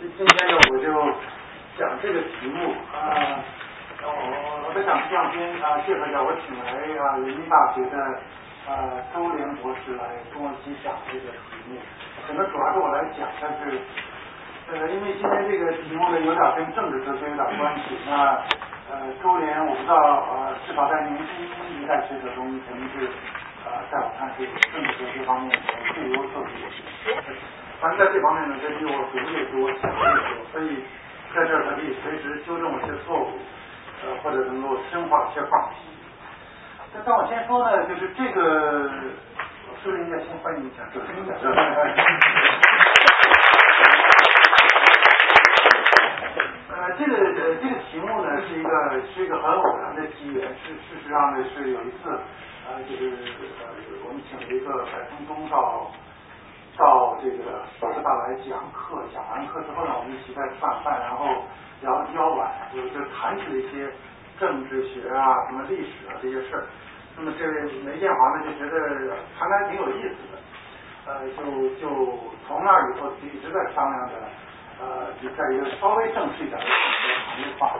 今天呢，我就讲这个题目啊，我我在讲这两天啊，介绍一下，我请来啊，人民大学的啊周连博士来跟我一起讲这个题目。可能主要是我来讲，但是呃，因为今天这个题目呢，有点跟政治哲学有点关系。那呃，周连我不知道呃，至少在年轻一代学者中，肯定是呃，在我看是政治哲学方面最优秀的。反正在这方面呢，他比我读的越多，想的多，所以在这儿他可以随时纠正我一些错误，呃，或者能够深化一些话题。那但我先说呢，就是这个，是不是应该先欢迎一下？欢迎一下。呃，这个呃这个题目呢，是一个是一个很偶然的机缘，事事实上呢是有一次，呃，就是呃我们请了一个白峰东到。到这个北师大来讲课，讲完课之后呢，我们一起在吃晚饭，然后聊了比较晚，就就谈起了一些政治学啊、什么历史啊这些事儿。那么这位梅建华呢，就觉得谈的还挺有意思的，呃，就就从那以后就一直在商量着，呃，就在一个稍微正式一点的场合谈这话。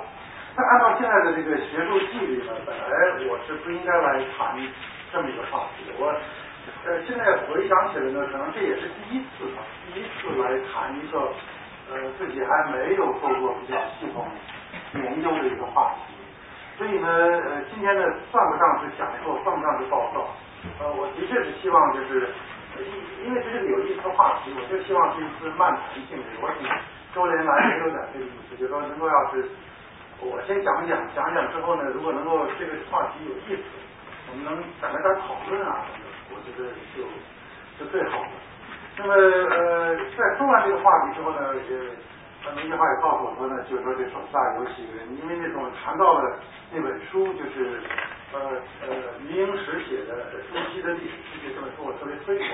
那按照现在的这个学术纪律呢，本来我是不应该来谈这么一个话题的，我。呃，现在回想起来呢，可能这也是第一次吧，第一次来谈一个呃自己还没有做过比较系统研究的一个话题。所以呢，呃，今天呢算不上是讲座，算不上是报告。呃，我的确是希望就是，因因为这是有意思的话题，我就希望是一次漫谈性质。我请周连来也有点这个意思，就说能够要是我先讲讲，讲讲之后呢，如果能够这个话题有意思，我们能展开点讨论啊。我觉得就就最好了。那么呃，在说完这个话题之后呢，也他们一句话也告诉我说呢，就是说这手下有几个人，因为那种谈到了那本书，就是呃呃余英时写的《中西的历史世界》这本书，我特别推崇。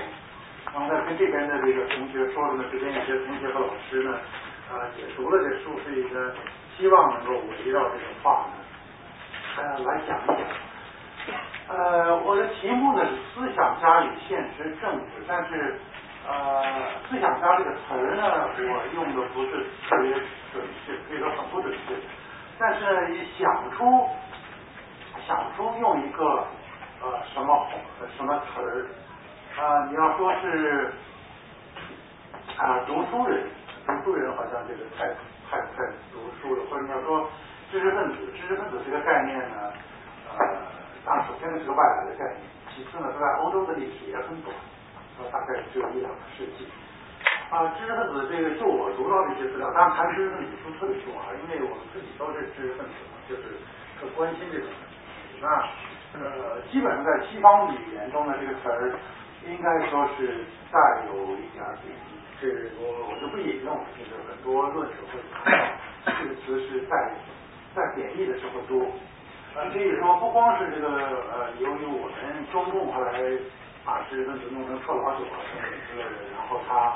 然后呢，跟这边的这个同学说了呢，这边有些同学和老师呢，啊，解读了这书，所以呢，希望能够围绕这个话呢，呃，来讲一讲。呃，我的题目呢是思想家与现实政治，但是呃，思想家这个词儿呢，我用的不是特别准确，可以说很不准确。但是呢，想出想出用一个呃什么什么词儿啊，你要说是啊读书人，读书人好像这个太太太读书了，或者你要说知识分子，知识分子这个概念呢，呃。啊首先呢是个外来的概念，其次呢，它在欧洲的历史也很短，呃，大概只有一两个世纪。啊，知识分子这个，就我读到的一些资料，当然谈知识分子书特别多啊，因为我们自己都是知识分子嘛，就是很关心这个问题。那呃，基本上在西方语言中呢，这个词儿应该说是带有一点贬义，这我我就不引用，就是很多论者会这个词是在在贬义的时候多。可以说，不光是这个呃，由于我们中共后来把知识分子弄成臭老九啊等等之类的，然后他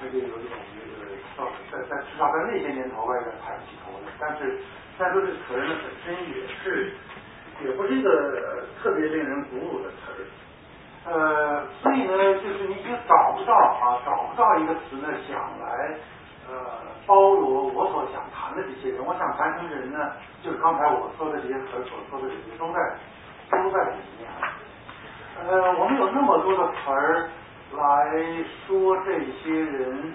他就有一种这个到在在至少在那些年头吧，有点抬不起头来。但是再说这个词儿呢本身也是也不是一个特别令人鼓舞的词儿，呃，所以呢，就是你就找不到啊，找不到一个词呢想来。呃，包罗我所想谈的这些人，我想谈什么人呢？就是刚才我说的这些词所说的这些，都在都在里面。呃，我们有那么多的词儿来说这些人，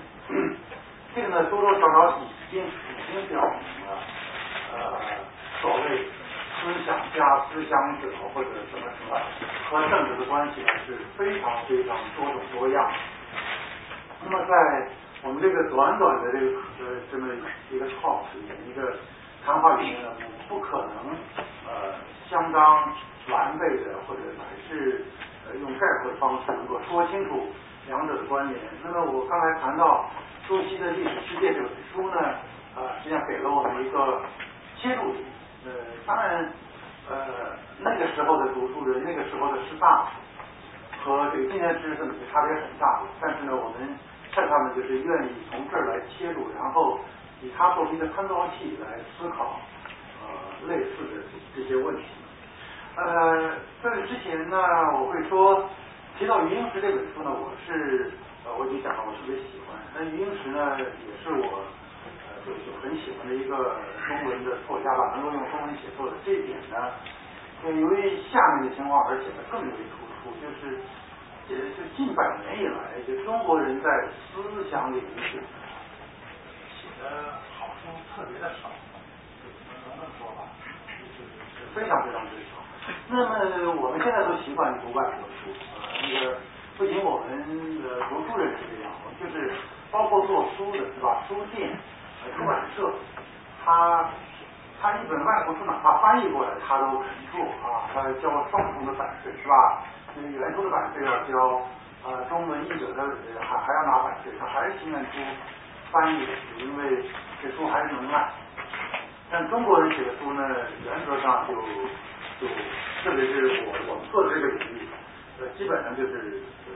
这个呢多多少少已经已经表明了，呃，所谓思想家、思想者或者什么什么和政治的关系是非常非常多种多样。那么在我们这个短短的这个呃这么一个 talk 里面，一个谈话里面呢，不可能呃相当完备的或者还是呃用概括的方式能够说清楚两者的关联。那么我刚才谈到《朱熹的历史世界》这本书呢，呃实际上给了我们一个切入点。呃，当然呃那个时候的读书人，那个时候的师大和这个今天知识分子差别很大，但是呢我们。看他们就是愿意从这儿来切入，然后以他作为一个参照系来思考呃类似的这些问题。呃，在这之前呢，我会说提到余英时这本书呢，我是呃我已经讲了，我特别喜欢。那余英时呢，也是我呃就就很喜欢的一个中文的作家吧，能够用中文写作的这一点呢，由于下面的情况而显得更为突出，就是也就近百年以来，就中国人在思想领域写的好书特别的少，能这么说吧，就是非常非常之少。那么我们现在都习惯读外国书，呃，那个不仅我们的读书人是这样，就是包括做书的是吧？书店。出版社，他他一本外国书哪怕翻译过来，他都肯做啊，他交双重的版税是吧？那原书的版税要交，呃，中文译者的还还要拿版税，他还是情愿出翻译的书，因为这书还是能卖。但中国人写的书呢，原则上就就特别是我我们做的这个领域，呃，基本上就是呃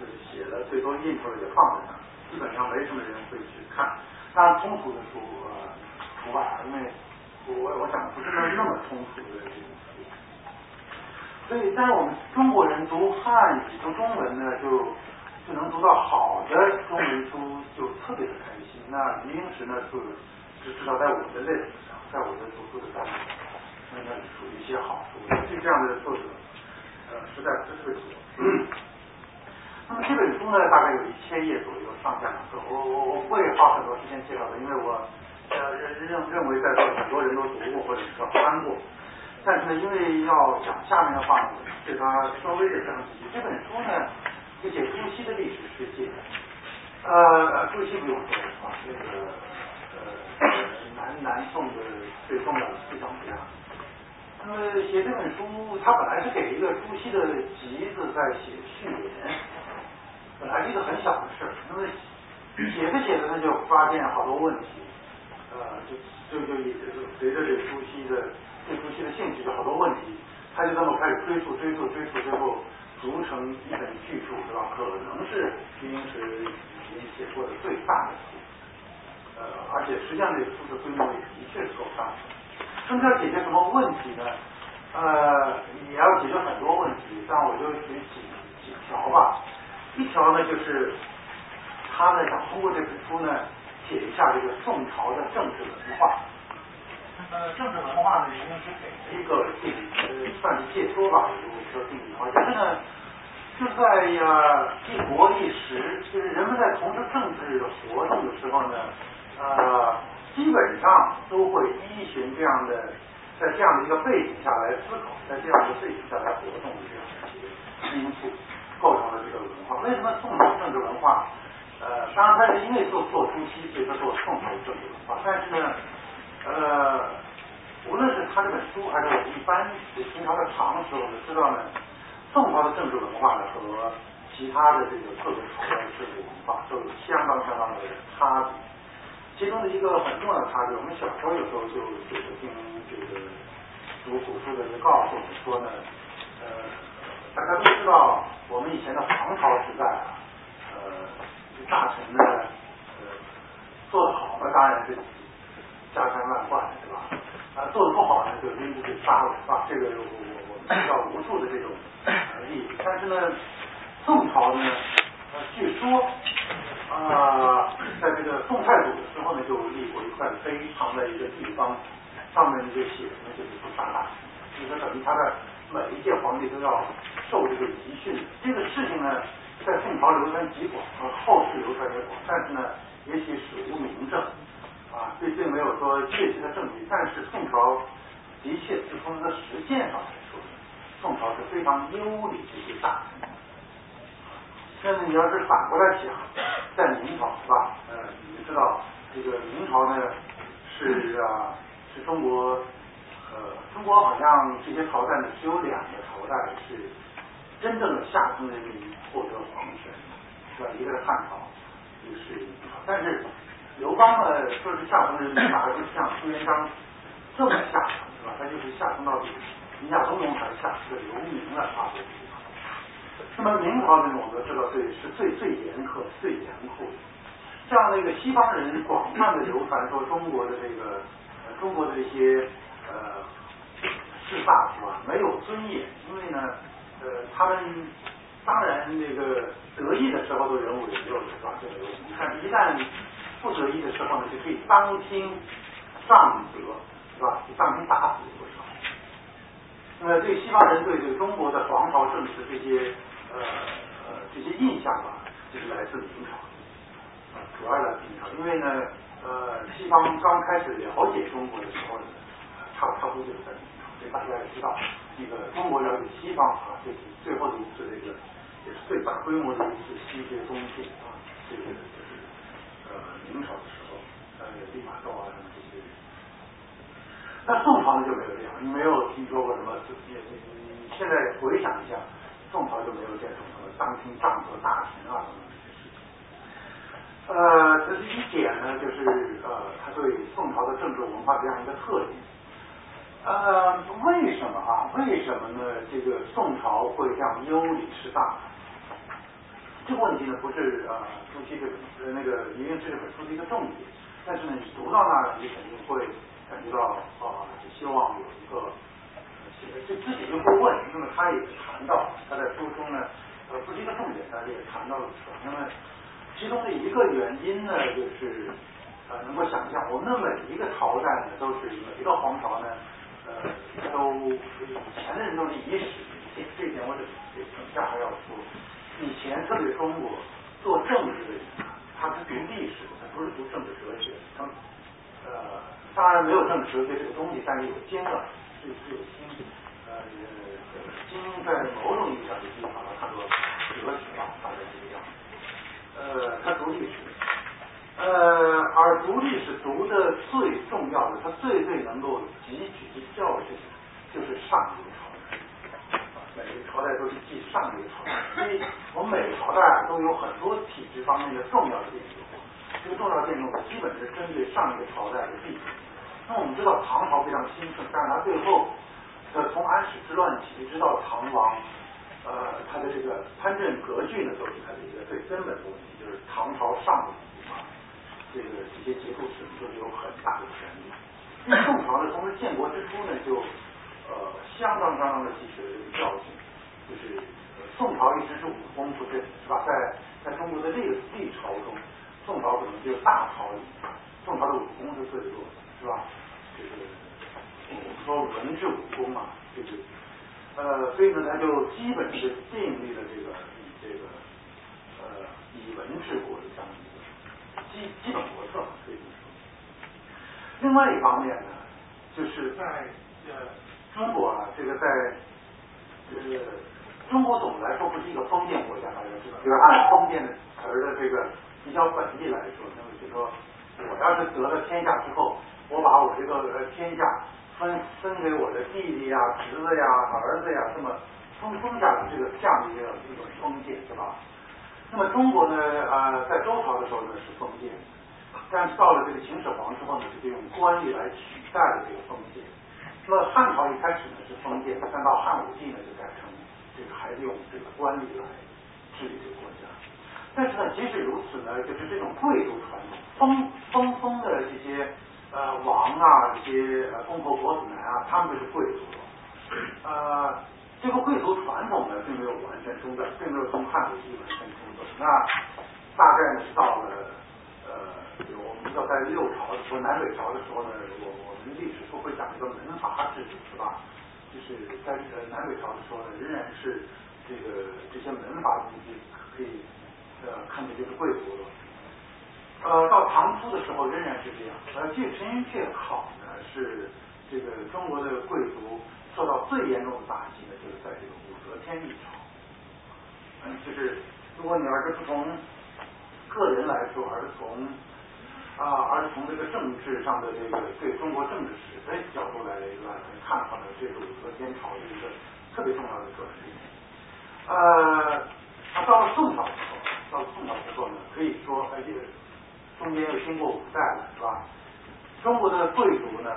就是写了最多印出来就放在那。基本上没什么人会去看，当然通俗的书呃除外，因为我我想不是那么通俗的。所以，但是我们中国人读汉语、读中文呢，就就能读到好的中文书，就特别的开心。那余英时呢，是是至少在我的类上，在我的读书的单位，那那属于一些好书。就这样的作者，呃，实在不是特别多。那么这本书呢，大概有一千页左右，上下两册。我我我会花很多时间介绍的，因为我呃认认认为在座很多人都读过或者是翻过。但是，因为要讲下面的话，对他稍微的讲几句。这本书呢，就写朱熹的历史世界。呃，朱熹不用说了啊，那个呃南南宋的最重要的思想家。那么写这本书，他本来是给一个朱熹的集子在写序言。本来是一个很小的事儿，那么写着写着呢，就发现好多问题，呃，就就就就随着这朱熹的对朱熹的兴趣，就好多问题，他就这么开始追溯追溯追溯，最后组成一本巨著，是吧？可能是余英时已经写过的最大的书，呃，而且实际上这个书的规模也的确是够大的。那么要解决什么问题呢？呃，也要解决很多问题，但我就举几几条吧。一条呢，就是他呢想通过这本书呢，写一下这个宋朝的政治文化。呃，政治文化呢，应该是给了一个地理呃，算是解说吧，如果说定义的话，就是呢，就在呀一国一时，就是人们在从事政治活动的时候呢，呃，基本上都会依循这样的，在这样的一个背景下来思考，在这样的背景下来活动的这样的一些因素。构成了这个文化。为什么宋朝政治文化？呃，当然他是因为做做朱熹，所以他做宋朝政治文化。但是呢，呃，无论是他这本书，还是我们一般平常的常识，我们知道呢，宋朝的政治文化呢和其他的这个各个朝代的政治文化都有相当相当的差别。其中的一个很重要的差别，我们小时候有时候就就是听这个读古书的人告诉我们说呢，呃。大家都知道，我们以前的唐朝时代啊，呃，大臣呢，呃，做的好呢，当然是家财万贯，是吧？啊，做的不好呢，就拎出去杀了，是吧？这个我我我们知道无数的这种例子。但是呢，宋朝呢，呃，据说啊，在这个宋太祖的时候呢，就立过一块碑，藏在一个地方，上面就写的就是不杀大臣，就是等于他的。每一届皇帝都要受这个遗训，这个事情呢，在宋朝流传极广，和后世流传也广，但是呢，也许史无名证啊，这并没有说确切的证据。但是宋朝的确，就从这个实践上来说，宋朝是非常优礼这些大臣。现在你要是反过来想，在明朝是吧？呃，你们知道这个明朝呢，是啊，是中国。呃，中国好像这些朝代呢，只有两个朝代是真正的下层人民获得皇权，是吧？一个是汉朝，一个是明朝。但是刘邦呢，说是下层人民，哪个像朱元璋这么下层，是吧？他就是下层到底，你亚东农还是下是个流民了，差不多。那么明朝呢，我们都知道最是最最严苛、最严酷的。像那个西方人广泛的流传说中国的这个中国的这些。呃，士大夫啊，没有尊严，因为呢，呃，他们当然那个得意的时候都人五人六的是吧？这个你看，一旦不得已的时候呢，就可以当庭杖责，是吧？就当庭打死不少。那么对西方人对这个中国的皇朝政治这些呃呃这些印象吧，就是来自明朝，主要来自明朝，因为呢，呃，西方刚开始了解中国的时候呢，差差不多就是在明朝，所以大家也知道，这个中国了解西方啊，这是最后的一次这个也是最大规模的一次西学东进啊，这个就是呃明朝的时候，呃，利玛窦啊什么这些。那宋朝呢就没有这样，你没有听说过什么？你你现在回想一下，宋朝就没有这种什么当庭杖责大臣啊等等这些。呃，这是一点呢，就是呃，他对宋朝的政治文化这样一个特点。呃，为什么啊？为什么呢？这个宋朝会这样优礼士大？这个问题呢，不是呃朱熹这本呃那个《明月志》这本书的一个重点，但是呢，你读到那儿，你肯定会。感觉到啊，就希望有一个，就自己就会问。那么他也谈到，他在书中呢，呃，不是一个重点，但是也谈到了，那么其中的一个原因呢，就是呃，能够想象，我们的每一个朝代呢，都是每一个皇朝呢，呃，都以前的人都是以史为鉴，这一点我得等下还要说。以前特别中国做政治的人，他是读历史，他不是读政治哲学，他呃。当然没有政治哲学这个东西，但是有经了，是是有经，呃，经在某种意义上就可以把它看作哲学吧，大概这个样子。呃，他读历史，呃，而读历史读的最重要的，他最最能够汲取的教训，就是上一个朝代。每个朝代都是继上一个朝代，所以我们每个朝代都有很多体制方面的重要的变动。这个重要变动基本是针对上一个朝代的弊。那我们知道唐朝非常兴盛，但是它最后，呃，从安史之乱起一直到唐王，呃，它的这个藩镇割据呢，都是它的一个最根本的问题，就是唐朝上部啊，这个这些节度使都是有很大的权力。那宋朝呢，从建国之初呢，就呃相当相当的汲取了这个教训，就是宋朝一直是武功不振，是吧？在在中国的历历朝中，宋朝可能就大朝，宋朝的武功是最弱的。是吧？就是我们说文治武功嘛，这个呃，所以呢，他就基本是建立了这个以这个呃以文治国的这样一个基基本国策，可以说。另外一方面呢，就是在呃中国啊，这个在呃中国总的来说不是一个封建国家，大家知道，就是按封建的词的这个比较本地来说，那么就说我要是得了天下之后。我把我这个天下分分给我的弟弟呀、侄子呀、儿子呀，这么分封下来，这个这样的一个一种封建，是吧？那么中国呢，呃，在周朝的时候呢是封建，但是到了这个秦始皇之后呢，就用官吏来取代了这个封建。那么汉朝一开始呢是封建，但到汉武帝呢就改成这个还是用这个官吏来治理这个国家。但是呢，即使如此呢，就是这种贵族传统，封封封的这些。呃，王啊，这些呃公侯伯子男啊，他们都是贵族。呃，这个贵族传统呢，并没有完全中断，并没有从汉武帝完全中断。那大概呢，是到了呃，有知道在六朝的时候，南北朝的时候呢，我我们历史书会讲一个门阀制度，是吧？就是在呃南北朝的时候呢，仍然是这个这些门阀阶级可以呃看作就是贵族了。呃，到唐初的时候仍然是这样。呃，据陈寅恪考呢，是这个中国的贵族受到最严重的打击呢，就是在这个武则天一朝。嗯，就是如果你要是从个人来说，而是从啊，而是从这个政治上的这个对中国政治史的角度来来看的话呢，这是武则天朝的一个特别重要的转折。呃，他到了宋朝之后，到了宋朝之后呢，可以说而且。中间又经过五代了，是吧？中国的贵族呢，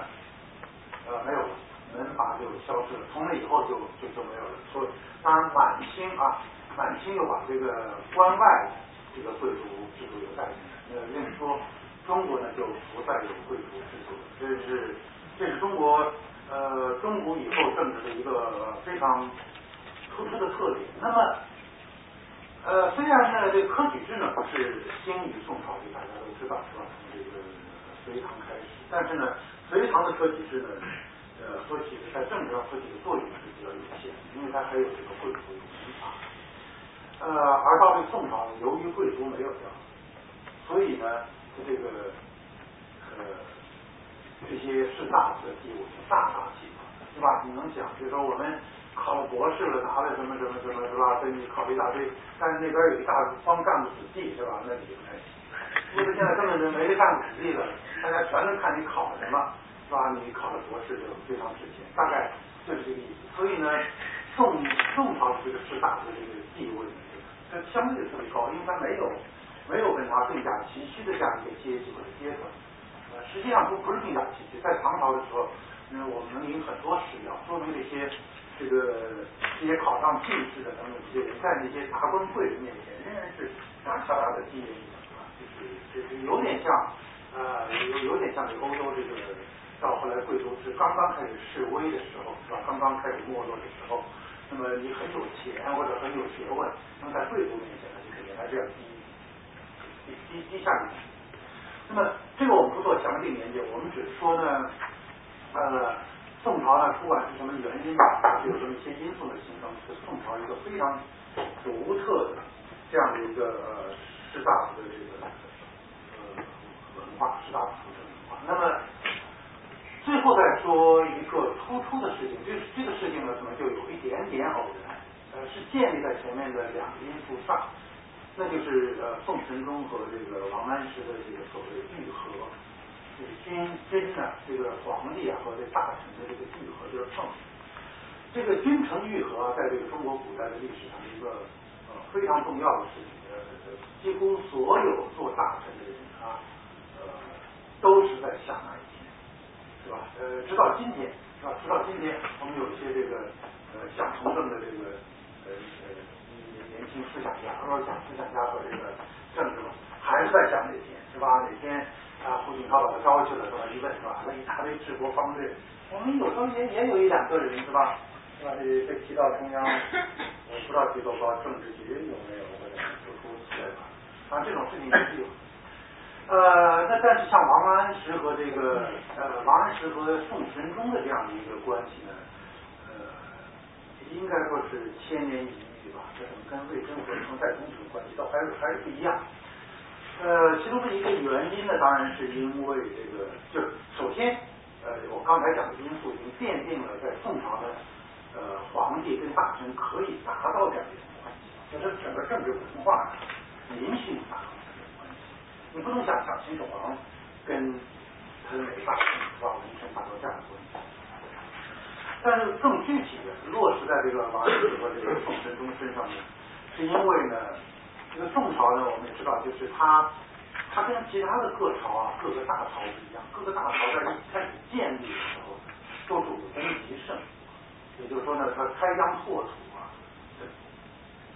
呃，没有了，门阀就消失了。从那以后就就就没有了。所以，当然满清啊，满清又把这个关外这个贵族制度又带进来。那另说，中国呢就不再有贵族制度了。这是这是中国呃中古以后政治的一个非常突出的特点。那么。呃，虽然呢，这科举制呢不是兴于宋朝，大家都知道是吧？从这个隋唐开始，但是呢，隋唐的科举制呢，呃，说起在政治上说起的作用是比较有限，因为它还有这个贵族有门阀。呃，而到这宋朝，由于贵族没有了，所以呢，这个呃这些士大夫的地位大大提高，是吧？你能想，比如说我们。考博士了，拿了什么什么什么，是吧？给你考了一大堆，但是那边有一大帮干部子弟，是吧？那你就不太行。因为现在根本就没干部子弟了，大家全都看你考什么，是吧？你考了博士就非常值钱，大概就是这个意思。所以呢，宋宋朝这个士大夫的这个地位呢，它相对特别高，因为它没有没有跟他并驾齐驱的这样一个阶级或者阶层。呃，实际上都不是并驾齐驱，在唐朝的时候，那我们能引很多史料说明这些。这个这些考上进士的等等这些人，在那些达官贵人面前，仍然是大大的低人一等啊，就是就是有点像呃，有有点像这欧洲这个到后来贵族是刚刚开始示威的时候，是吧？刚刚开始没落的时候，那么你很有钱或者很有学问，那么在贵族面前呢，就肯定还是要低低低下去。那么这个我们不做详细研究，我们只说呢，呃。宋朝呢，不管是什么原因吧，有这么一些因素的形成，是宋朝一个非常独特的这样的一个呃士大夫的这个呃文化，士大夫的文化。那么最后再说一个突出的事情，这这个事情呢，可能就有一点点偶然，呃，是建立在前面的两个因素上，那就是呃宋神宗和这个王安石的这个所谓的愈合。这个君君呢，这个皇帝啊和这大臣的这个愈合就是碰。这个君臣愈合，在这个中国古代的历史上一个呃非常重要的事情。呃，几乎所有做大臣的人啊，呃，都是在想那一天，是吧？呃，直到今天，是吧？直到今天，我们有一些这个呃想从政的这个年轻思想家，或者讲思想家和这个政治嘛，还是在讲哪天，是吧？哪天？啊，胡锦涛把他招去了，是吧？一问是吧？那一大堆治国方略，我们有时候也也有一两个人是吧？是吧？这被提到中央，我不知道提多高，政治局有没有或者突出去了？啊，这种事情也是有。呃，那但是像王安石和这个呃王安石和宋神宗的这样的一个关系呢，呃，应该说是千年一吧。这种跟魏征和宋太宗这种关系，倒还是还是不一样。呃，其中的一个原因呢，当然是因为这个，就是首先，呃，我刚才讲的因素已经奠定了在宋朝的，呃，皇帝跟大臣可以达到这样一种关系，就是整个政治文化允许你达到这种关系。你不能想像秦始皇跟他的哪个大臣是吧，完全达到这样的关系。但是更具体的落实在这个王安石和这个宋神宗身上呢，是因为呢。这个宋朝呢，我们知道，就是它，它跟其他的各朝啊，各个大朝不一样。各个大朝在一开始建立的时候，都主攻极盛，也就是说呢，它开疆拓土啊，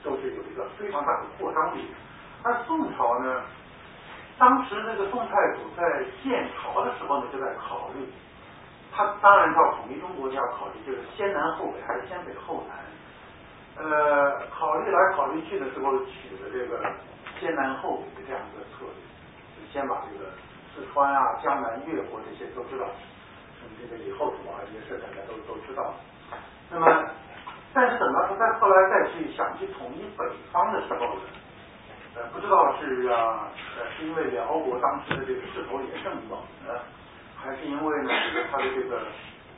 都是有一个非常大的扩张力。而宋朝呢，当时那个宋太祖在建朝的时候呢，就在考虑，他当然要统一中国，就要考虑就是先南后北还是先北后南。呃，考虑来考虑去的时候，取了这个先南后北的这样一个策略，就先把这个四川啊、江南、越国这些都知道，什么这个李后主啊这些事大家都都知道。那么，但是等到他再后来再去想去统一北方的时候呢，呃，不知道是啊，呃，是因为辽国当时的这个势头也正猛呢，还是因为呢，他的这个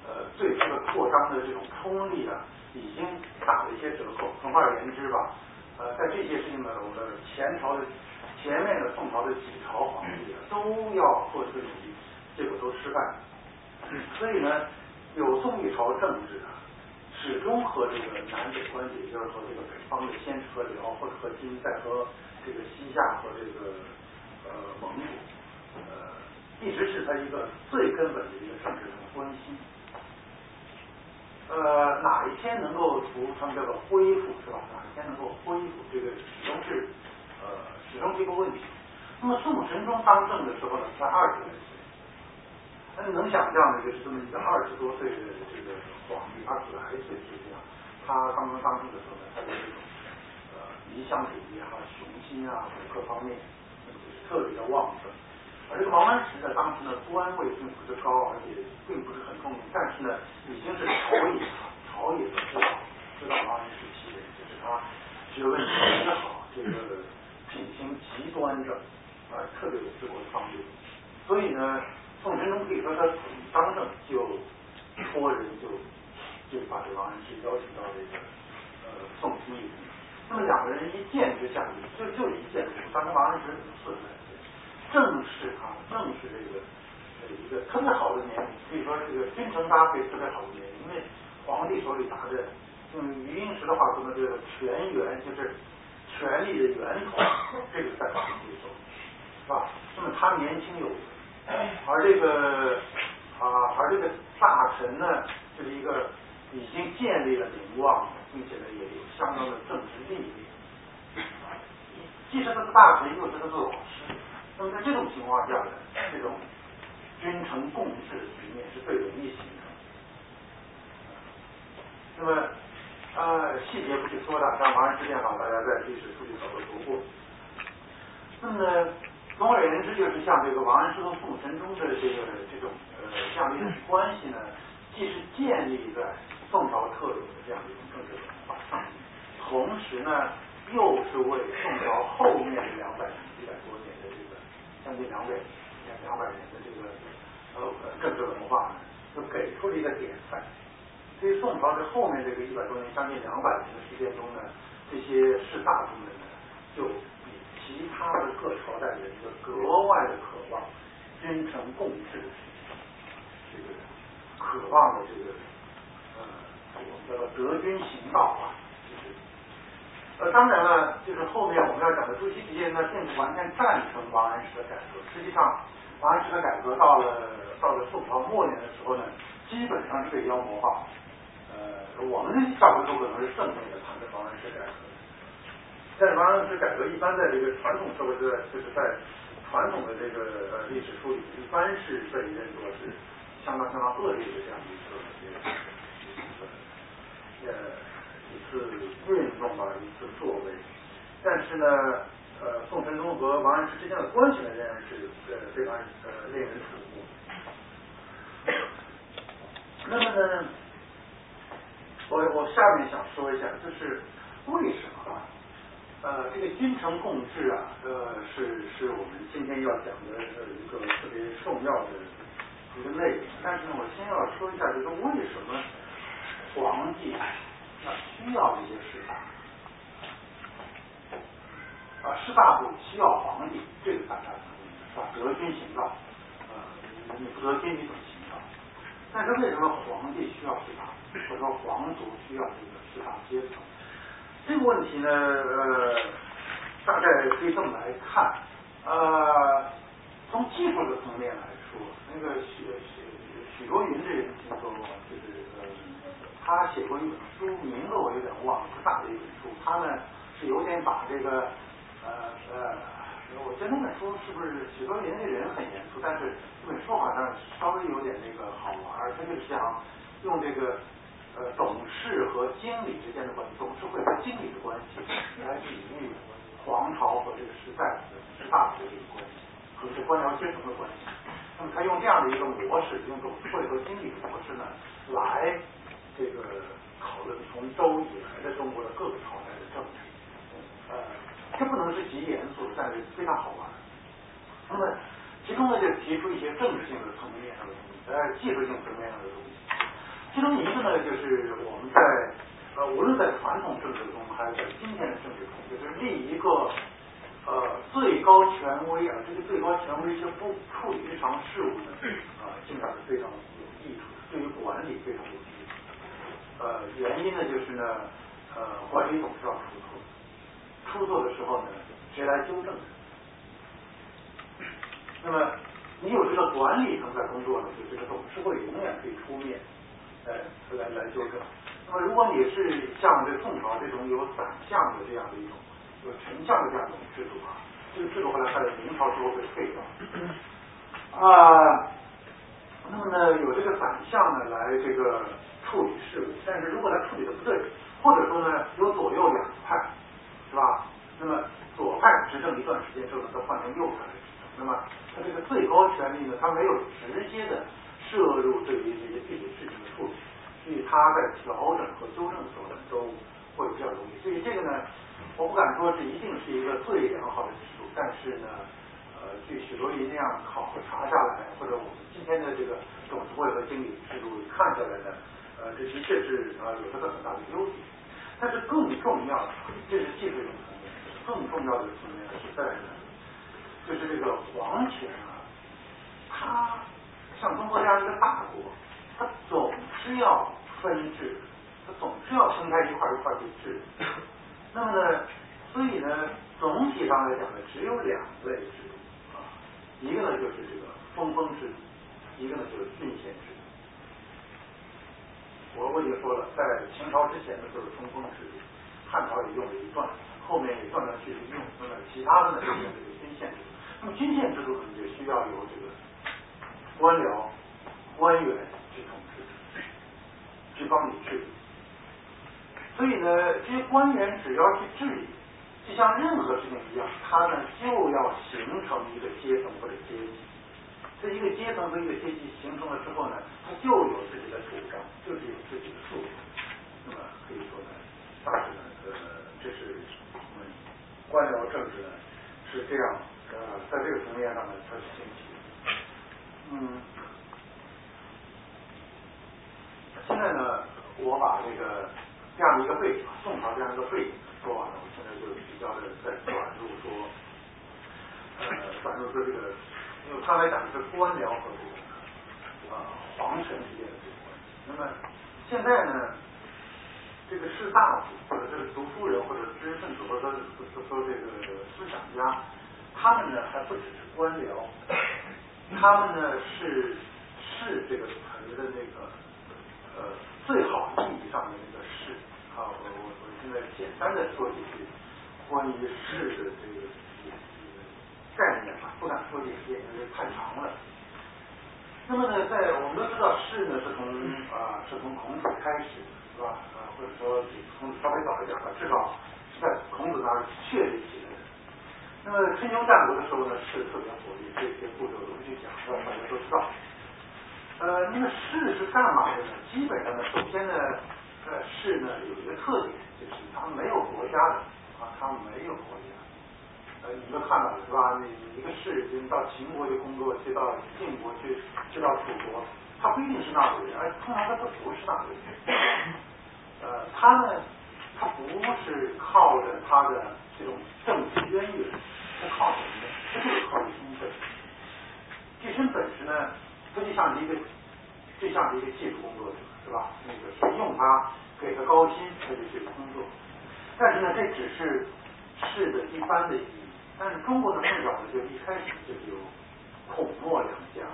呃最初的扩张的这种冲力啊。已经打了一些折扣。总而言之吧，呃，在这些事情呢，我们前朝的前面的宋朝的几朝皇帝啊都要做这个努力，结果都失败。所以呢，有宋一朝政治啊，始终和这个南北关系，就是和这个北方的先和辽，或者和金，再和这个西夏和这个呃蒙古，呃，一直是他一个最根本的一个政治上的关系。呃，哪一天能够从他们叫做恢复是吧？哪一天能够恢复，这个始终是呃始终是一个问题。那么宋神宗当政的时候呢，才二十来岁，那能想象的就是这么一个二十多岁的这个皇帝，二十来岁实际上他刚刚当政的时候呢，他的这种呃理想主义啊、雄心啊各方面特别的旺盛。而这个王安石呢，当时呢官位并不是高，而且并不是很出名，但是呢已经是朝野朝野都知道知道王安石其人，就是他学问特别好，这个品行极端正，啊特别有治国方略。所以呢，宋神宗可以说他当政就托人就就把这王安石邀请到这个呃宋府里。那么两个人一见之下就就一见，当时王安石四十岁，正是啊，正是这个一个特别好的年龄，可以说这个君臣搭配特别好的年龄。因为皇帝手里拿着用余英时的话说呢，这个权源就是权力的源头，这个在皇帝手里，是吧？那么他年轻有为，而这个啊，而这个大臣呢，就是一个已经建立了名望。并且呢，也有相当的政治地位，既是他的大臣，又是他的老师。那么在这种情况下呢，这种君臣共治局面是最容易形成。那么呃，细节不去说了，像王安石变法，大家在历史书里早都读过。那么，总而言之，就是像这个王安石和宋神宗的这个这种呃这样的一种关系呢，既是建立在宋朝特有的这样一种。政治文化上，同时呢，又是为宋朝后面的两百年将近两百两百年的这个呃政治文化呢，就给出了一个典范。所以宋朝这后面这个一百多年，将近两百年的时间中呢，这些士大夫们呢，就比其他的各朝代人就格外的渴望君臣共治，这个渴望的这个呃，我们。叫做德军行道啊，呃，当然了，就是后面我们要讲的朱熹这些人呢，并不完全赞成王安石的改革。实际上，王安石的改革到了到了宋朝末年的时候呢，基本上是被妖魔化。呃，我们大多数可能是正面的谈的王安石改革，但是王安石改革一般在这个传统社会在就是在传统的这个呃历史书里，一般是被认作是相当相当恶劣的这样一个。呃，一次运动吧，一次作为，但是呢，呃，宋神宗和王安石之间的关系呢，仍然是呃非常呃令人瞩目。那么呢，我我下面想说一下，就是为什么啊？呃，这个君臣共治啊，呃，是是我们今天要讲的呃一个特别重要的一个内容。但是呢，我先要说一下，就是为什么？皇帝那需要这些士大啊，士大夫需要皇帝，这个大家是吧？德军行道，呃，你不德军你怎么行道？但是为什么皇帝需要士大夫，或者说皇族需要这个士大阶层？这个问题呢，呃，大概可以这么来看，呃，从技术的层面来说，那个许许许多云这人听说过，就是。他写过一本书，名字我有点忘了，不大的一本书。他呢是有点把这个呃呃，我觉得那本书是不是许多年那人很严肃，但是这本书好像稍微有点那个好玩儿他就是想用这个呃董事和经理之间的关系，董事会和经理的关系来比喻皇朝和这个时代的大夫的这个关系和这官僚阶层的关系。那么他用这样的一个模式，用董事会和经理的模式呢来。这个讨论从周以来的中国的各个朝代的政治，呃，这不能是极严肃，但是非常好玩。那么其中呢，就提出一些政治性的层面上的东西，呃，技术性层面上的东西。其中一个呢，就是我们在呃，无论在传统政治中，还是在今天的政治中，就是立一个呃最高权威啊，这个最高权威是不处理日常事务的啊，进展是非常有益处，对于管理非常有。呃，原因呢就是呢，呃，管理总是要出错，出错的时候呢，谁来纠正？那么你有这个管理层在工作呢，就这个董事会永远可以出面，呃，来来纠正。那么如果你是像这宋朝这种有宰相的这样的一种有丞相的这样一种制度啊，这个制度后来在明朝之后被废掉。啊，那么呢，有这个宰相呢来这个。处理事务，但是如果他处理的不对，或者说呢有左右两派，是吧？那么左派执政一段时间之后呢，再换成右派。那么他这个最高权力呢，他没有直接的摄入对于这些具体事情的处理，所以他在调整和纠正的时候呢，都会比较容易。所以这个呢，我不敢说这一定是一个最良好的制度，但是呢，呃，据许多人那样考察下来，或者我们今天的这个董事会和经理制度看下来呢，呃，这的确是啊有它的很大的优点。但是更重要的，这是技术层面，更重要的层面是在呢，就是这个皇权啊，它像中国这样一个大国，它总是要分治，它总是要分开一块一块去治。那么呢，所以呢，总体上来讲呢，只有两类制度啊，一个呢就是这个分封制，一个呢就是郡县制。我我已经说了，在秦朝之前呢，就是冲锋制度，汉朝也用了一段，后面也断断续续用。那么其他的呢，就是这个郡县制度。那么郡县制度呢，就需要有这个官僚、官员去统治，去帮你治理。所以呢，这些官员只要去治理，就像任何事情一样，他呢就要形成一个阶层或者阶级。这一个阶层和一个阶级形成了之后呢，他就有自己的主张，就是有自己的诉求。那么可以说呢，大致呢，呃，这是我们官僚政治呢是这样，呃，在这个层面上呢，它是兴起。嗯，现在呢，我把这个这样的一个背景，宋朝这样一个背景说完了，我现在就比较的在转入说，呃，转入说这个。因为刚才讲是官僚和这个啊皇权之间的这个关系，那么现在呢，这个士大夫或者这个读书人或者知识分子或者说说说这个思想家，他们呢还不只是官僚，他们呢是士这个词的那个呃最好意义上的那个士啊，我我我现在简单的说几句关于士的这个。概念吧，不敢说这些，因为太长了。那么呢，在我们都知道，士呢是从啊是从孔子开始，是吧？啊，或者说比孔子稍微早一点吧，至少是在孔子那儿确立起来的。那么春秋战国的时候呢，士特别活跃，这些步骤我不去讲，大家都知道。呃，那么士是干嘛的呢？基本上呢，首先呢，呃，士呢有一个特点，就是他没有国家的啊，他没有国家。呃，你们看到了是吧？你一个士兵到秦国去工作，去到晋国去，去到楚国，他不一定是纳税人，而通常他都不是纳税人。呃，他呢，他不是靠着他的这种政治渊源，他靠什么呢？他就是靠身份。这身本事呢，他就像一个，就像是一个技术工作者，是吧？那个谁用他，给他高薪，他就去工作。但是呢，这只是士的一般的意义。但是中国的更早呢，就一开始就有孔墨两家，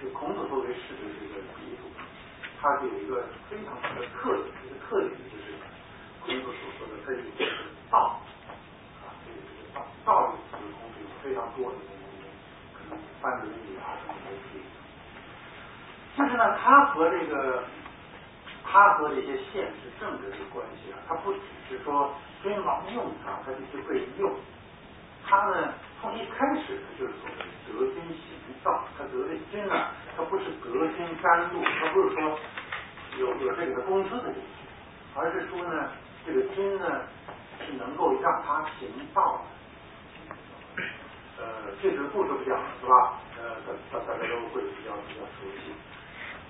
就孔子作为士的这个鼻祖，他就有一个非常大的特点，一个特点就是孔子所说的他有这个道啊，这个这个道道的词，孔子有非常多的这个可能翻译语啊什么都可以。就是呢，他和这个他和这些现实政治的关系啊，他不只是说君王用他，他就被用。他呢，从一开始他就是所谓德军行道，他德的军呢，他不是德军甘露，他不是说有有这个工资的这些，而是说呢，这个军呢是能够让他行道的。呃，这个故事不讲了是吧？呃，大大家都会比较比较熟悉。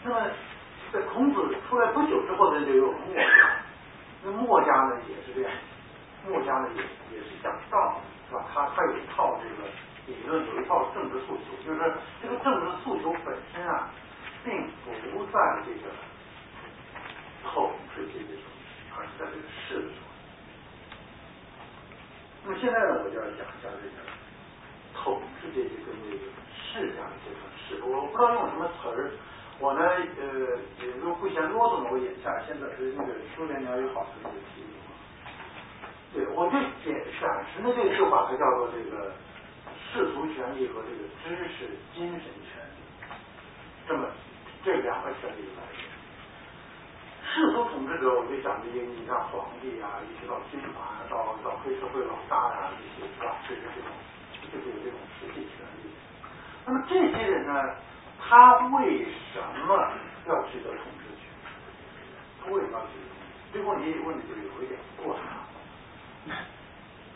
那么在孔子出来不久之后呢，就有墨家，那墨家呢也是这样，墨家呢也也是讲道。是吧？他他有一套这个理论，有一套政治诉求，就是这个政治诉求本身啊，并不在这个统治阶级手里，而是在这个士的手里。那么现在呢，我就要讲一下这个统治阶级跟这个士这样的阶层。士，我不知道用什么词儿，我呢，呃，如果不嫌啰嗦呢，我眼下现在是那个苏联鸟有好词的题目。对，我就简暂时的这个说法，它叫做这个世俗权利和这个知识精神权利，这么这两个权利来源。世俗统治者，我就讲这些，你像皇帝啊，一直到军阀，到到黑社会老大呀，这些是吧？就是这种，就是有这种实际权利。那么这些人呢，他为什么要取得统治权？他为什么要取得？这个问题问的就有一点过长。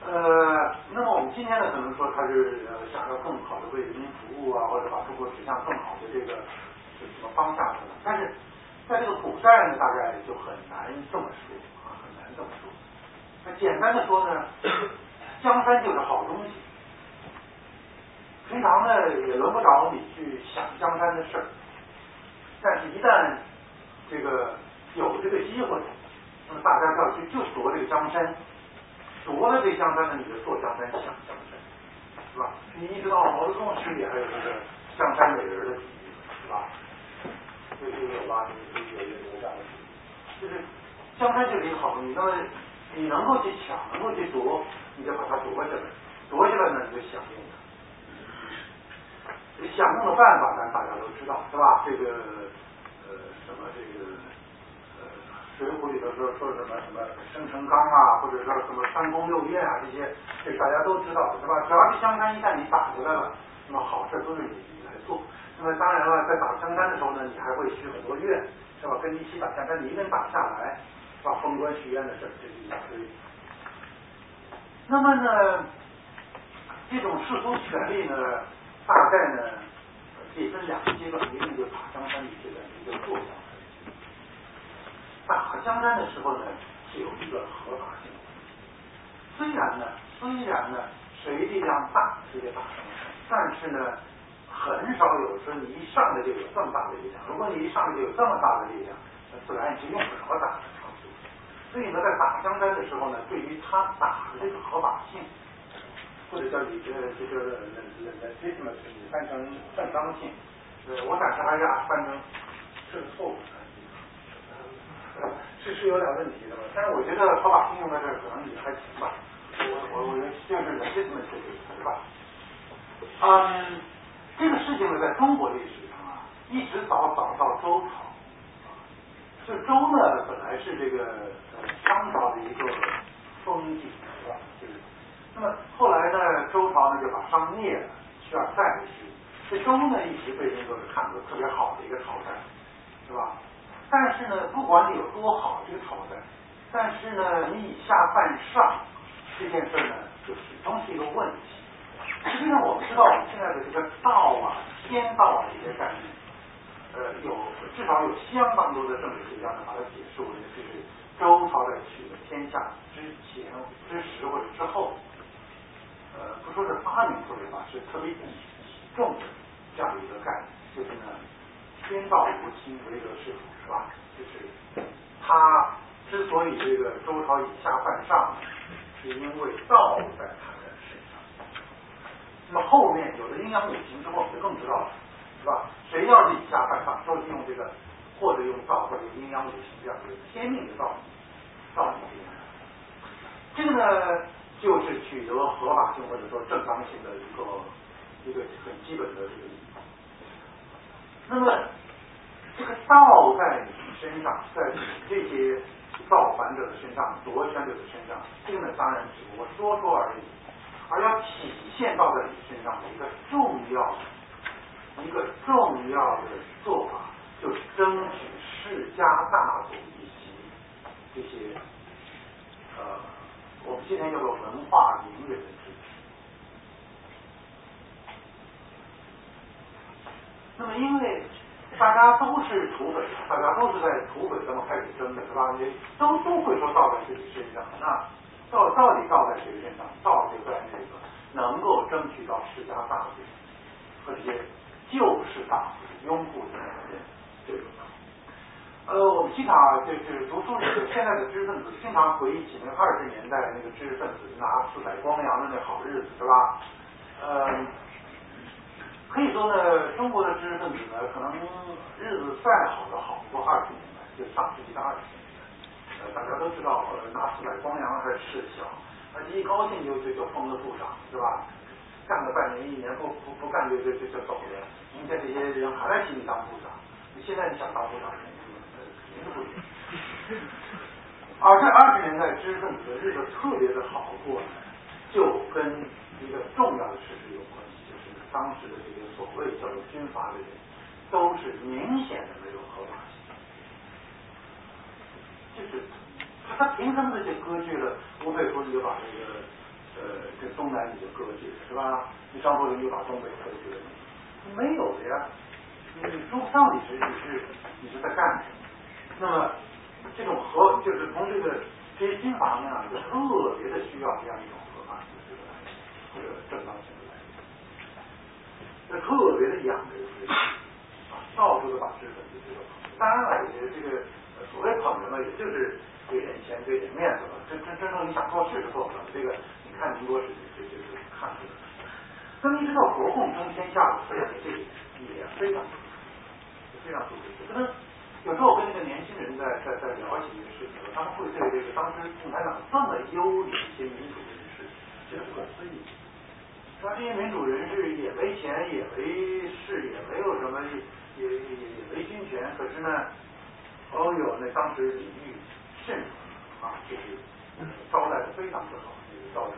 呃，那么我们今天呢，可能说他是想要更好的为人民服务啊，或者把中国指向更好的这个什么方向的，但是在这个古代呢，大概就很难这么说啊，很难这么说。那简单的说呢，江山就是好东西，平常呢也轮不着你去想江山的事儿，但是一旦这个有这个机会，那么大家就要去就夺这个江山。夺了这江山呢，你就坐江山想江山，是吧？你一直到毛泽东时期还有这个江山美人的比喻，是吧？这这有吧？你有有有这样的，就是江山就是一个好东西，那么你能够去抢，能够去夺，你就把它夺下来，夺下来呢，你就享用它。享用的办法呢，大家都知道，是吧？这个呃，什么这个。水浒里头说说什么什么生辰纲啊，或者说什么三宫六院啊，这些这大家都知道，是吧？只要是江山一旦你打下来了，那么好事都是你你来做。那么当然了，在打江山的时候呢，你还会许很多愿，是吧？跟你一起打江山，你一人打下来，把封官许愿的事这是一大堆。那么呢，这种世俗权利呢，大概呢可以分两个阶段，一个就是打江山的阶段，一个做江打江山的时候呢，是有一个合法性。虽然呢，虽然呢，谁力量大谁就打江山，但是呢，很少有说你一上来就有这么大的力量。如果你一上来就有这么大的力量，那自然也就用不着打的。所以呢，在打江山的时候呢，对于他打的这个合法性，或者叫你这这个那那那这什么，你翻成正当性，呃，我暂时还是啊翻成是错误。是是有点问题的，但是我觉得合法性用在这儿可能也还行吧。我我我觉得就是这么解决是吧？嗯，这个事情呢，在中国历史上啊，一直早早到周朝，就周呢本来是这个商朝的一个封地是吧？就是，那么后来呢，周朝呢就把商灭了，需要再续。这周呢一直被人都是看作特别好的一个朝代，是吧？但是呢，不管你有多好这个朝代，但是呢，你以下犯上这件事呢，就始终是一个问题。实际上，我们知道我们现在的这个道啊、天道啊这些概念，呃，有至少有相当多的政治学家呢把它解释为就是周朝在取得天下之前、之时或者之后，呃，不说是发明出来吧，是特别重的这样的一个概念，就是呢，天道无亲，唯德是辅。是吧？就是他之所以这个周朝以下犯上，是因为道在他的身上。那么后面有了阴阳五行之后，我们就更知道了，是吧？谁要是以下犯上，都是用这个或者用道或者阴阳五行这样的天命的道理，道理这个呢，就是取得合法性或者说正当性的一个一个很基本的这个。那么。这个道在你身上，在你这些造反者的身上、夺权者的身上，这个呢当然只不过说说而已。而要体现到在你身上的一个重要、一个重要的做法，就是争取世家大族以及这些呃，我们今天叫做文化名人的支持。那么因为。大家都是土匪，大家都是在土匪当中开始争的，是吧？你都都会说道在自己身上，那到到底道在谁身上？道就在那个能够争取到世家大族和这些旧世大族拥护的人这种。呃，我们经常就是读书人，现在的知识分子经常回忆起那二十年代的那个知识分子拿四百光洋的那好日子，是吧？嗯。可以说呢，中国的知识分子呢，可能日子再好都好不过二十年代，就上世纪的二十年代。呃，大家都知道，拿四百光洋还是吃小，而且一高兴就就就封了部长，是吧？干个半年一年不不不干就就就就走了。明天这些人还在请你当部长，你现在你想当部长，肯定是不行。而这二十年代知识分子日子特别的好过，就跟一个重要的事实有关系，当时的这些所谓叫做军阀的人，都是明显的没有合法性，就是他他凭什么就割据了？吴佩孚就把这个呃这东南你就割据是吧？你张作霖就把东北割据了，没有的呀。你说不上你是你是你是在干什么？那么这种合就是从这个这些军阀呢，就特别的需要这样一种合法性的这个正当性这特别的痒这个知识啊，到处都把知识分子这个当然了，也这个所谓捧着呢，也就是给点钱给点面子了。真真真正你想做事是做不了。这个你看民国时期这就看出来了。那么一直到国共争天下的时候，这个也非常。非常注意，可能有时候我跟那个年轻人在在在聊起这个事情，他们会对这个当时共产党这么优的一些民主人士觉得不可思议。那这些民主人士也没钱，也没势，也没有什么，也也也没军权，可是呢，哦哟，那当时礼遇甚啊，就是招待的非常不好，这个到处。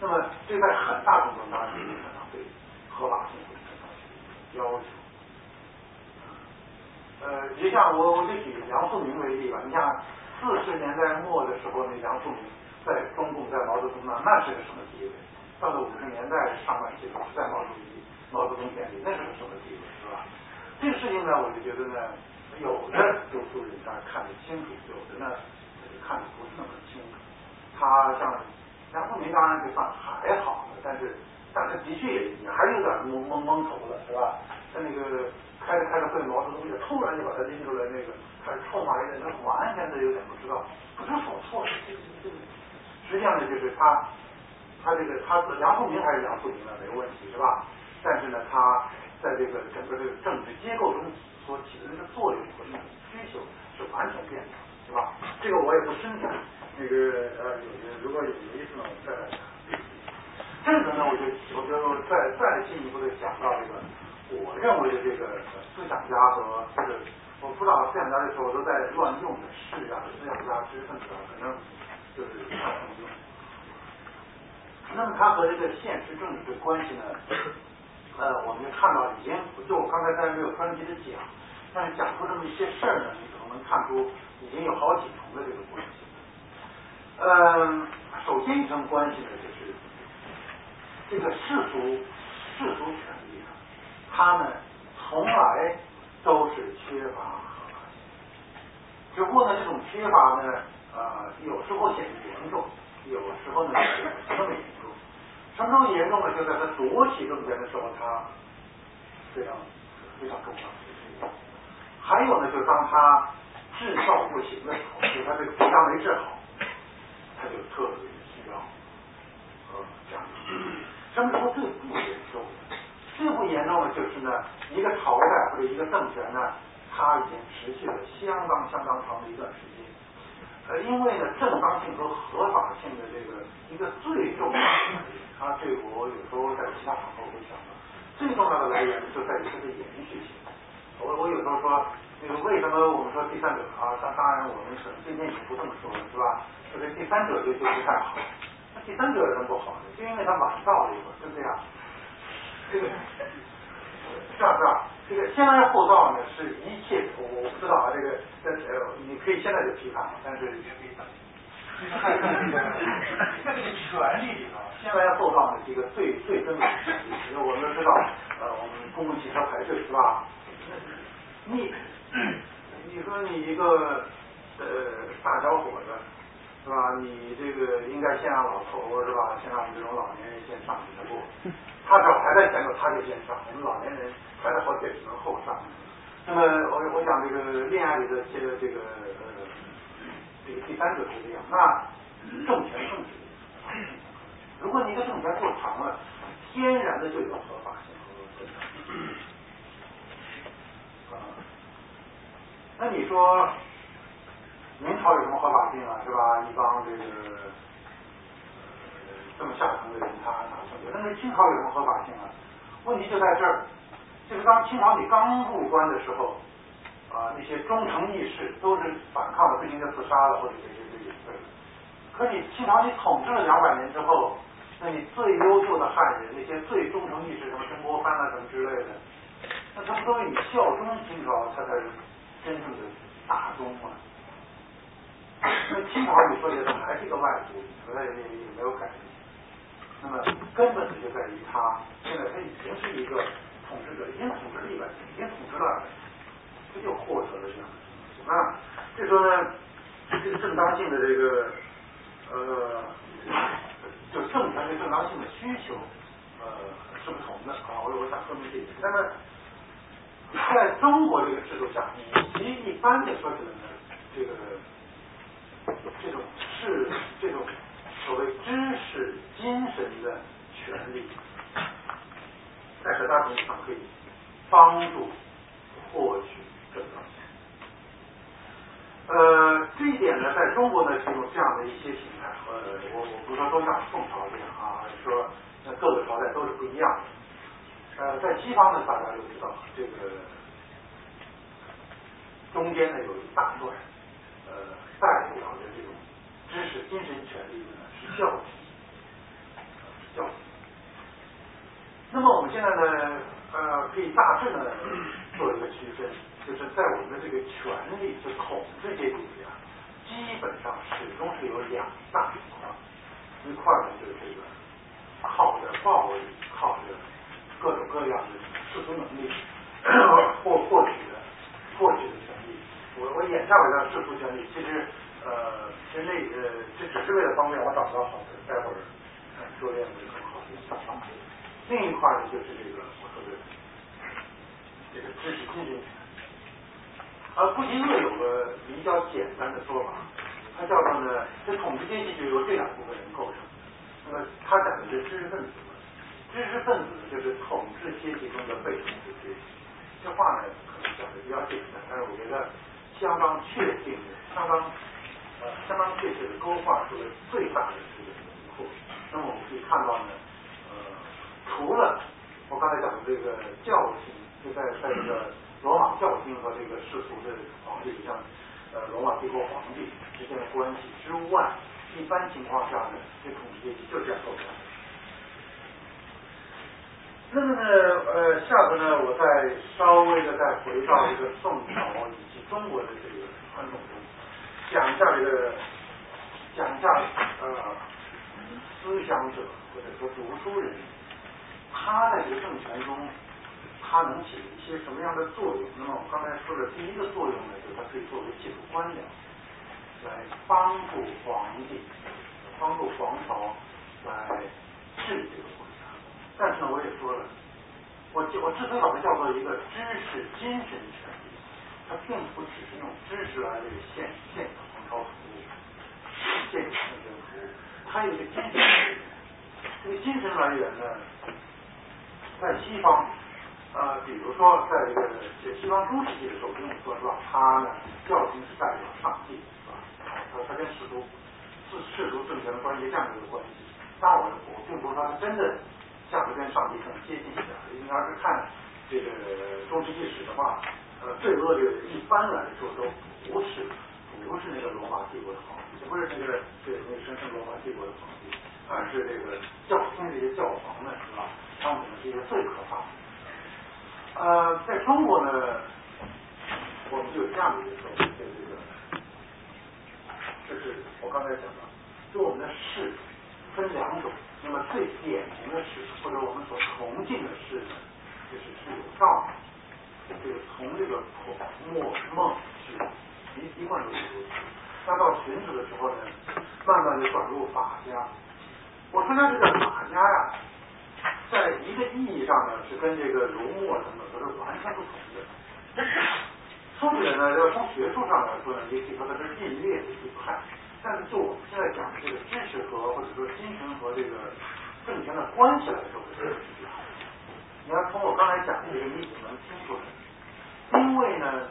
那么这在很大程度上是共产党对合法性的要求。呃，就像我我就举梁漱溟为例吧，你像四十年代末的时候，那梁漱溟在中共在毛泽东那那是个什么地位？到了五十年代上半期，在毛主席毛泽东眼里那是个什么地位，是吧？这个事情呢，我就觉得呢，有的读书人他看得清楚，有的呢看得不是那么清楚。他像梁漱溟当然就算还好了，但是但是的确也还是有点蒙蒙蒙头了，是吧？他那个。开着开着会，毛泽东就突然就把他拎出来，那个开始臭骂一顿，他完全的有点不知道不知所措。实际上呢，就是他他这个他是梁漱溟还是梁漱溟的没有问题是吧？但是呢，他在这个整个这个政治结构中所起的那个作用和那种需求是完全变的，是吧？这个我也不深谈。那个呃，有如果有意思呢，我们再来讲。这个呢，我就我就再再进一步的讲到这个。我认为的这个思想家和这个，我不知道思想家的时候都在乱用的是啊，思想家、知识分子啊，可能就是他通用。那么他和这个现实政治的关系呢？呃，我们就看到已经，就我刚才虽然没有专题的讲，但是讲出这么一些事儿呢，你可能能看出已经有好几重的这个关系。嗯，首先一层关系呢，就是这个世俗世俗权利。他们从来都是缺乏合法性，只不过呢，这种缺乏呢，呃，有时候显得严重，有时候呢，不那么严重严重。什么时候严重呢？就在他夺取政权的时候，他非常非常重要。还有呢，就是当他治教不行的时候，就他这个国家没治好，他就特别需要呃讲。什么时候最不严重？最不严重的就是呢，一个朝代或者一个政权呢，它已经持续了相当相当长的一段时间。呃，因为呢，正当性和合法性的这个一个最重要的来源，啊，对我有时候在其他场合我会讲到，最重要的来源就在于它的延续性。我我有时候说，那个为什么我们说第三者啊？当当然我们是今天已经不这么说了，是吧？这个第三者就就不太好。那第三者有什么不好的？就因为他晚到了一会儿，是不是呀？这 个是啊是啊，这个先来后到呢，是一切我我不知道啊，这个呃你可以现在就批判，但是也可以等。在这个权利里头，先来后到呢是一个最最根本的权利。因为我们知道，呃，我们公共汽车排队是吧？你你说你一个呃大小伙子是吧？你这个应该先让老头是吧？先让我们这种老年人先上你的步。他只要排在前头，他就先上。我们老年人排在后边只能后上。那么我我想这个恋爱里的这个这个呃这个第三者是这样，那政权更是这样。如果你一个政权做长了，天然的就有合法性和正当性。啊，那你说明朝有什么合法性啊？是吧？一帮这个。这么下层的人，他哪受得了？那清朝有什么合法性啊？问题就在这儿，就是当清朝你刚入关的时候，啊那些忠诚义士都是反抗了，不行就自杀了，或者这些这些。可你清朝你统治了两百年之后，那你最优秀的汉人，那些最忠诚义士，什么曾国藩啊什么之类的，那他们都为你效忠清朝，他才是真正的大忠嘛。那清朝你说起来还是一个外族，从来也也没有改变。那么根本就在于他现在他已经是一个统治者，已经统治了一百年，已经统治了，不就获得了这样的东西？那这时候呢，这个正当性的这个呃，就政权对正当性的需求呃是不同的啊。我我想说明这一点。那么在中国这个制度下，以及一般的说起来呢，这个。这种是这种所谓知识精神的权利，在很大程度上可以帮助获取更多钱。呃，这一点呢，在中国呢是有这样的一些形态。呃，我我不是说都像宋朝这样啊，说各个朝代都是不一样的。呃，在西方呢，大家都知道这个中间呢有一大段。呃代表的这种知识精神权利呢是教育，教育。那么我们现在呢，呃，可以大致呢做一个区分，就是在我们的这个权利和统治阶级里啊，基本上始终是有两大一块，一块呢就是这个靠着暴力、靠着各种各样的世俗能力获获取的获取的权。我我眼下为的世俗权利，其实呃，其实那呃，这只是为了方便我找到好的，待会儿说练会更好的想法。另一块呢，就是这个我说的这个知识精神权。而布吉厄有个比较简单的说法，他叫做呢，这统治阶级就由这两部分人构成。那么他讲的是知识分子，知识分子就是统治阶级中的被统治阶级。这话呢，可能讲的比较简单，但是我觉得。相当确定的，相当呃相当确切的勾画出了最大的这个轮廓。那么我们可以看到呢，呃，除了我刚才讲的这个教廷，就在在这个罗马教廷和这个世俗的皇帝，像呃罗马帝国皇帝之间的关系之外，一般情况下呢，这统治阶级就这样构成。那么呢，呃，下次呢，我再稍微的再回到这个宋朝以中国的这个传统中，讲一下这个，讲一下呃，思想者或者说读书人，他在这个政权中，他能起一些什么样的作用？那么我刚才说的第一个作用呢，就是他可以作为技术官僚，来帮助皇帝，帮助皇朝来治这个国家。但是呢，我也说了，我我之所以把它叫做一个知识精神权，它并不只是用知识来为献献皇朝服务，献给政权服务，它有一个精神来源。这个精神来源呢，在西方，呃，比如说在这个西方中世纪的时候，我们说是吧，它呢，教廷是代表上帝，是吧？它它跟世俗世世俗政权的关系这样的一个关系。当然，我我并不是说它真的。价值跟上帝更接近一点。你要是看这个中世纪史的话，呃，最恶劣的一般来说都不是不是那个罗马帝国的皇帝，不是那个这个那个神圣罗马帝国的皇帝，而是这个教天这些教皇们，是吧？他们是一些最可怕。呃，在中国呢，我们就有这样的一个说法，就这个，就是我刚才讲的，就我们的事分两种。那么最典型的事，或者我们所崇敬的事呢，就是是有道，这个从这个孔墨孟是一一贯都是如此。那到荀子的时候呢，慢慢的转入法家。我说他这个法家呀，在一个意义上呢，是跟这个儒墨等等都是完全不同的。说起来呢，要从学术上来说呢，也可以说它是并列的一派。但是就我们现在讲的这个知识和或者说精神和这个政权的关系来说，是。你要从我刚才讲的这个例子能听出来，因为呢，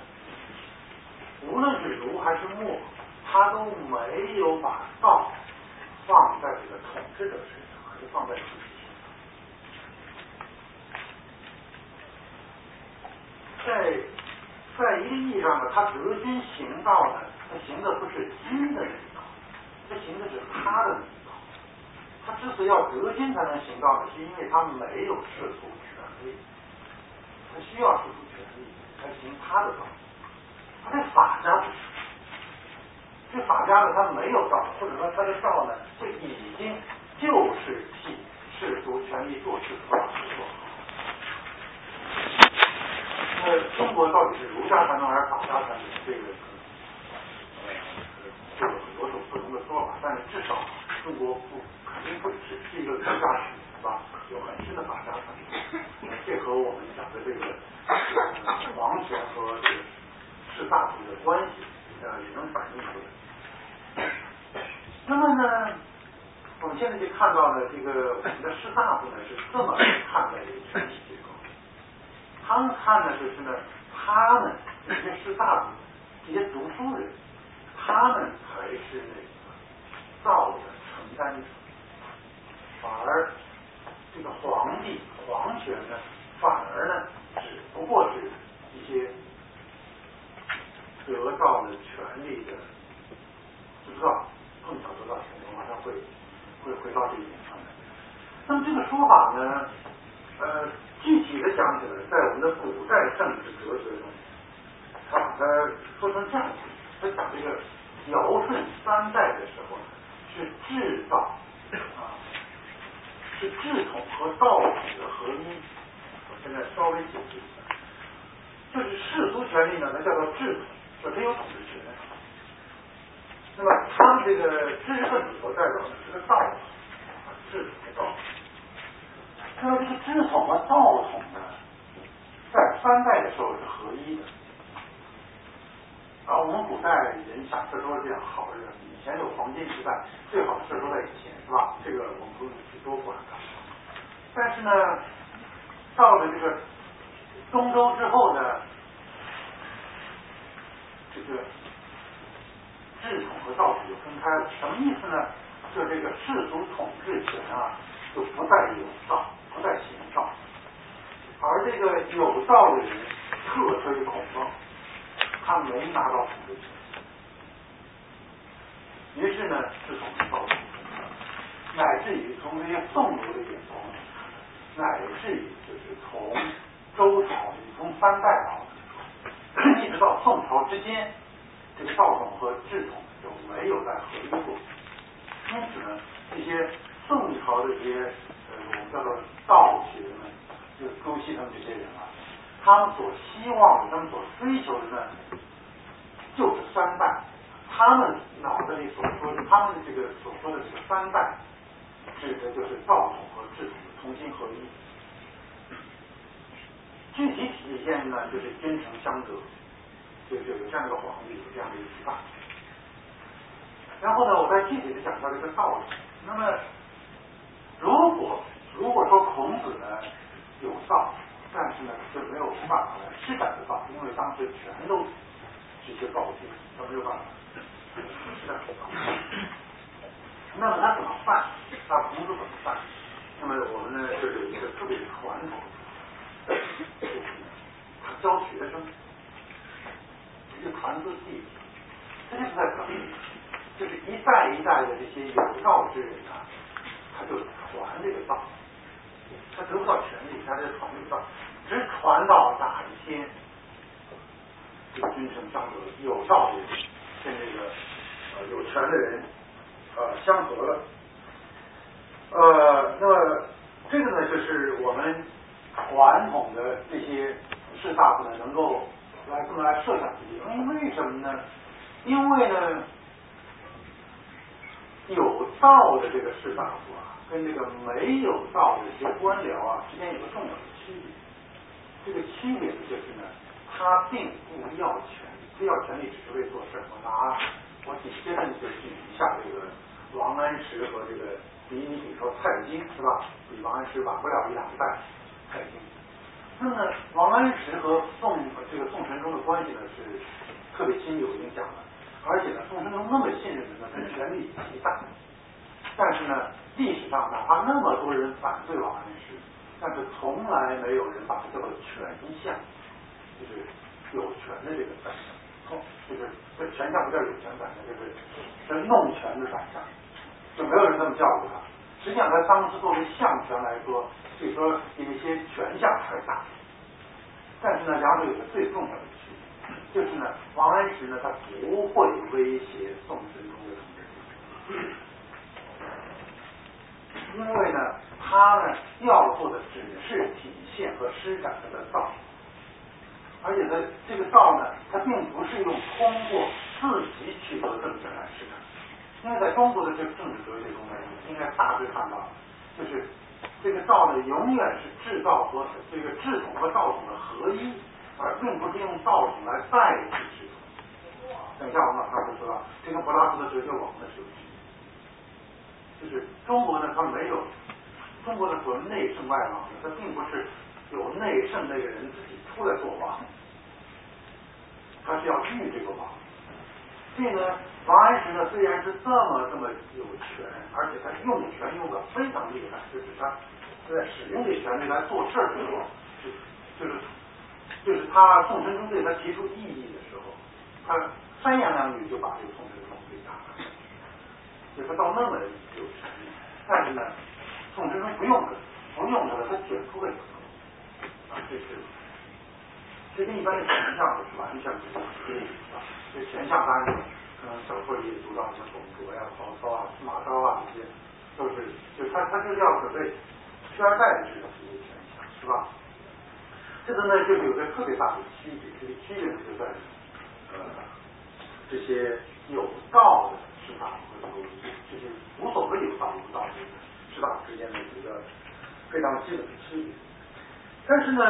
无论是儒还是墨，他都没有把道放在这个统治者身上，而是放在自己身上。在在一个意义上呢，他德军行道呢，他行的不是军的那一道，他行的是他的道。他之所以要德军才能行道呢，是因为他没有世俗他需要世俗权利来行他的道。他这法家，这法家呢，他没有道，或者说他的道呢，就已经就是替世俗权利做事的法做。那中国到底是儒家传统还是法家传统？这个呃，就有很多种不同的说法。但是至少中国不肯定不只是一个儒家传统，是吧？有很深的法家传统。这和我们讲的这个王权和这个士大夫的关系，呃，也能反映出来。那么呢，我们现在就看到呢，这个我们的士大夫呢是这么看待这个权力结构。他们看的就是呢，他们这些士大夫、这些读书人，他们才是那个道的承担者，反而这个皇帝、皇权呢，反而呢，只不过是一些得到的权利的，不知道碰巧得到权利，马上会会回到这一点上来。那么这个说法呢，呃。具体的讲起来，在我们的古代政治哲学中，他把它说成这样子：他讲这个尧舜三代的时候呢，是制造啊，是制统和道统的合一。我现在稍微解释一下，就是世俗权利呢，它叫做制统，就它有统治权。那么他们这个知识分子所代表的是个道统啊，制统的道统。那么这个制统和道统呢，在三代的时候是合一的。啊，我们古代人想设说这样好人，前有黄金时代，最好是说在以前，是吧？这个我们不用去多管它。但是呢，到了这个东周之后呢，这个制统和道统就分开了。什么意思呢？就这个世俗统治权啊，就不再有道。不再行道，而这个有道的人特吹孔孟，他没拿到统治权。于是呢，是从道统，乃至于从这些宋儒的眼光，乃至于就是从周朝，从三代啊，一直到宋朝之间，这个道统和制统就没有再合一过。因此呢，这些宋朝的这些呃。我们叫做道学们，就朱熹他们这些人啊，他们所希望的，他们所追求的呢，就是三代。他们脑子里所说的，他们这个所说的这个三代，指的就是道统和制统的同心合一。具体体现呢，就是君臣相得，就就有这样一个皇帝，有这样的一个大。然后呢，我再具体的讲到这个道理。那么，如果如果说孔子呢有道，但是呢就没有办法来施展的道，因为当时全都是些暴君，他没有办法那么他怎么办？他孔子怎么办？那么我们呢就有一个特别传统，他教学生，一个传子弟子，这就是在传，就是一代一代的这些有道之人啊，他就传这个道。他得不到权利，他就传这个道，只传到哪一天，这个君臣相得，有道的人跟这个呃有权的人呃相合了，呃，那么这个呢，就是我们传统的这些士大夫呢，能够来这么来设想自己，因为为什么呢？因为呢，有道的这个士大夫啊。跟这个没有道的这些官僚啊之间有个重要的区别，这个区别就是呢，他并不要求要权力只是为做事。我拿我紧接着就举一下这个王安石和这个比你比如说蔡京是吧？比王安石晚不了一两代，蔡京。那么王安石和宋这个宋神宗的关系呢是特别亲密，我已经讲了，而且呢宋神宗那么信任他，他权力极大，但是呢。历史上哪怕那么多人反对王安石，但是从来没有人把他叫做权相，就是有权的这个反就是这权相不叫有权反向，就是是弄权的反向，就没有人这么叫过他。实际上，他当时作为相权来说，可以说比那些权相还大。但是呢，两者有个最重要的区别，就是呢，王安石呢，他不会威胁宋神宗的统治，因为呢，他呢要做的只是体现和施展他的道，而且呢，这个道呢，它并不是用通过自己取得政治来施展。因为在中国的这个政治哲学中呢，应该大致看到，就是这个道呢，永远是制造和这个制统和道统的合一，而并不是用道统来代替制统。等一下我们马上就说到，这个柏拉图的哲学我们的是有区别。就是中国呢，它没有中国的所谓内圣外王，它并不是有内圣那个人自己出来做王，他是要育这个王。所以呢，王安石呢虽然是这么这么有权，而且他用权用的非常厉害，就是他在使用这权力来做事的时候，就就是就是他宋神宗对他提出异议的时候，他三言两语就把这个宋神宗给打了，就他到那么有权力，但是呢，宋神宗不用他，不用他了，他解出了一个啊，这是这跟一般的权相是完全不同的啊。这权相当然，可能小说里读到像董卓呀、曹操啊、司马昭啊这些，都是就他他就是要准备取而代之的这些权相，是吧？这个呢，就是有个特别大的区别，这个区别呢就在呃这些有道的士大夫和这些无所谓有道无道的士大夫之间的一个非常基本的区别。但是呢，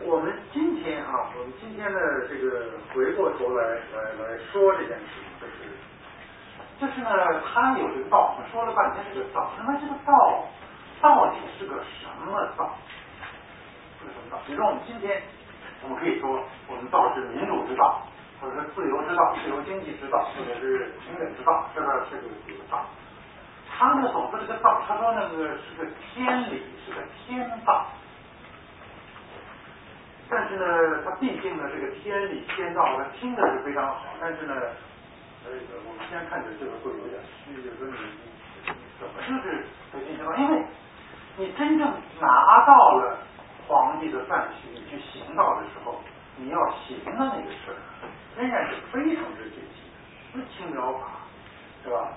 我们今天啊，我们今天呢，这个回过头来来来说这件事，就是，就是呢，他有这个道，说了半天这个道，那么这个道到底是个什么道？是什么道？比如说我们今天，我们可以说，我们道是民主之道，或者是自由之道、自由经济之道，或者是平等之道，这个是个这个道。他呢？总说这个道，他说那个是个天理，是个天道。但是呢，他毕竟呢，这个天理天道，他听的是非常好。但是呢，呃，我们现在看着这个会有点虚，就说你怎么就是推进天道？因为你真正拿到了皇帝的赞许，你去行道的时候，你要行的那个事儿，仍然是非常之具体的，是轻描法，是吧？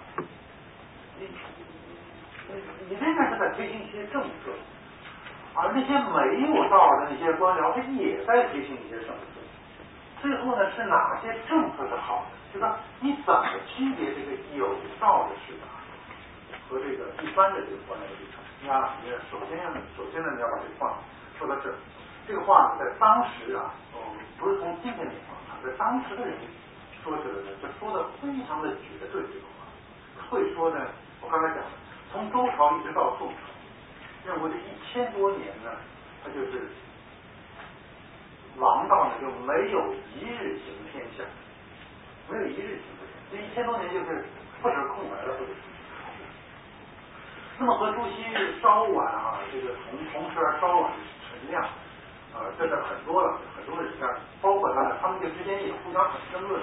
你你你仍然是在推行一些政策。而那些没有道的那些官僚，他也在推行一些政策。最后呢，是哪些政策是好的？就说你怎么区别这个有道的士大夫和这个一般的这个官僚阶层？你看，你首先要，首先呢，你要把这个话说到这。这个话呢，在当时啊，哦，不是从今天的啊，在当时的人说起来呢，就说的非常的绝对。这个话会说呢，我刚才讲，从周朝一直到宋朝。认为这一千多年呢，他就是王道呢就没有一日行天下，没有一日行天下，这一千多年就是不止空白了，不止。那么和朱熹稍晚啊，这个同同时而稍晚陈亮啊，这个很多的，很多人家，包括他呢，他们这之间也互相很争论。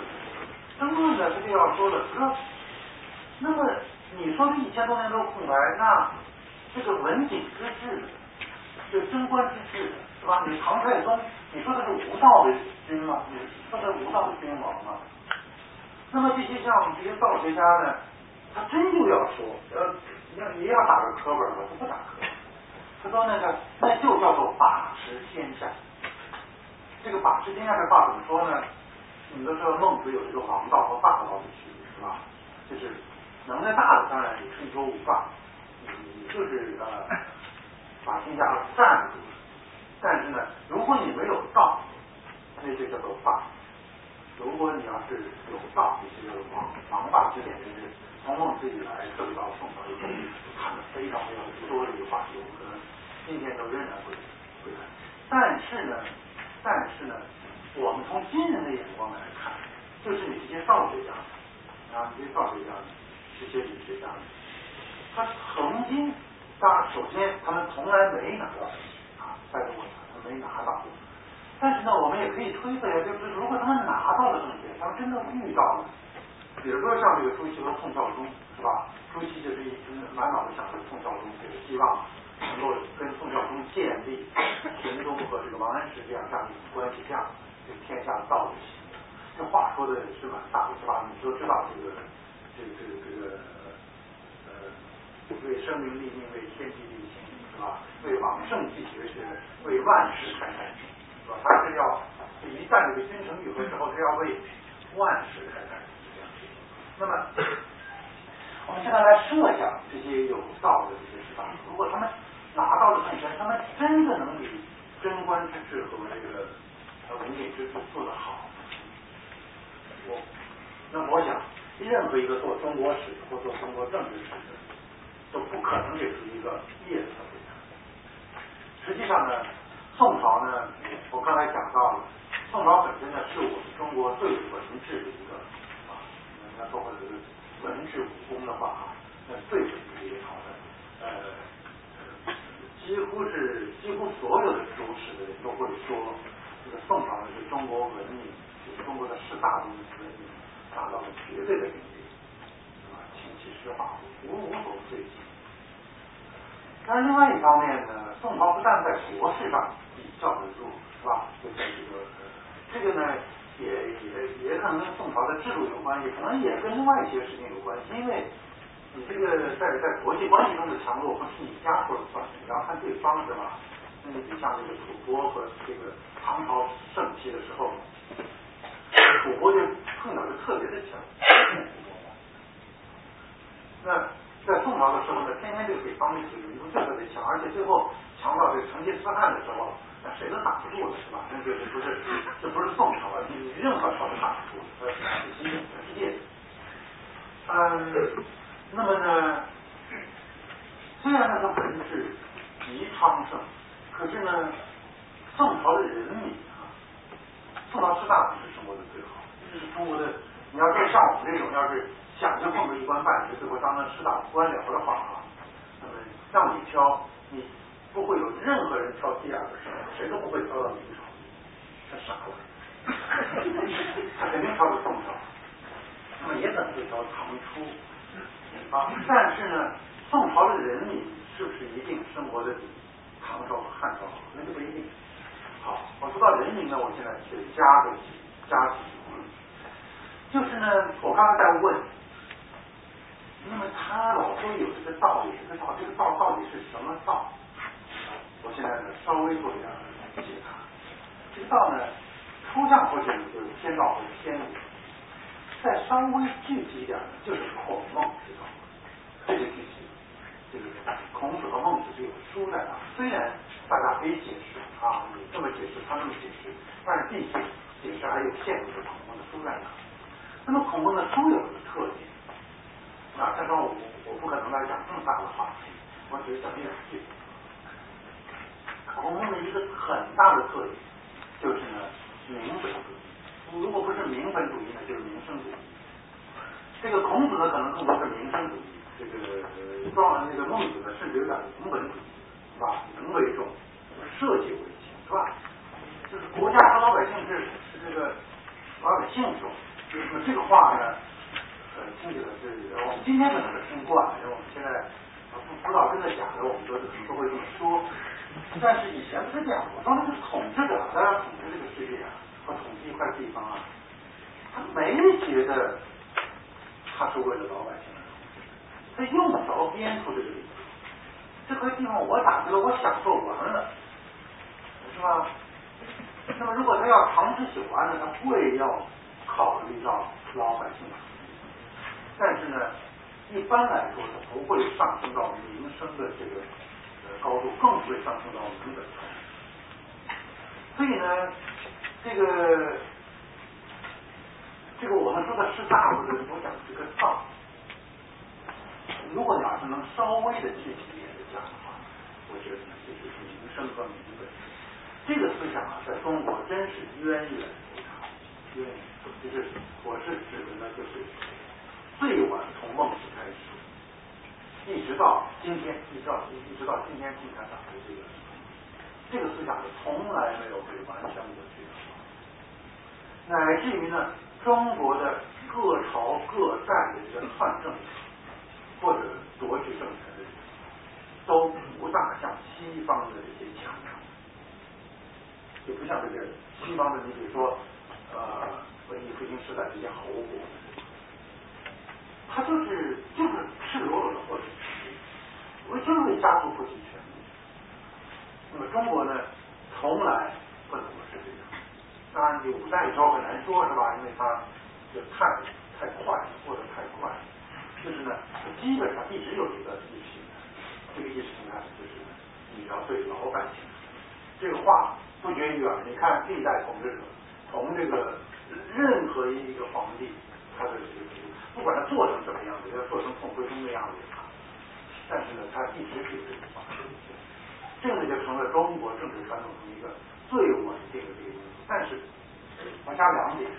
争论呢，他就要说了，说那么你说这一千多年都是空白，那？这个文景之治，这贞观之治，是吧？你唐太宗，你说的是无道的君吗？你说的是无道的君王吗？那么这些像这些道学家呢，他真就要说，呃，要也要打个磕本了，他不打磕。他说那个，那就叫做把持天下。这个把持天下这话怎么说呢？你都知道孟子有这个王道和霸道的区别，是吧？就是能耐大的当然你春秋五霸。就是呃，把天下占住，但是呢，如果你没有道，那就叫做霸；如果你要是有道，那就是王。王霸之点就是从孟子以来，特别到宋朝以后，谈的非常非常多的一个话题，我们可能今天都仍然会会谈。但是呢，但是呢，我们从今人的眼光来看，就是你这些道学家啊，这些道学家，这些理学家。他曾经，当然，首先他们从来没拿到啊，拜托我，他没拿到。但是呢，我们也可以推测呀，就是如果他们拿到了政权，他们真的遇到了，比如说像这个朱熹和宋孝宗，是吧？朱熹就是一直满脑子想着宋孝宗，就是希望能够跟宋孝宗建立玄宗和这个王安石这样这样一种关系，这样这天下道就行。这话说的是蛮大的，是吧？你都知道这个这个这个这个，为生民立命，为天地立心，是吧？为往圣继绝学，为万世开太平。是吧？他是要一旦这个君臣愈合之后，是要为万世开太平。那么，我们现在来设想这些有道的这些士大夫，如果他们拿到了政权，他们真的能比贞观之治和这个文景之治做得好，我那我想，任何一个做中国史或做中国政治史的，都不可能给出一个叶子的回答。实际上呢。宋朝呢，我刚才讲到了，宋朝本身呢是我们中国最文治的一个啊，人家说或者是文治武功的话啊，那最文治的一个朝代，呃，几乎是几乎所有的读史的人都会说，这个宋朝呢是中国文明，就是中国的士大夫文明达到了绝对的顶峰，琴棋书画无无所不及。但另外一方面呢，宋朝不但在国事上，较得住是吧？就是这个，这个呢，也也也可能跟宋朝的制度有关系，可能也跟另外一些事情有关系。因为你这个在在国际关系中的强弱，不是你家说了算，你要看对方是吧？那你像这个吐蕃和这个唐朝盛期的时候，吐蕃就碰到就特别的强。那在宋朝的时候呢，偏偏这个北方的这个民族特别强，而且最后强到这成吉思汗的时候。那谁都挡不住的是吧？那就是不是，这不是宋朝啊，你任何朝都挡不住，它是新全世界。嗯，那么呢，虽然那个文治极昌盛，可是呢，宋朝的人民啊，宋朝士大夫是生活的最好，这是中国的。你要说像我们这种，要是想着混个一官半职，最后当了士大官僚的话啊，那么让你挑你。不会有任何人挑第二个，谁都不会挑到明朝，他傻了，他肯定挑到宋朝，那么也可能会挑唐初啊。但是呢，宋朝的人民是不是一定生活的比唐朝和汉朝好？那就不一定。好，我说到人民呢，我现在是加个加几句，就是呢，我刚才在问，那么他老说有这个道理，这个道，这个道到底是什么道？我现在呢，稍微做一点解答。这个道呢，抽象说起来就是天道和天理；再稍微具体一点呢，就是孔孟之道。这个具体，这个孔子和孟子是有书在哪。虽然大家可以解释啊，你这么解释，他那么解释，但是毕竟解释还有限度的。孔孟的书在哪？那么孔孟的书有什么特点，啊，他说我我不可能来讲这么大的话题，我只是讲一两句。孔孟的一个很大的特点就是呢，民本主义。如果不是民本主义呢，就是民生主义。这个孔子呢，可能更多是民生主义；这个庄那个孟子呢，甚至有点人本主义，是吧？人为重，社稷为轻，是吧？就是国家和老百姓是是这个老百姓重。就是说这个话呢，呃，听起来是我们今天可能听惯了，因为我们现在不不知道真的假的，我们都可能都会这么说。但是以前不是这样，我说那是统治者，他要统治这个世界啊，或统治一块地方啊，他没觉得他是为了老百姓，他用不着编出这个理由。这块地方我打下来，我享受完了，是吧？那么如果他要长治久安呢，他会要考虑到老百姓。但是呢，一般来说，他不会上升到民生的这个。高度更不会上升到根本层所以呢，这个这个我们说的士大夫的，我讲这个道，如果你要是能稍微的具体一点的讲的话，我觉得呢，这就是民生和民本。这个思想啊，在中国真是源远流长，渊源就是我是指的呢，就是最晚从孟子开始。一直到今天，一直到一直到今天共产党的这个，这个思想是从来没有被完全的去乃至于呢，中国的各朝各代的这个篡政或者夺取政权的人，都不大像西方的这些强大，就不像这个西方的，你比如说呃文艺复兴时代这些侯国，他就是就是赤裸裸的获取权力，为就是为家族获取权力。那么中国呢，从来不能够是这样。当然，有代时候很难说，是吧？因为它就太太快，或者太快。就是呢，基本上一直有一个意识形态，这个意识形态就是你要对老百姓。这个话不绝于耳。你看历代统治者，从这个任何一个皇帝，他的这个不管他做成什么样子，要做成宋徽宗的样子，但是呢，他一直是这种方式。这个就成了中国政治传统中一个最稳定的这个因素。但是，我加两点，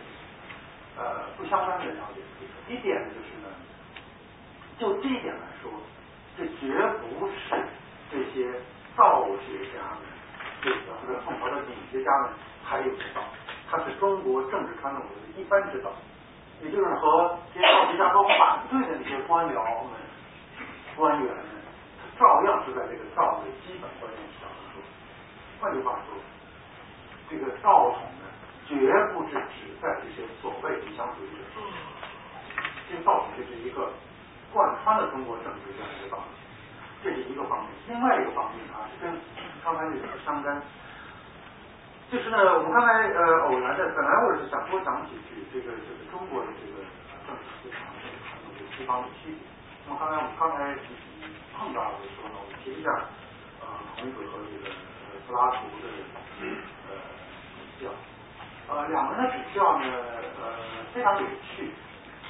呃，不相干的两点。一点呢就是呢，就这一点来说，这绝不是这些道学家们，这个或者宋朝的理学家们才有的道，它是中国政治传统的一般之道。也就是和这些道学家都反对的那些官僚们、官员们。照样是在这个道的基本观念上说。换句话说，这个道统呢，绝不是只在这些所谓理想主义者。这个道统就是一个贯穿了中国政治这样一个道理，这是一个方面。另外一个方面啊，是跟刚才那个相干，就是呢，我们刚才呃偶然的，本来我是想多讲几句这个这个中国的这个政治思想和西方的区别。那么刚才我们刚才。碰到的时候呢，我们提一下呃孔子和这个柏拉图的呃比较，呃两个人的比较呢呃非常有趣，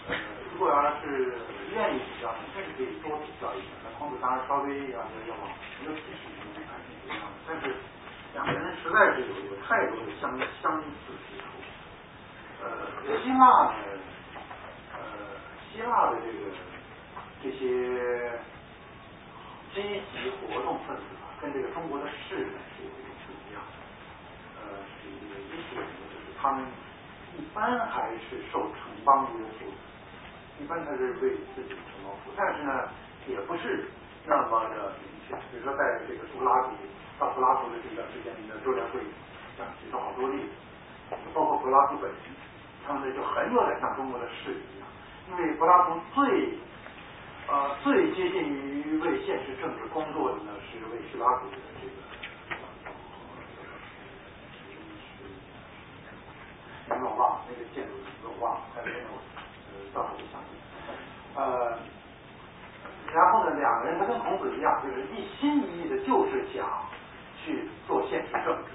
呃如果要是愿意比较，甚至可以多比较一下。那孔子当然稍微要要往没有几十年前看是不一样的，但是两个人实在是有有太多的相相似之处。呃希腊呢呃希腊的这个这些。积极活动分子啊，跟这个中国的士呢是有一点不一样的。呃，是一个意思就是他们一般还是受城邦的约束，一般他是为自己城邦服务，但是呢，也不是那么的明确。比如说，在这个苏格拉底到柏拉图的这段时间里的周联会讲举出好多例子，包括柏拉图本人，他们呢就很有点像中国的士一样，因为柏拉图最。呃，最接近于为现实政治工作的呢，是为叙拉古的这个，名字我忘了，那个建筑名字我忘了，但是我呃到时候就想起。呃，然后呢，两个人他跟孔子一样，就是一心一意的，就是想去做现实政治，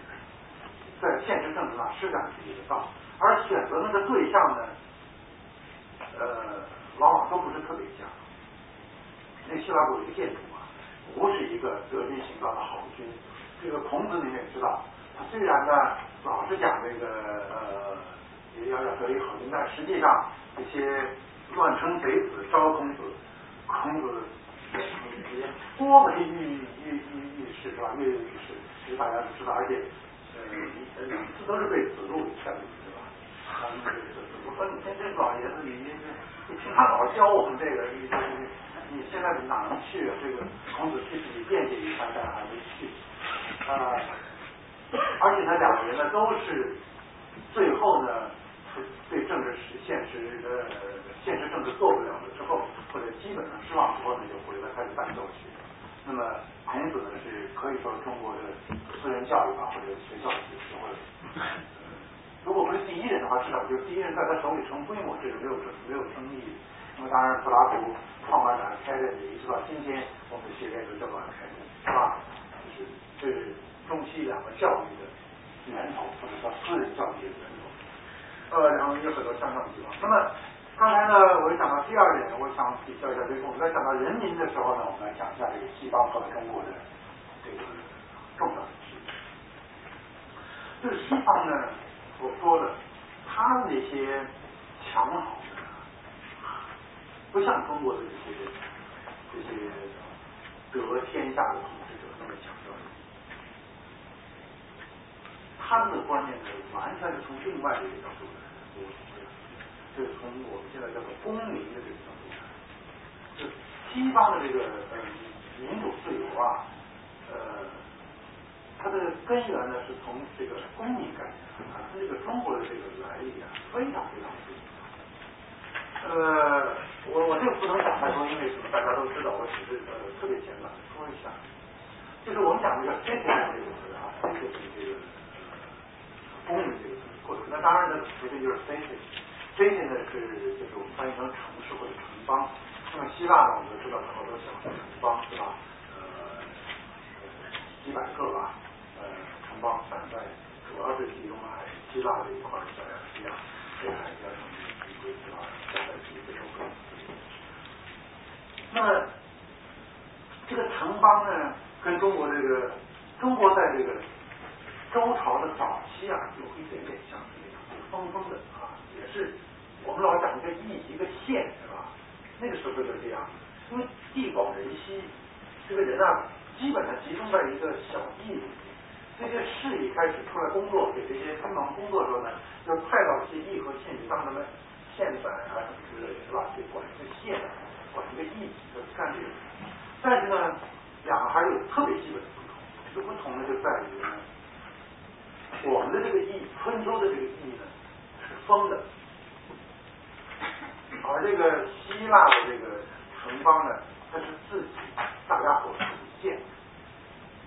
在现实政治上施展自己的道，而选择那个对象呢，呃，往往都不是特别佳。那希腊古一个建筑啊，不是一个德军形状的好军。这个孔子你也知道，他虽然呢老是讲这个呃要要得一好军，但实际上这些乱称贼子招孔子，孔子也多为御御御御史是吧？御御史，其实大家都知道，而且呃两次都是被子路给劝阻，是吧？他们这个我说你这这老爷子，你你你听他老教我们这个，你你。你现在哪能去啊？这个孔子替自己辩解一番，但还没去。啊，而且呢，两个人呢都是最后呢，对政治实现实呃现实政治做不了了之后，或者基本上失望之后呢，就回来开始战斗去。那么孔子呢，是可以说中国的私人教育吧，或者学校的时候，如果不是第一人的话，至少就是第一人在他手里成规模，这是没有没有争议。那么当然，柏拉图。创办了开的，一直到今天，我们的学院都这么开的，是吧？就是这是中西两个教育的源头，或者叫私人教育的源头。呃，然后有很多相像的地方。那么刚才呢，我讲到第二点，我想比较一下这个。我们在讲到人民的时候呢，我们来讲一下这个西方和中国的这个重要的区别。就是西方呢所说的，他那些强好的。不像中国的这些这些得天下的统治者那么强调。他们的观念呢，完全是从另外的一个角度来，就是从我们现在叫做公民的这个角度来，就西方的这个呃民主自由啊，呃，它的根源呢是从这个公民概念啊，它这个中国的这个来历啊，非常非常不一样。呃，我我这个不能讲太多，因为什么？大家都知道，我只是呃特别简短的说一下。就是我们讲这个阶级这个词啊阶级这个公民这个词，或者那当然呢，首先就是最近呢是就是我们翻译成城市或者城邦。那么希腊呢，我们都知道好多小城邦是吧？呃，几百个吧，呃，城邦散在主要是集中在希腊这一块小亚细亚、北海边上一些是吧？散在几个州份。那么这个城邦呢？跟中国这个，中国在这个周朝的早期啊，有一点点像是那种封封的啊，也是我们老讲一个邑一个县是吧？那个时候就是这样，因为地广人稀，这个人啊基本上集中在一个小邑里，这些士一开始出来工作，给这些帮忙工作的时候呢，就派到这些邑和县去当他们县宰啊什么之类的，是吧？去管一个县，管一个邑，就干这个。但是呢。两个还有特别基本的不同，这个不同呢就在于呢，我们的这个义，春秋的这个义呢是封的，而这个希腊的这个城邦呢，它是自己大家伙自己建。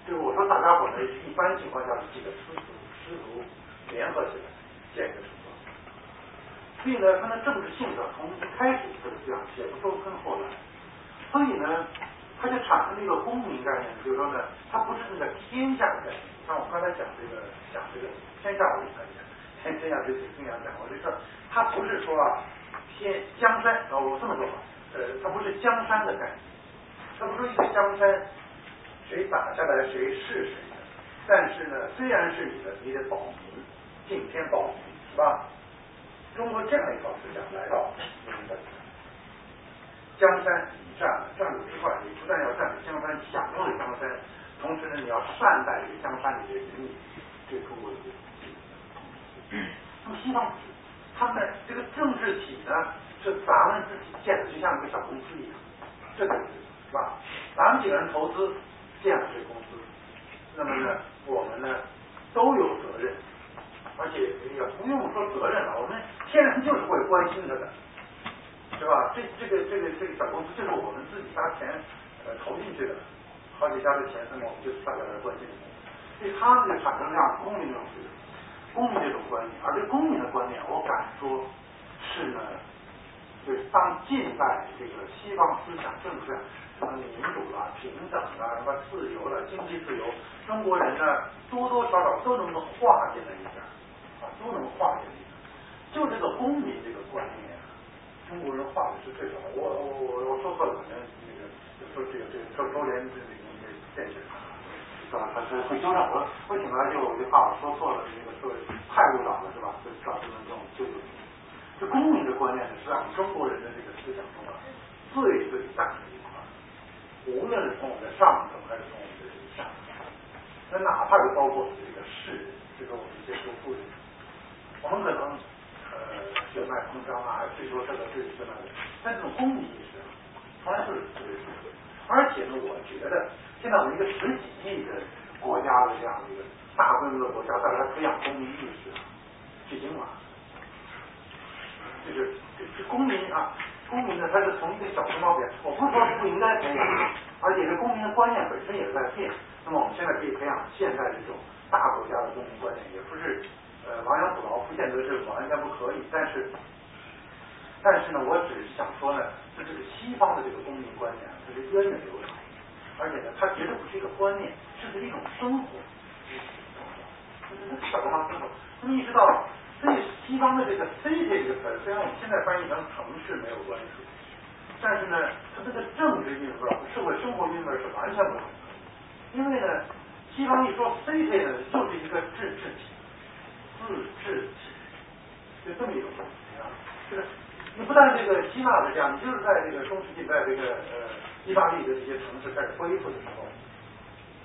就是我说大家伙呢，一般情况下是几个师徒师徒联合起来建一个城邦，所以呢，它的政治性格从一开始就是这样，也不说跟后来，所以呢。它就产生了一个公民概念，就是说呢，它不是那个天下的概念。像我刚才讲这个讲这个天下为概念，天天下就是这样讲过这事儿，它不是说啊天江山哦，我这么说吧，呃，它不是江山的概念，它不是一个江山，谁打下来谁是谁的。但是呢，虽然是你的，你得保民，敬天保民，是吧？中国这样一套思想来到明代，江山。占占有之外，你不但要占有江山，享用的江山，同时呢，你要善待这个江山里的人民，这中国的。那么西方，他们这个政治体呢，是咱们自己建的，就像一个小公司一样，这个是吧？咱们几个人投资建了这个公司，那么呢，我们呢都有责任，而且也不用说责任了，我们天然就是会关心他的。是吧？这这个这个这个小公司就是我们自己家钱呃投进去的，好几家的钱，那么我们就是大家来关心的。所以他们的产生这样公民这种公民这种观念，而这公民的观念，我敢说是呢，就是当近代这个西方思想政治什么民主了、平等了、什么自由了、经济自由，中国人呢多多少少都能够化进来一点啊，都能化进来一点。就这个公民这个观念。中国人画的是最少，我我我我说错了，可能那个说这个这个周周联这个那个电视是吧？他是会纠正我，我醒来就有句话我说错了，那个说太误导了是吧？就造成了这种纠正。这公民的观念呢，是让中国人的这个思想中啊最最大的一块，无论是从我们的上层还是从我们的下层，那哪怕是包括这个士人，这个我们一些读书人，我们可能呃。血脉膨胀啊，最多这个最什么的，但这种公民意识，从来就是特别重而且呢，我觉得现在我们一个十几亿的国家的这样的一个大规模的国家，再来培养公民意识，去经嘛，就是这这公民啊，公民呢，他是从一个小熊猫变，我不是说不应该培养，而且这公民的观念本身也在变。那么我们现在可以培养现在这种大国家的公民观念，也不是。呃，亡羊补牢不见得是完全不可以，但是，但是呢，我只是想说呢，就这个西方的这个公民观念，它是源远流长，而且呢，它绝对不是一个观念，这是一种生活。小地方生活，那么意识到，所以西方的这个 city 这个词，虽然我们现在翻译成城市没有关系，但是呢，它这个政治韵味、社会生活韵味是完全不同的。因为呢，西方一说 city 呢，就是一个自治体。自治体，就这么一种东西啊。这个你不但这个希腊是这样，你就是在这个中世纪，在这个呃意大利的这些城市开始恢复的时候，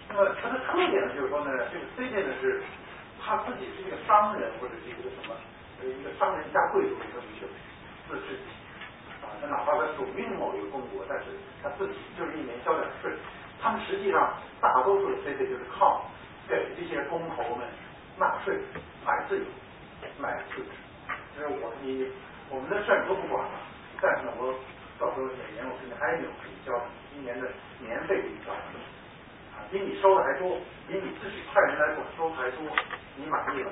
那么它的特点呢，就是说呢，这个 city 呢是他自己是一个商人或者是一个什么，一个商人加贵族的这么一个自治体啊，他哪怕他属于某一个公国，但是他自己就是一年交点税。他们实际上大多数的 city 就是靠给这些公侯们纳税买自由，买自治。就是我你我们的事你都不管了，但是呢，我到时候每年我给你还有可以交，一年的年费给你交。啊比你收的还多，比你自己派人来管收还多，你满意了，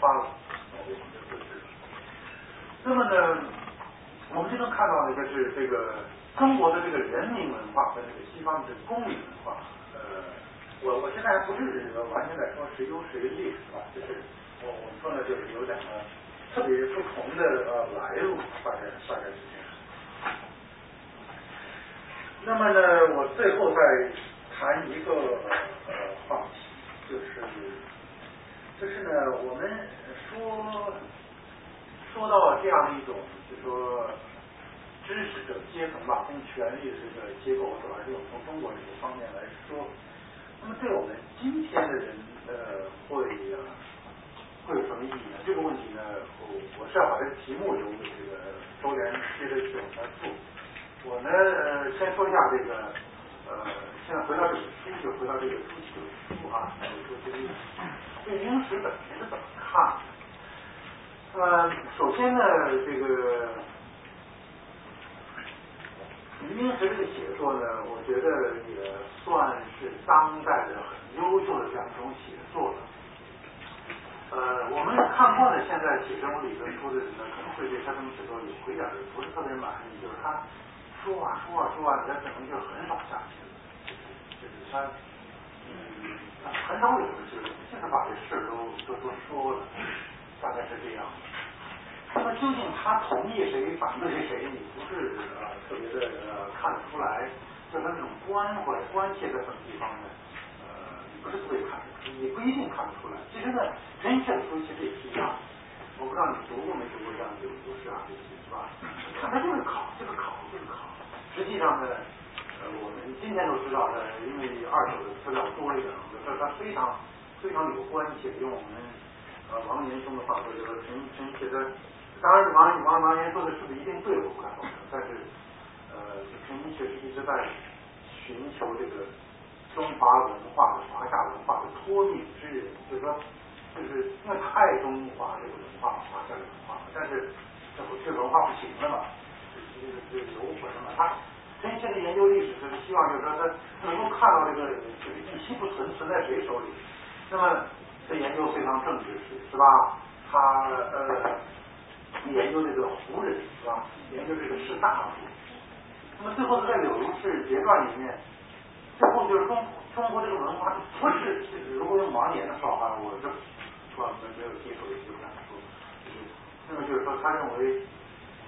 发了，我们就自治。那么呢，我们就能看到呢，就是这个中国的这个人民文化和这个西方的这个公民文化，呃，我我现在还不是完全在说谁优谁劣，是吧？就是我我们说呢，就是有两个特别不同的呃来路，大概大概是。那么呢，我最后再。谈一个呃话题，就是就是呢，我们说说到这样一种，就说知识者阶层吧，跟权力的这个结构，主要是从中国这个方面来说，那么对我们今天的人呃会会有什么意义呢？这个问题呢，我我是要把这个题目由这个周元接着去往下做。我呢先说一下这个呃。现在回到这个书，就回到这个书题的书啊，说这个对英史本身是怎么看？呃，首先呢，这个英史这个写作呢，我觉得也算是当代的很优秀的这样一种写作了。呃，我们看过的现在写这种理论书的人呢，可能会对他这种写作有一点不是特别满意，就是他说啊说啊说啊，他可能就很少下去。就是他嗯，很少有的就是，就是把这事都都都说了，大概是这样。那么究竟他同意谁，反对谁，你不是呃特别的呃看得出来，就他那种关怀关切在什么地方呢？呃，你不是特别看，你不一定看得出来。其实呢，陈寅恪的书其实也一样，我不知道你读过没读过这样的古诗啊这些是吧？看他就是考，就是考，就是考。实际上呢。呃我们今天都知道，呃，因为二手的资料多一点，这它非常非常有关系。用我们呃王岩兄的话说，就是陈陈写的，当然王王王岩说的是不是一定对，我不敢保证。但是呃，陈确实一直在寻求这个中华文化、华夏文化的脱敏之人，就是说，就是因为太中华这个文化、华夏文化，但是这不这文化不行了嘛，这这这有什么他。陈寅恪的研究历史就是希望，就是说他能够看到这个这个一息不存存在谁手里。那么他研究非常政治，是吧？他呃研究这个胡人，是吧？研究这个士大夫。那么最后在《柳如是节传》里面，最后就是中中国这个文化不是，如果用王岩的说法，我这说没没有接触的就这样说。那么就是说，他认为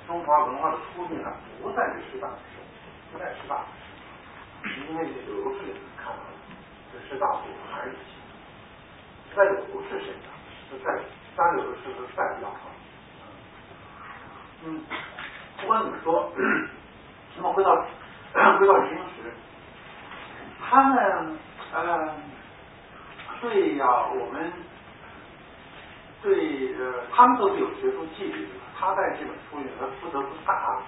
中华文化的突变呢，不在于士大。不在师大，因为柳如是看到了，这师大夫还是在柳如是身上，是在三柳如是是代表。嗯，不管怎么说，那么回到 回到平时，他们呃，对呀，我们对呃，他们都是有学术纪律的。他在这本书里，他不得不大。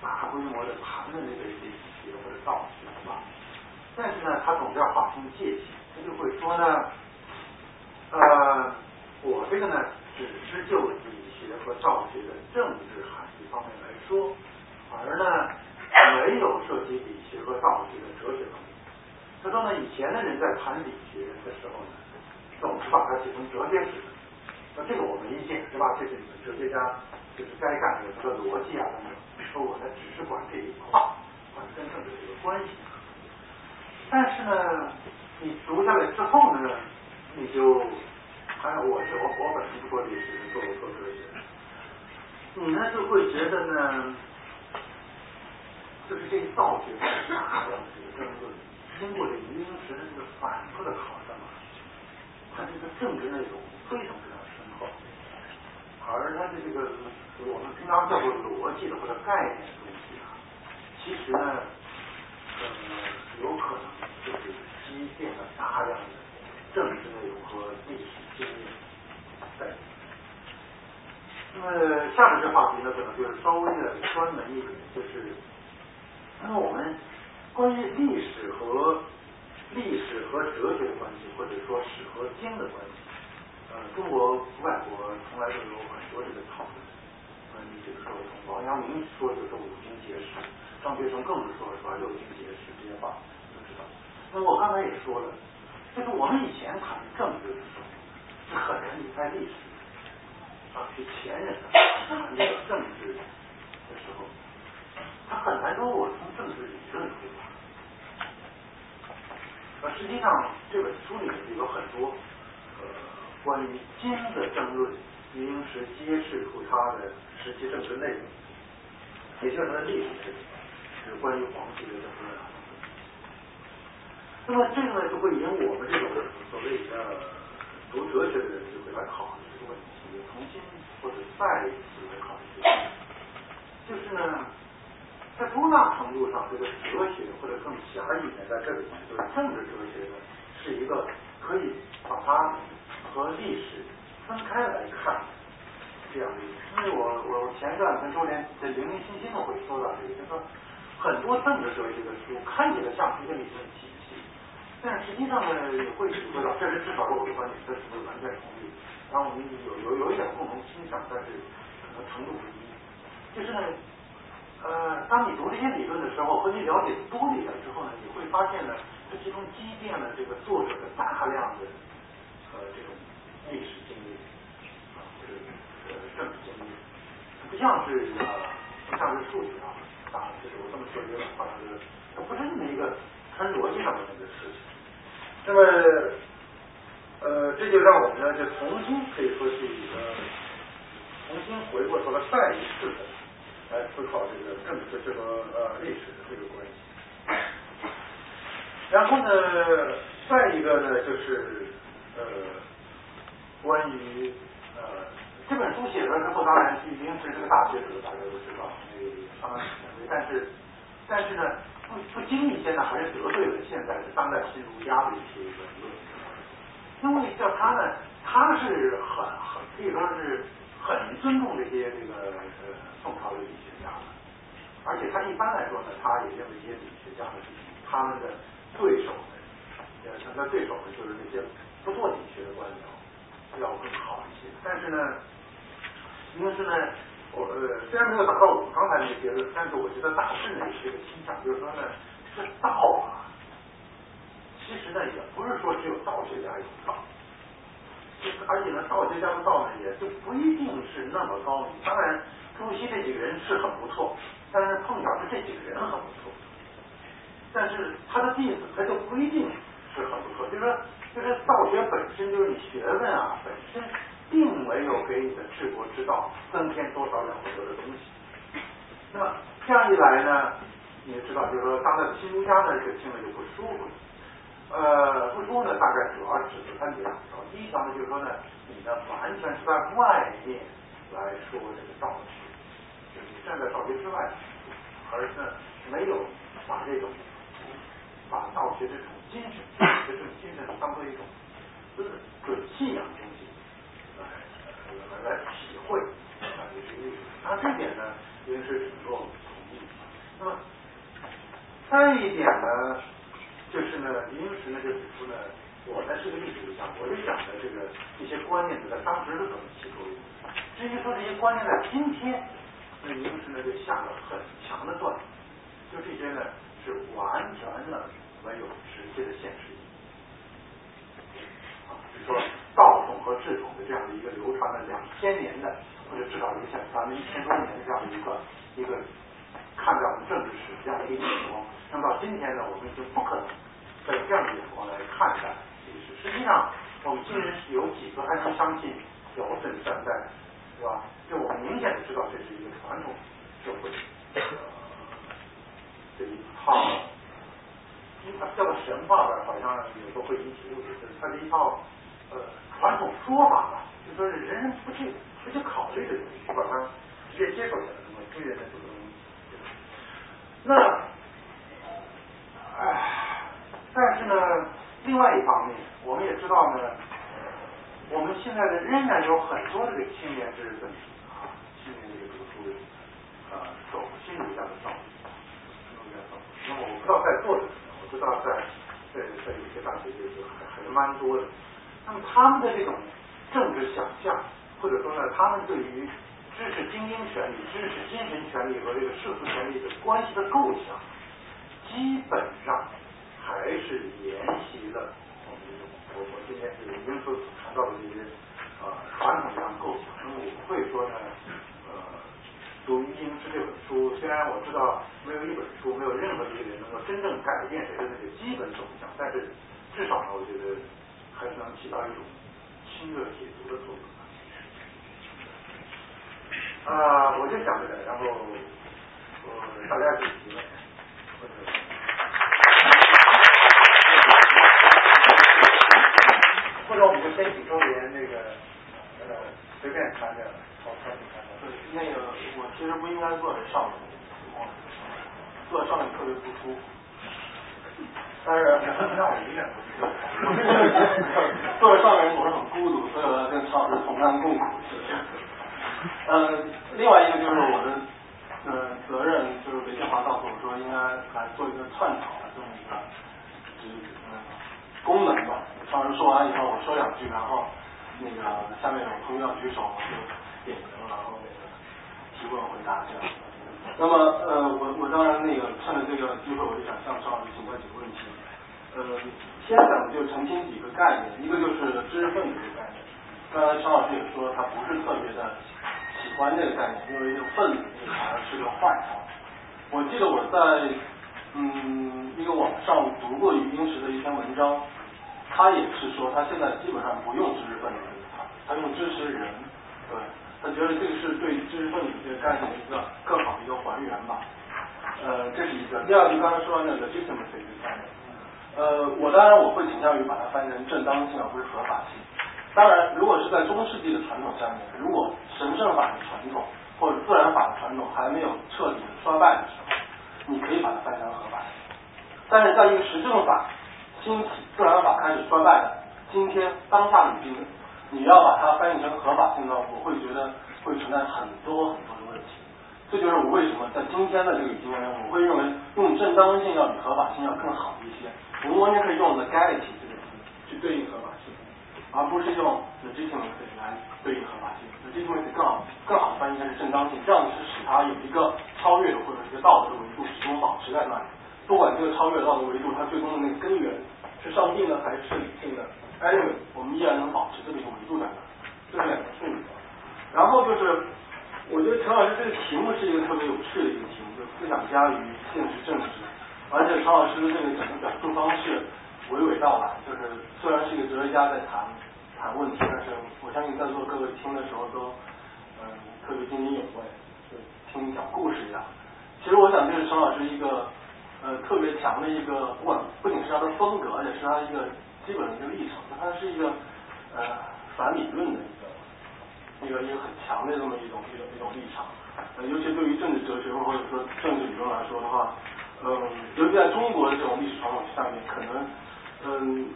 大规模的谈论这个理学或者道学吧，但是呢，他总是要划清界限，他就会说呢，呃，我这个呢，只是就理学和道学的政治含义方面来说，而呢，没有涉及理学和道学的哲学方面。他说呢，以前的人在谈理学的时候呢，总是把它写成哲学史，那这个我没意见，是吧？这是你们哲学家就是该干的这个逻辑啊等等。说我呢只是管这一块，管跟政治这个关系。但是呢，你读下来之后呢，你就，哎我是我我本身不做历史，做做哲学，你呢就会觉得呢，就是这造学大量的这个争论，经过这英时的这个反复的考证啊，它这个政治内容非常非常深厚，而它的这个。我们平常叫做逻辑的或者概念的东西啊，其实呢，呃，有可能就是积淀了大量的政治内容和历史经验在。那么下面这话题呢，可能就是稍微的专门一点，就是那么我们关于历史和历史和哲学的关系，或者说史和经的关系，呃，中国外国从来都有很多这个讨论。呃，你比如说从王阳明说就是五经解释，张学成更是说是吧六经解释这些话知道。那我刚才也说了，就是我们以前谈政治的时候，是很难离开历史啊，是前人谈这个政治的时候，他很难说我从政治理论出发。而实际上这本书里面有很多关于金的争论，已经是揭示出它的实际政治内容，也就是它的历史，是关于皇帝的争论。那么这个呢，就会引我们这种所谓的读哲学的人就会来考虑这个问题，重新或者再一次来考虑。就是呢，在多大程度上，这个哲学或者更狭义的，在这里面就是政治哲学呢，是一个可以把它和历史分开来看这样的。因为我我前段跟周连在零零星星的会说到这个，就说很多政治哲学的书看起来像是一个理论体系。但实际上呢，也会体会到，这是至少是我的观点，这是不是完全同意？然后我们有有有一点共同倾向，但是可能程度不一。就是呢，呃，当你读这些理论的时候，和你了解多一点之后呢，你会发现呢，这其中积淀了这个作者的大量的呃这种历史经历啊，或者呃政治经历，不像是呃不像是数学啊，啊，就是我这么说有点夸张，就是它不是那么一个纯逻辑上的那个事情。那么，呃，这就让我们呢，就重新可以说是一个重新回过头来再一次的来思考这个政治这个呃历史的这个关系。然后呢，再一个呢，就是呃，关于呃这本书写出来之后，当然已经是这个大学者，大家都知道，那个相当权威，但是但是呢。不不经意间呢，还是得罪了现在的当代新儒家的一些言论。因为叫他呢，他是很很可以说是很尊重这些这个呃宋朝的理学家的，而且他一般来说呢，他也认为一些理学家的，他们的对手呢，呃，他的对手呢，就是那些不做理学的官僚要更好一些。但是呢，因为是呢。我呃虽然没有达到我们刚才那个结论，但是我觉得大致呢是一个倾向，就是说呢，这道啊，其实呢也不是说只有道学家有道，就而且呢道学家的道呢也就不一定是那么高明。当然朱熹这几个人是很不错，但是碰巧是这几个人很不错，但是他的弟子他就不一定是很不错。就是说，就是道学本身就是你学问啊本身。并没有给你的治国之道增添多少了不得的东西。那么这样一来呢，你也知道，就是说当代的新儒家呢，这个听了就不舒服。呃，不舒服呢，大概主要指的他两条。第一条呢，就是说呢，你呢完全是在外面来说这个道学，就是你站在道学之外，而呢没有把这种把道学这种精神，这种精神当做一种就是准信仰的东西。来来体会啊这些历史，那这点呢，应该是能够同意。那么再一点呢，就是呢，林时呢就指出呢，我呢是个历史学家，我就讲的这个一些观念呢，在当时是怎么起作用。至于说这些观念在今天，那林时呢就下了很强的断，就这些呢是完全的没有直接的现实意义。啊，比如说。道统和治统的这样的一个流传了两千年的，或者至少影响咱们一千多年的这样的一个一个看待我们政治史这样的一个眼光，那么到今天呢，我们已经不可能再用这样的眼光来看待历史。实际上，我们今日有几个还能相信尧舜三代，是吧？就我们明显的知道这是一个传统社会这一套，一套叫做神话吧，好像有时候会引起误解，它是一套呃。传统说法吧，就说是人人不去不去考虑这个东西，把它直接接受下来，那么追人的这个东西。那，唉，但是呢，另外一方面，我们也知道呢，我们现在的仍然有很多这个青年知识分子啊，青年这个读书啊，走心理学的道路，心理学道路。那么我不知道在座的，知道在在在有些大学就就还还是蛮多的。那么他们的这种政治想象，或者说呢，他们对于知识精英权利、知识精神权利和这个世俗权利的关系的构想，基本上还是沿袭了。我们我我今天是您所谈到的这些呃传统上构想，那么我会说呢呃读《英诗》这本书，虽然我知道没有一本书没有任何一个人能够真正改变谁的那个基本走向，但是至少呢，我觉得还是能起到一种清热解毒的作用。啊，我就讲这个，然后呃大家就提问或者。我们就先请周连那个呃随便谈点，好开始谈。那个我其实不应该坐在上面，坐在上面特别不舒服。但是让我一点不坐在上面总是很孤独，所以我要跟曹老师同甘共苦。呃，另外一个就是我的呃责任，就是韦建华告诉我说应该来做一个串场的这么一个职呃功能吧。当时说完以后，我说两句，然后那个下面有朋友要举手，我就点名，然后那个提问回答这样。那么呃，我我当然那个趁着这个机会，我就想向邵老师请教几个问题。呃，先讲就澄清几个概念，一个就是知识分子的概念。刚才邵老师也说他不是特别的喜欢这个概念，因为这个分子好像是个坏话。我记得我在嗯一个网上读过余英时的一篇文章。他也是说，他现在基本上不用知识分子这个词，他用知识人，对，他觉得这个是对知识分子这个概念的一个更好的一个还原吧。呃，这是一个。第二，就刚才说的那个 legitimacy 这个概念，呃，我当然我会倾向于把它翻译成正当性而不是合法性。当然，如果是在中世纪的传统下面，如果神圣法的传统或者自然法的传统还没有彻底的衰败的时候，你可以把它翻译成合法性。但是在一个实证法。兴起自然法开始衰败的今天当下语境，你要把它翻译成合法性呢？我会觉得会存在很多很多的问题。这就是我为什么在今天的这个语境中，我会认为用正当性要比合法性要更好一些。我们完全可以用 legality 这个词去对应合法性，而不是用 legitimacy 来对应合法性。legitimacy 更好更好的翻译应该是正当性，这样子是使它有一个超越或者一个道德的维度始终保持在那里。不管这个超越道德维度，它最终的那个根源。是上帝呢，还是理性的？Anyway，我们依然能保持这么一个维度在那，这是两个顺序。然后就是，我觉得陈老师这个题目是一个特别有趣的一个题目，就思想家与现实政治。而且陈老师的这个整个表述方式娓娓道来，就是虽然是一个哲学家在谈谈问题，但是我相信在座各位听的时候都嗯特别津津有味，就听你讲故事一样。其实我想这是陈老师一个。呃，特别强的一个，不管不仅是他的风格，而且是他一个基本的一个立场，他是一个呃反理论的一个一个一个很强的这么一种一种一种立场。呃，尤其对于政治哲学或者说政治理论来说的话，嗯，尤其在中国的这种历史传统下面，可能嗯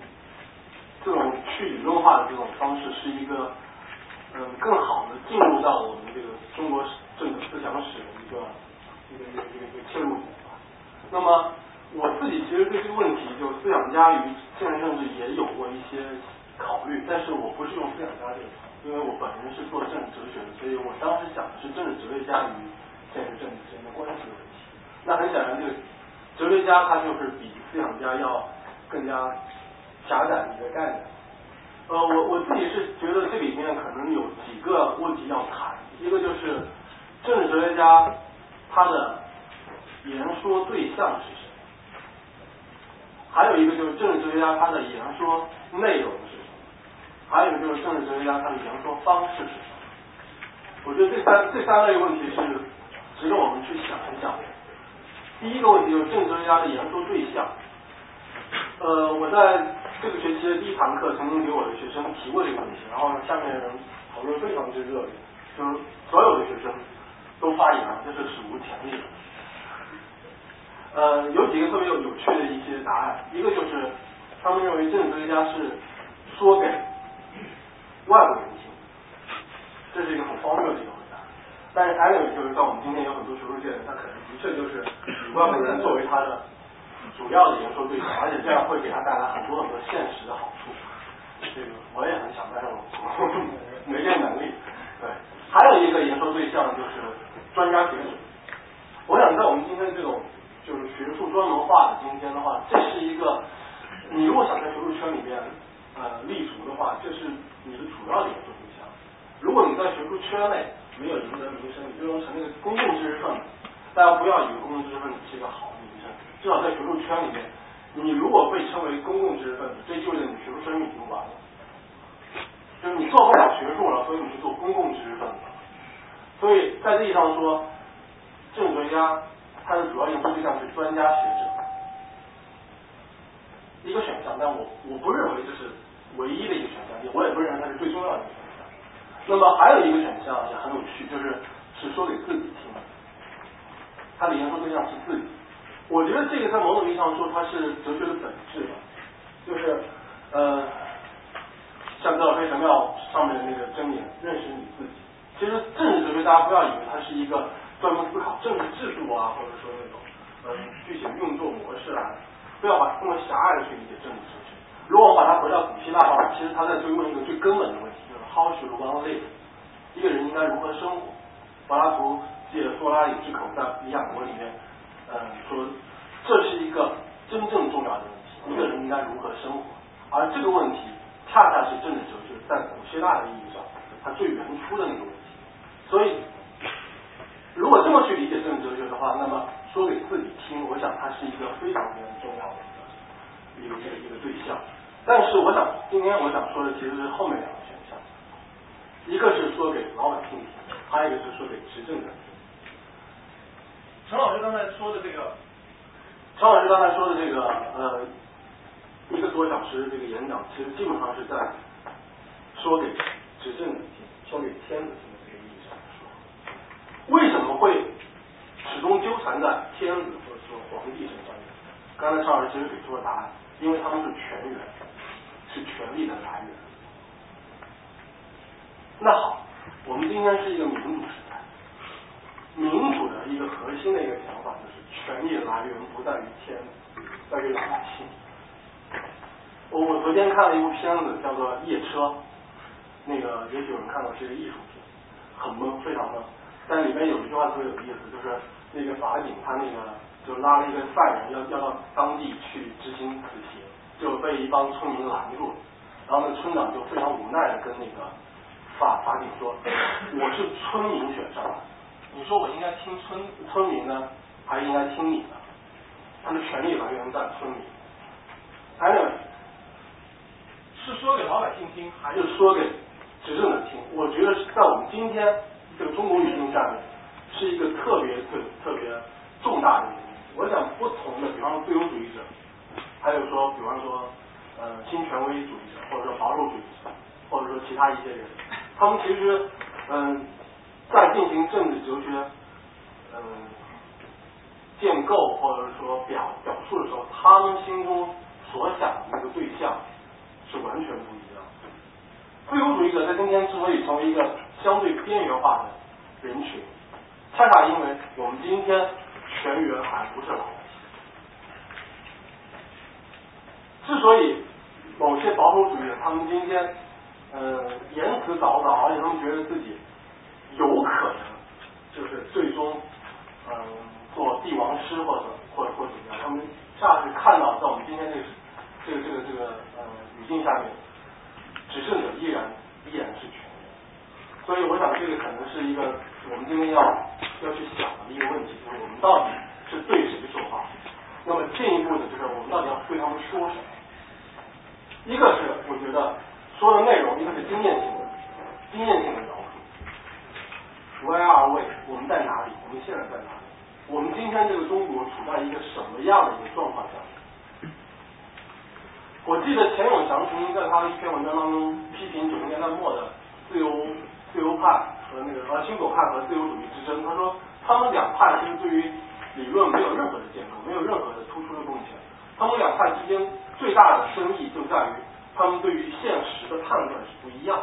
这种去理论化的这种方式是一个嗯更好的进入到我们这个中国政治思想史的一个一个一个一个一个切入点。那么我自己其实对这个问题，就思想家与现实政治也有过一些考虑，但是我不是用思想家这个词，因为我本人是做政治哲学的，所以我当时想的是政治哲学家与现实政治之间的关系的问题。那很显然，这个哲学家他就是比思想家要更加狭窄的一个概念。呃，我我自己是觉得这里面可能有几个问题要谈，一个就是政治哲学家他的。言说对象是什么？还有一个就是政治哲学家他的言说内容是什么？还有一个就是政治哲学家他的言说方式是什么？我觉得这三这三类问题是值得我们去想一想。第一个问题就是政治哲学家的言说对象。呃，我在这个学期的第一堂课曾经给我的学生提过这个问题，然后下面的人讨论非常之热烈，就是所有的学生都发言了，这是史无前例的。呃，有几个特别有有趣的一些答案，一个就是他们认为政治哲学家是说给外国人听，这是一个很荒谬的一个回答。但是还有就是在我们今天有很多学术界的人，他可能的确就是外国人作为他的主要的研究对象，而且这样会给他带来很多很多现实的好处。这个我也很想，但是我没这能力。对，还有一个研究对象就是专家学者。我想在我们今天这种就是学术专门化的今天的话，这是一个你如果想在学术圈里面呃立足的话，这是你的主要的研究对象。如果你在学术圈内没有赢得名声，你就能成那个公共知识分子。大家不要以为公共知识分子是一个好的名声，至少在学术圈里面，你如果被称为公共知识分子，这意味着你学术生命已经完了。就是你做不了学术了，所以你去做公共知识分子。所以在这意义上说。政治学家，他的主要研究对象是专家学者，一个选项，但我我不认为这是唯一的一个选项，我也不认为它是最重要的一个选项。那么还有一个选项也很有趣，就是是说给自己听的，他的研究对象是自己。我觉得这个在某种意义上说，它是哲学的本质吧，就是呃，像德尔菲神庙上面的那个箴言，认识你自己。其实政治哲学，大家不要以为它是一个。专门思考政治制度啊，或者说那种嗯具体的运作模式啊，不要把这么狭隘的去理解政治哲学。如果我们把它回到古希腊的话，其实他在追问一个最根本的问题，就是 How should one live？一个人应该如何生活？柏拉图借索拉里之口在《理想国》里面，嗯说这是一个真正重要的问题，一个人应该如何生活？而这个问题恰恰是政治哲学在古希腊的意义上，它最原初的那个问题。所以。如果这么去理解政治哲学的话，那么说给自己听，我想它是一个非常非常重要的一个一个一个对象。但是我想今天我想说的其实是后面两个选项，一个是说给老百姓听，还有一个是说给执政者听。陈老师刚才说的这个，陈老师刚才说的这个呃一个多小时的这个演讲，其实基本上是在说给执政者听，说给天子听的这个意义上说。为什么会始终纠缠在天子或者说皇帝身上？刚才邵老师其实给出了答案，因为他们是权源，是权力的来源。那好，我们今天是一个民主时代，民主的一个核心的一个想法就是，权力来源不在于天，在于老百姓。我我昨天看了一部片子，叫做《夜车》，那个也许有人看到是个艺术品，很懵，非常懵。但里面有一句话特别有意思，就是那个法警他那个就拉了一个犯人要要到当地去执行死刑，就被一帮村民拦住，然后那村长就非常无奈的跟那个法法警说：“我是村民选上的，你说我应该听村村民呢，还是应该听你的？他的权利来源在村民。还有是说给老百姓听，还是说给执政者听？我觉得在我们今天。”这个中国语境下面是一个特别特特别重大的原因。我想不同的，比方说自由主义者，还有说，比方说呃新权威主义者，或者说保守主义者，或者说其他一些人，他们其实嗯在进行政治哲学嗯建构或者说表表述的时候，他们心中所想的那个对象是完全不一样。自由主义者在今天之所以成为一个相对边缘化的人群，恰恰因为我们今天全员还不是老百姓。之所以某些保守主义者他们今天呃言辞凿凿，而且他们觉得自己有可能就是最终嗯做帝王师或者或者或者怎么样，他们恰恰是看到在我们今天这个这个这个这个呃语境下面，执政者依然依然是全。所以我想，这个可能是一个我们今天要要去想的一个问题，就是我们到底是对谁说话？那么进一步的，就是我们到底要对他们说什么？一个是我觉得说的内容，一个是经验性的经验性的描述。Where we？我们在哪里？我们现在在哪里？我们今天这个中国处在一个什么样的一个状况下？我记得钱永祥曾经在他的一篇文章当中批评九十年代末的自由。自由派和那个呃新左派和自由主义之争，他说他们两派其实对于理论没有任何的建构，没有任何的突出的贡献。他们两派之间最大的争议就在于他们对于现实的判断是不一样。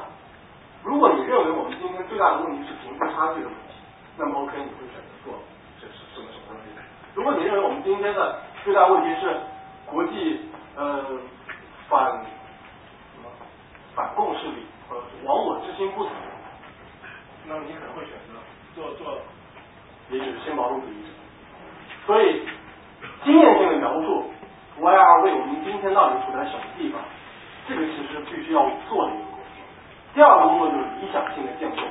如果你认为我们今天最大的问题是贫富差距的问题，那么 OK 你会选择做这是什么什么东西？如果你认为我们今天的最大问题是国际呃反什么反共势力和亡我之心不死，那么你可能会选择做做也许新保路主义者。所以经验性的描述。YR 为我们今天到底处在什么地方？这个其实必须要做的一个工作。第二个工作就是理想性的建构，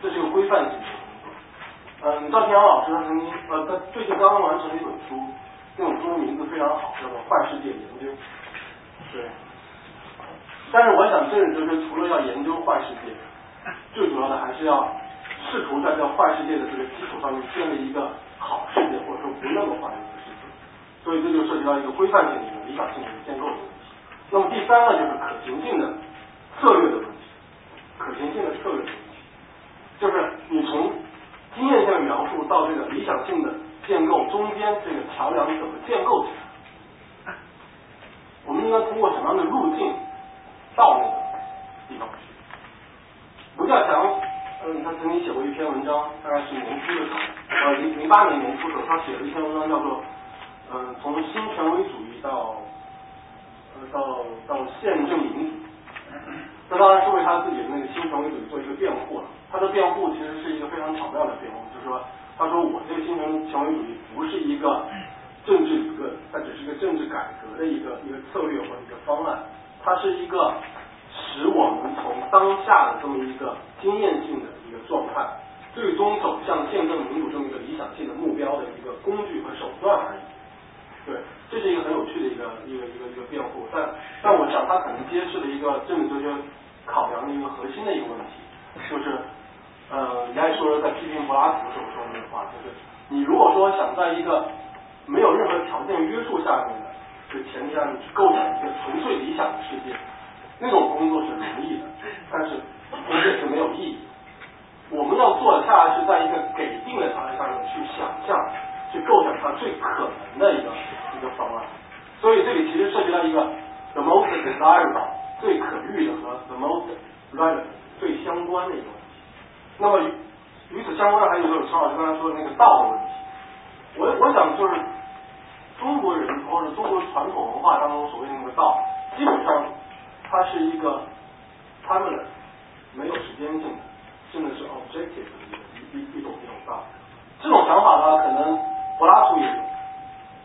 这是一个规范性的工作。嗯，赵天阳老师他曾经呃，他最近刚刚完成了一本书，那本书名字非常好，叫做《幻世界研究》。对。但是我想，政治哲学除了要研究坏世界，最主要的还是要试图在这坏世界的这个基础上面建立一个好世界，或者说不那么坏的世界。所以这就涉及到一个规范性的一个理想性的建构的问题。那么第三个就是可行性的策略的问题，可行性的策略的问题，就是你从经验性的描述到这个理想性的建构中间这个桥梁怎么建构起来？我们应该通过什么样的路径到那个地方去？卢家强，嗯，他曾经写过一篇文章，大概是年初的时候，呃，零零八年年初的时候，他写了一篇文章，叫做。嗯，从新权威主义到呃到到宪政民主，那当然是为他自己的那个新权威主义做一个辩护了。他的辩护其实是一个非常巧妙的辩护，就是说，他说我这个新权权威主义不是一个政治理论，它只是一个政治改革的一个一个策略或者一个方案，它是一个使我们从当下的这么一个经验性的一个状态，最终走向见证民主这么一个理想性的目标的一个工具和手段而已。对，这是一个很有趣的一个一个一个一个辩护，但但我想他可能揭示了一个政治哲学考量的一个核心的一个问题，就是呃，你还说在批评柏拉图的时候说那个话，就是你如果说想在一个没有任何条件约束下面的这前提让，你去构想一个纯粹理想的世界，那种工作是容易的，但是同时是没有意义。我们要做的下来是在一个给定的条件下面去想象。去构想它最可能的一个一个方案，所以这里其实涉及到一个 the most desirable 最可遇的和 the most relevant 最相关的一个问题。那么与此相关的还有就是陈老师刚才说的那个道的问题。我我想就是中国人或者中国传统文化当中所谓的那个道，基本上它是一个他们没有时间性的，甚至是 objective 的一一一种一种道。这种想法呢，可能。柏拉图也有，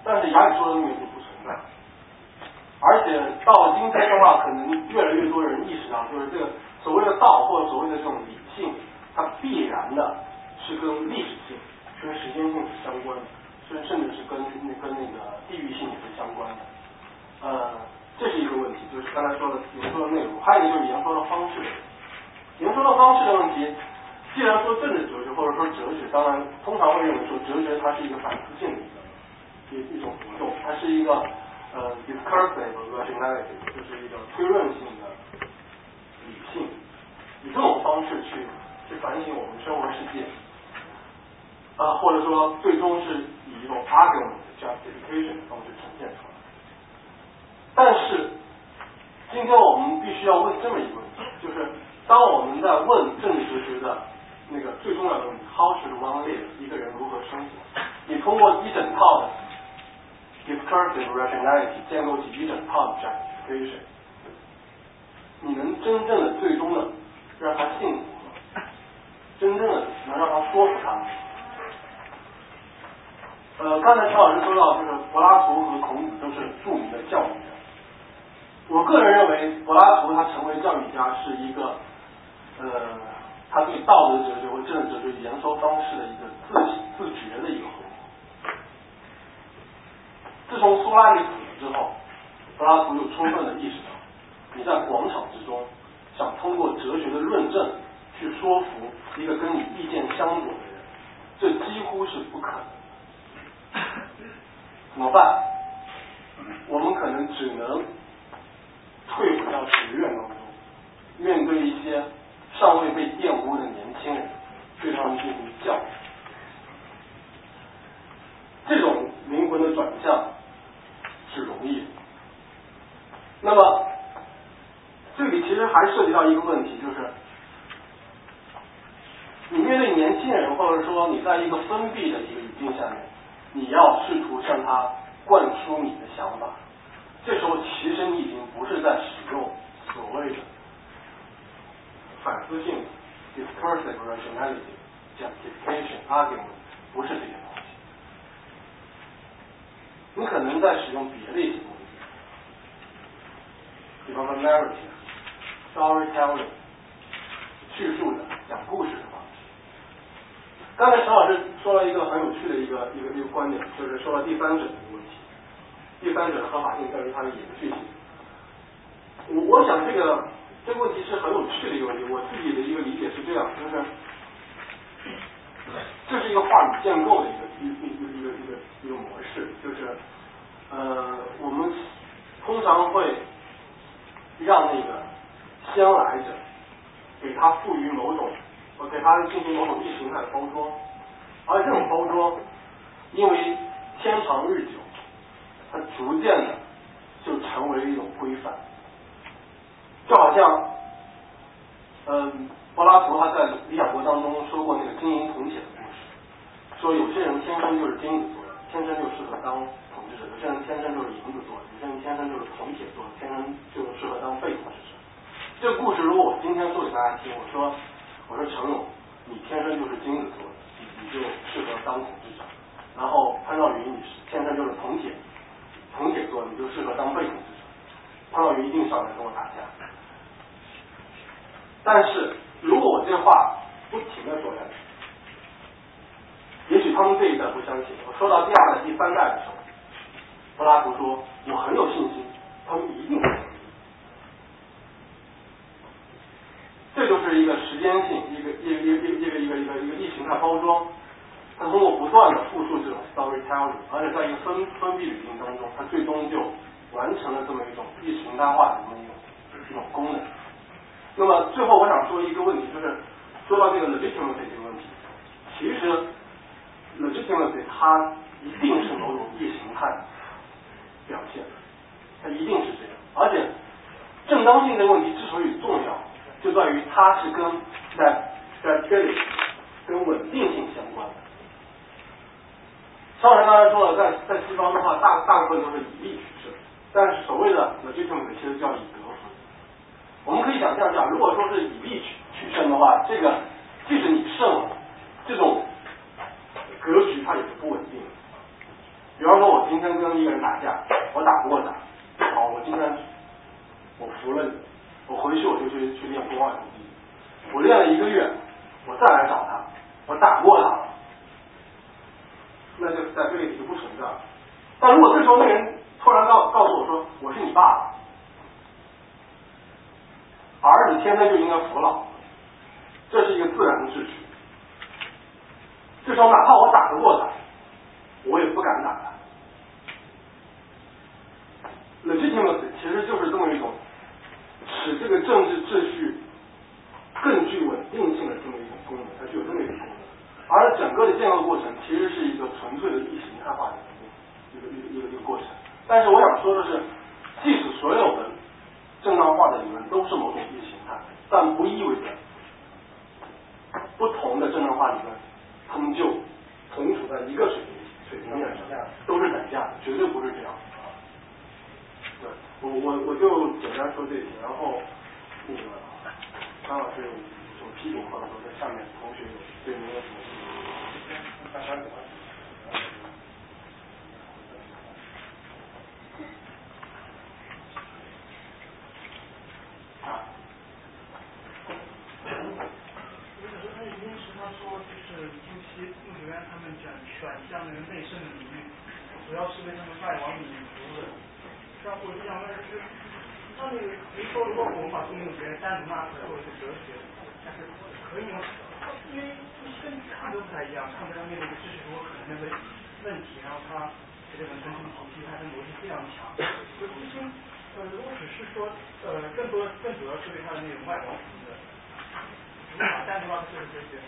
但是亚里士多德里面就不存在。而且到了今天的话，可能越来越多人意识到，就是这个所谓的道或者所谓的这种理性，它必然的是跟历史性、跟时间性是相关的，甚甚至是跟那跟那个地域性也是相关的。呃，这是一个问题，就是刚才说的研究的内容，还有一个就是研究的方式。研究的方式的问题。既然说政治哲学或者说哲学，当然通常会认为说哲学它是一个反思性的一个一一种活动，它是一个呃 discursive rationality，就是一个推论性的理性，以这种方式去去反省我们生活世界啊，或者说最终是以一种 argument justification 的方式呈现出来。但是今天我们必须要问这么一个问题，就是当我们在问政治哲学的那个最重要的问题，How should one live？一个人如何生活？你通过一整套的 discursive rationality 建构起一整套的 justification，你能真正的、最终的让他幸福吗？真正的能让他说服他吗？呃，刚才陈老师说到，就是柏拉图和孔子都是著名的教育家。我个人认为，柏拉图他成为教育家是一个，呃。他对道德哲学和政治哲学言说方式的一个自自觉的一个。自从苏拉里死了之后，柏拉图就充分的意识到，你在广场之中想通过哲学的论证去说服一个跟你意见相左的人，这几乎是不可能。怎么办？我们可能只能退回到学院当中，面对一些。尚未被玷污的年轻人，对他们进行教育，这种灵魂的转向是容易。那么，这里其实还涉及到一个问题，就是你面对年轻人，或者说你在一个封闭的一个语境下面，你要试图向他灌输你的想法，这时候其实你已经不是在使用所谓的反思性 discursive rationality justification argument，不是这些东西，你可能在使用别的一些东西，比方说 narrative。storytelling，叙述的讲故事的方。刚才陈老师说了一个很有趣的一个一个一个观点，就是说了第三者的问题。第三者的合法性在于它的延续性。我我想这个这个问题是很有趣的一个问题。我自己的一个理解是这样，就是这是一个话语建构的一个一一一个一个一个一个模式，就是呃我们通常会让那个。先来者，给他赋予某种，我给他进行某种意识形态的包装，而这种包装，因为天长日久，它逐渐的就成为一种规范，就好像，嗯，柏拉图他在《理想国》当中说过那个金银铜铁的故事，说有些人天生就是金子做的，天生就适合当统治者；有些人天生就是银子做的，有些人天生就是铜铁做的，天生就适合当被统治者。这个故事如果我今天说给大家听，我说我说成龙，你天生就是金子做的，你就适合当统治者。然后潘少云，你是天生就是铜铁，铜铁做，你就适合当被统治者。潘少云一定上来跟我打架。但是如果我这话不停的说下去，也许他们这一代不相信。我说到第二代、第三代的时候，柏拉图说我很有信心，他们一定。这就是一个时间性，一个一个一个一个一个一个一个意识形态包装，它通过不断的复述这种 storytelling，而且在一个封封闭语境当中，它最终就完成了这么一种意识形态化的这么一种一种功能。那么最后我想说一个问题，就是说到这个 legitimacy 这个问题，其实 legitimacy 它一定是某种意识形态表现，它一定是这样，而且正当性的问题之所以重要。就在于它是跟在在这里跟稳定性相关的。上才刚才说了，在在西方的话，大大部分都是以利取胜，但是所谓的 legitimacy 其实叫以德服。我们可以想象一下，如果说是以利取取胜的话，这个即使你胜了，这种格局它也是不稳定的。比方说，我今天跟一个人打架，我打不过他，好，我今天我服了你。我回去我就去去练肱二头肌，我练了一个月，我再来找他，我打过他了，那就在这里就不存在了。但如果这时候那人突然告告诉我说我是你爸爸，儿子天生就应该服老，这是一个自然的秩序。这时候哪怕我打得过他，我也不敢打他。legitimacy 其实就是这么一种。使这个政治秩序更具稳定性的这么一种功能，它具有这么一个功能。而整个的建构过程其实是一个纯粹的意识形态化的一个一个一个一个过程。但是我想说的是，即使所有的正当化的理论都是某种意识形态，但不意味着不同的正当化理论，他们就同处在一个水平水平面上，都是等价的，绝对不是这样。我我我就简单说这些，然后那个张老师有什么批评，或者说在下面同学有对您有什么大家给他啊。因为他因为他说就是近期陆学员他们讲选项那个内生的领域，主要是为他们外王里面服务的。那我就想问，就是那你您说，如果我们把中学单独拿出来做一个哲学，但是可以吗？因为跟看都不太一样，看上面那个知识多可能的问问题，然后他这个文生体系，它的逻辑非常强。就其实呃，如果只是说呃，更多更主要是对他的那种外包什么的，如果把单独拿出来做哲学，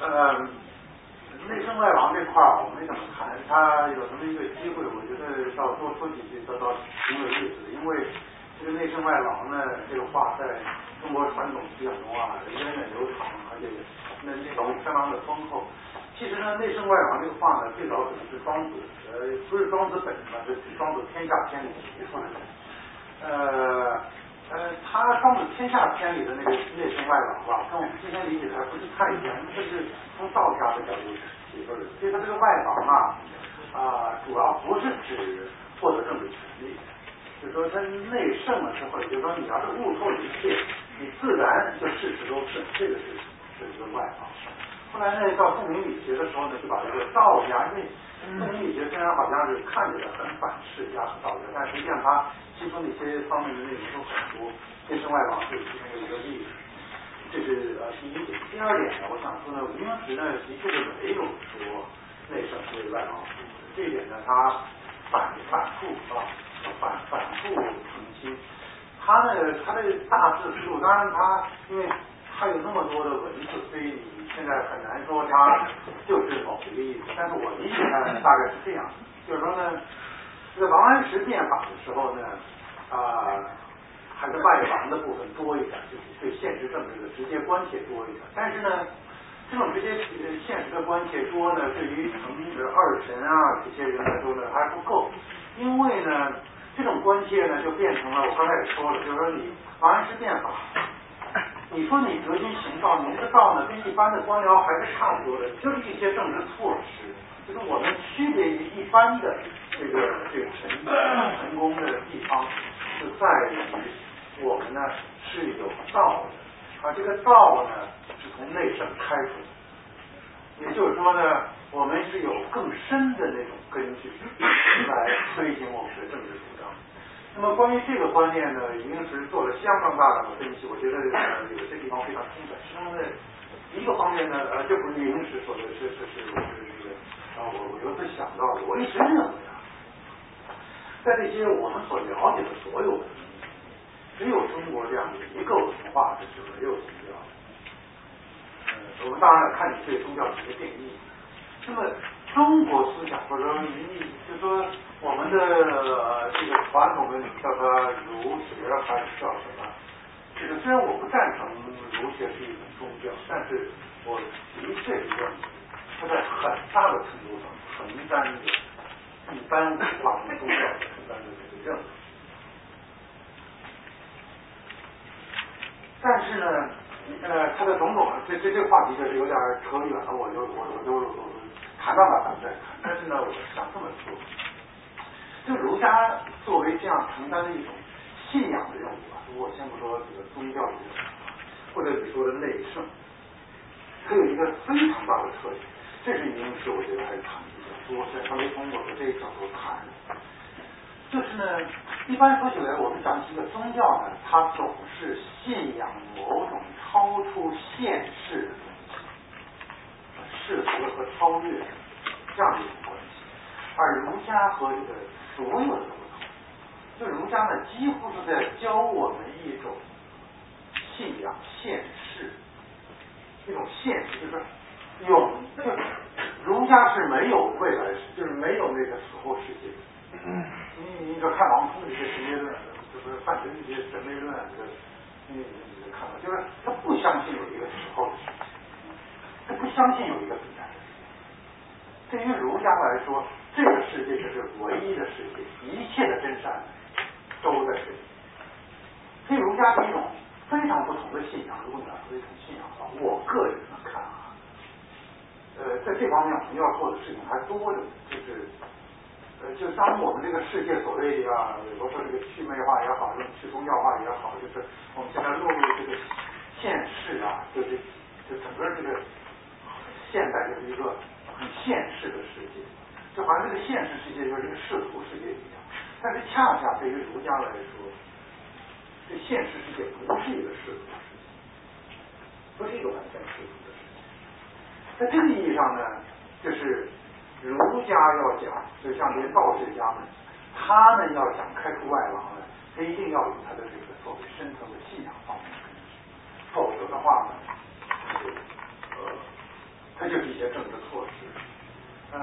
嗯。内圣外王这块儿我没怎么谈，他有这么一个机会，我觉得要多说几句，倒倒挺有意思的。因为这个内圣外王呢，这个话在中国传统思想中啊，源远流长，而且那内容相当的丰厚。其实呢，内圣外王这个话呢，最早可能是庄子，呃，不是庄子本人嘛，是庄子天下篇里提出来的。呃呃，他庄子天下篇里的那个内圣外王吧，跟我们今天理解的还不是太一样，这是从道家的角度提出来的。所以他这个外王啊，啊，主要不是指获得政治权利，就说他内圣了之后，就是说你要是悟透一切，你自然就事事都顺，这个是是一个外王。后来呢，到宋明理学的时候呢，就把这个道家，因为宋明理学虽然好像是看起来很反世家和道家，但实际上它提出那些方面的内容都很多。内圣外王是其中一个例子，这是呃第一点。第二点呢，我想说呢，吴明直呢的确是没有说内圣是外王，这一点呢他反反复啊，反反复澄清。他呢，他的大致思路，当然他因为他有那么多的文字，所以你。现在很难说他就是某一个意思，但是我理解呢大概是这样，就是说呢，这王安石变法的时候呢，啊，还是外王的部分多一点，就是对现实政治的直接关切多一点。但是呢，这种直接现实的关切多呢，对于曾经的二神啊这些人来说呢还不够，因为呢，这种关切呢就变成了我刚才也说了，就是说你王安石变法。你说你德军行道，你这个道呢，跟一般的官僚还是差不多的，就是一些政治措施。就是我们区别于一般的这个这个成成 功的地方，是在于我们呢是有道的，而这个道呢是从内圣开出的。也就是说呢，我们是有更深的那种根据来推行我们的政治。那么关于这个观念呢，已经是做了相当大量的分析，我觉得有些地方非常充分。其中一个方面呢，呃，这不是临时说的，是是是是这个啊，我我有次想到的，我一直认为啊，在这些我们所了解的所有的，只有中国这样的一个文化是没有宗教。呃，我们当然看你对宗教的一个定义。那么中国思想或者说你就说。我们的呃这个传统的叫做儒学还是叫什么？这个虽然我不赞成儒学是一种宗教，但是我的确是认为它在很大的程度上承担着一般文化宗教承担的这个任务。但是呢，呃，它的种种，这这这话题就是有点扯远了，我就我我就谈到哪再谈。但是呢，我想这么说。就儒家作为这样承担的一种信仰的任务啊，如果先不说这个宗教的任务，或者你说的内圣，它有一个非常大的特点，这是应是我觉得还是谈的比较多，所以他没从我的这个角度谈。就是呢，一般说起来，我们讲起个宗教呢，它总是信仰某种超出现世的，世俗和超越这样的一种关系，而儒家和这个。所有的不同，就儒家呢，几乎是在教我们一种信仰现世，一种现实，就是有，就是儒家是没有未来世，就是没有那个死后世界。你你就看王夫那些神学论，就是范神那些神类论，这个你你看到，就是他不相信有一个死后的世界，不相信有一个存在。对于儒家来说。这个世界就是唯一的世界，一切的真善都在这里。所以儒家是一种非常不同的信仰，如果你要说一种信仰的话，我个人看啊，呃，在这方面我们要做的事情还多着，就是呃，就当我们这个世界所谓啊，比如说这个去魅化也好，去宗教化也好，就是我们现在落入这个现世啊，就是就整个这个现在就是一个很现实的世界。就好像这个现实世界就是一个世俗世界一样，但是恰恰对于儒家来说，这现实世界不是一个世俗世界，不是一个完全世俗的世界。在这个意义上呢，就是儒家要讲，就像这些道学家们，他们要想开出外王呢，他一定要有他的这个所谓深层的信仰方面，否则的话呢，就呃，这就是一些政治措施。呃，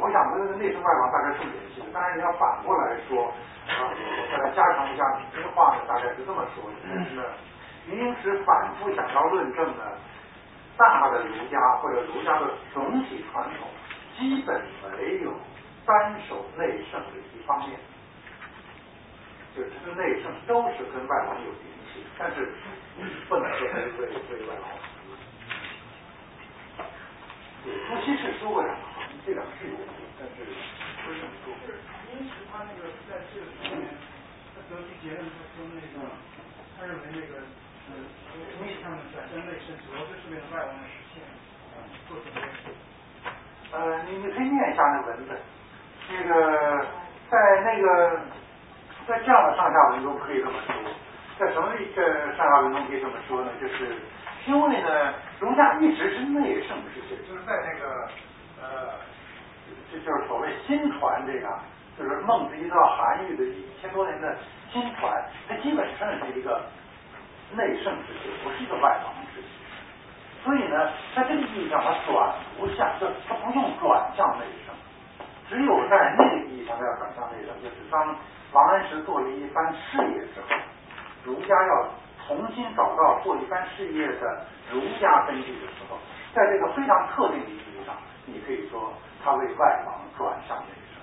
我想呢，觉得内圣外王大概是联系的。当然你要反过来说，啊，我再来加强一下这个话呢，大概是这么说的。是呢明史反复想要论证呢，大的儒家或者儒家的总体传统，基本没有单守内圣的一方面，就这个内圣都是跟外王有联系，但是不能说为为为外王。朱熹是说过两个，这两个是有，但是不是这么说。因此他那个在这个里面，他得出结论他说那个，他认为那个呃，从史上面转向内圣，主要就是为了外王的实现，做准备。呃，你你可以念一下那文字，那个在那个在这样的上下文中可以这么说，在什么一个上下文中可以这么说呢？就是因为呢，儒家一直是内圣之学，就是在那个呃，这就是所谓新传这个，就是孟子一到韩愈的一千多年的新传，它基本上是一个内圣之学，不是一个外王之学。所以呢，在这个意义上，它转不向，就它不用转向内圣，只有在那个意义上它要转向内圣，就是当王安石做了一番事业之后，儒家要重新找到做一番事业的儒家根据的时候，在这个非常特定的意义上，你可以说他为外王转向内圣。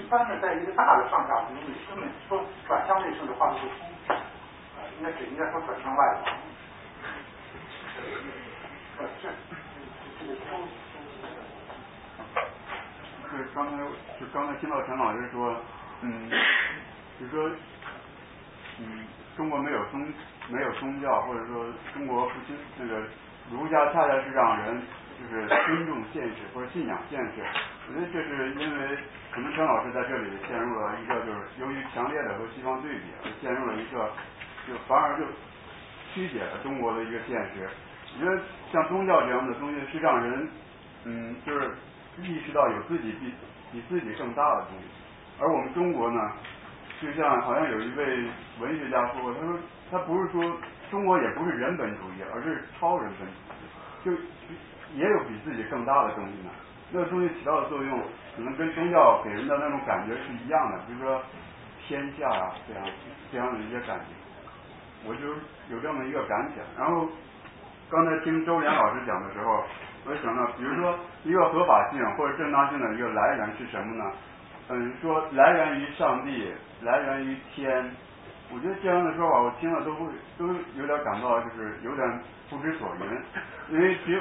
一般呢，在一个大的上下文中，你根本说转向内圣的话都不通，啊，应该只应该说转向外王。是刚才就刚才听到陈老师说，嗯，就是说，嗯，中国没有宗没有宗教，或者说中国不信那个儒家，恰恰是让人就是尊重现实或者信仰现实。我觉得这是因为可能陈老师在这里陷入了一个就是由于强烈的和西方对比，而陷入了一个就反而就曲解了中国的一个现实。我觉得像宗教这样的东西是让人，嗯，就是意识到有自己比比自己更大的东西。而我们中国呢，就像好像有一位文学家说过，他说他不是说中国也不是人本主义，而是超人本主义，就也有比自己更大的东西呢。那个东西起到的作用，可能跟宗教给人的那种感觉是一样的，比如说天下啊这样这样的一些感觉，我就有这么一个感想，然后。刚才听周岩老师讲的时候，我就想到，比如说一个合法性或者正当性的一个来源是什么呢？嗯，说来源于上帝，来源于天。我觉得这样的说法，我听了都会都有点感到就是有点不知所云，因为只有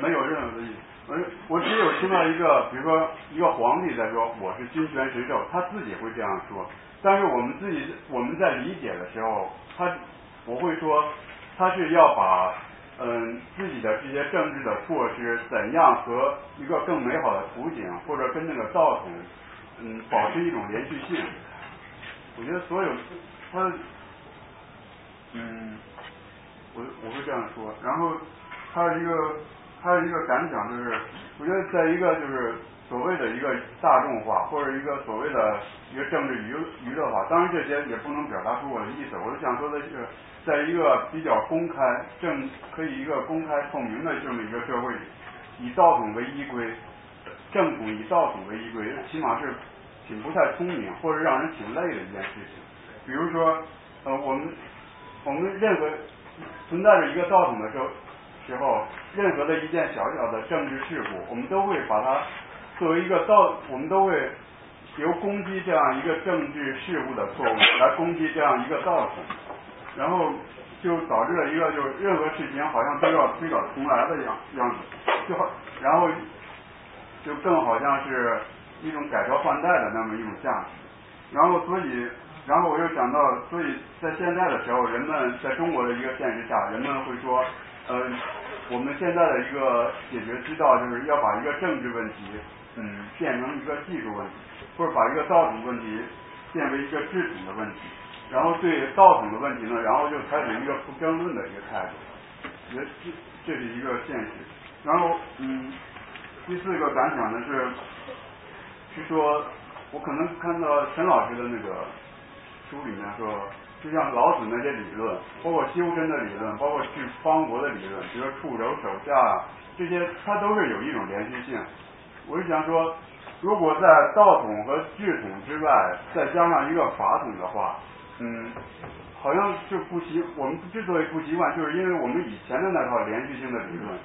没有任何的意思。我我只有听到一个，比如说一个皇帝在说我是君权神授，他自己会这样说。但是我们自己我们在理解的时候，他我会说。他是要把嗯自己的这些政治的措施怎样和一个更美好的图景，或者跟那个道统嗯保持一种连续性。我觉得所有他嗯我我会这样说，然后他一个他一个感想就是，我觉得在一个就是所谓的一个大众化或者一个所谓的一个政治娱娱乐化，当然这些也不能表达出我的意思，我是想说的是。在一个比较公开、正可以一个公开透明的这么一个社会里，以道统为依归，政府以道统为依归，起码是挺不太聪明或者让人挺累的一件事情。比如说，呃，我们我们任何存在着一个道统的时候，时候，任何的一件小小的政治事故，我们都会把它作为一个道，我们都会由攻击这样一个政治事故的错误来攻击这样一个道统。然后就导致了一个，就是任何事情好像都要推倒重来的样样子，就好，然后就更好像是一种改朝换代的那么一种价值。然后所以，然后我又想到，所以在现在的时候，人们在中国的一个现实下，人们会说，呃，我们现在的一个解决之道，就是要把一个政治问题，嗯，变成一个技术问题，或者把一个道统问题变为一个制统的问题。然后对道统的问题呢，然后就采取一个不争论的一个态度，也这这是一个现实。然后嗯，第四个感想呢是，是说我可能看到陈老师的那个书里面说，就像老子那些理论，包括修身的理论，包括治方国的理论，比如说处柔手下这些，它都是有一种连续性。我是想说，如果在道统和句统之外再加上一个法统的话，嗯，好像就不习，我们之所以不习惯，就是因为我们以前的那套连续性的理论，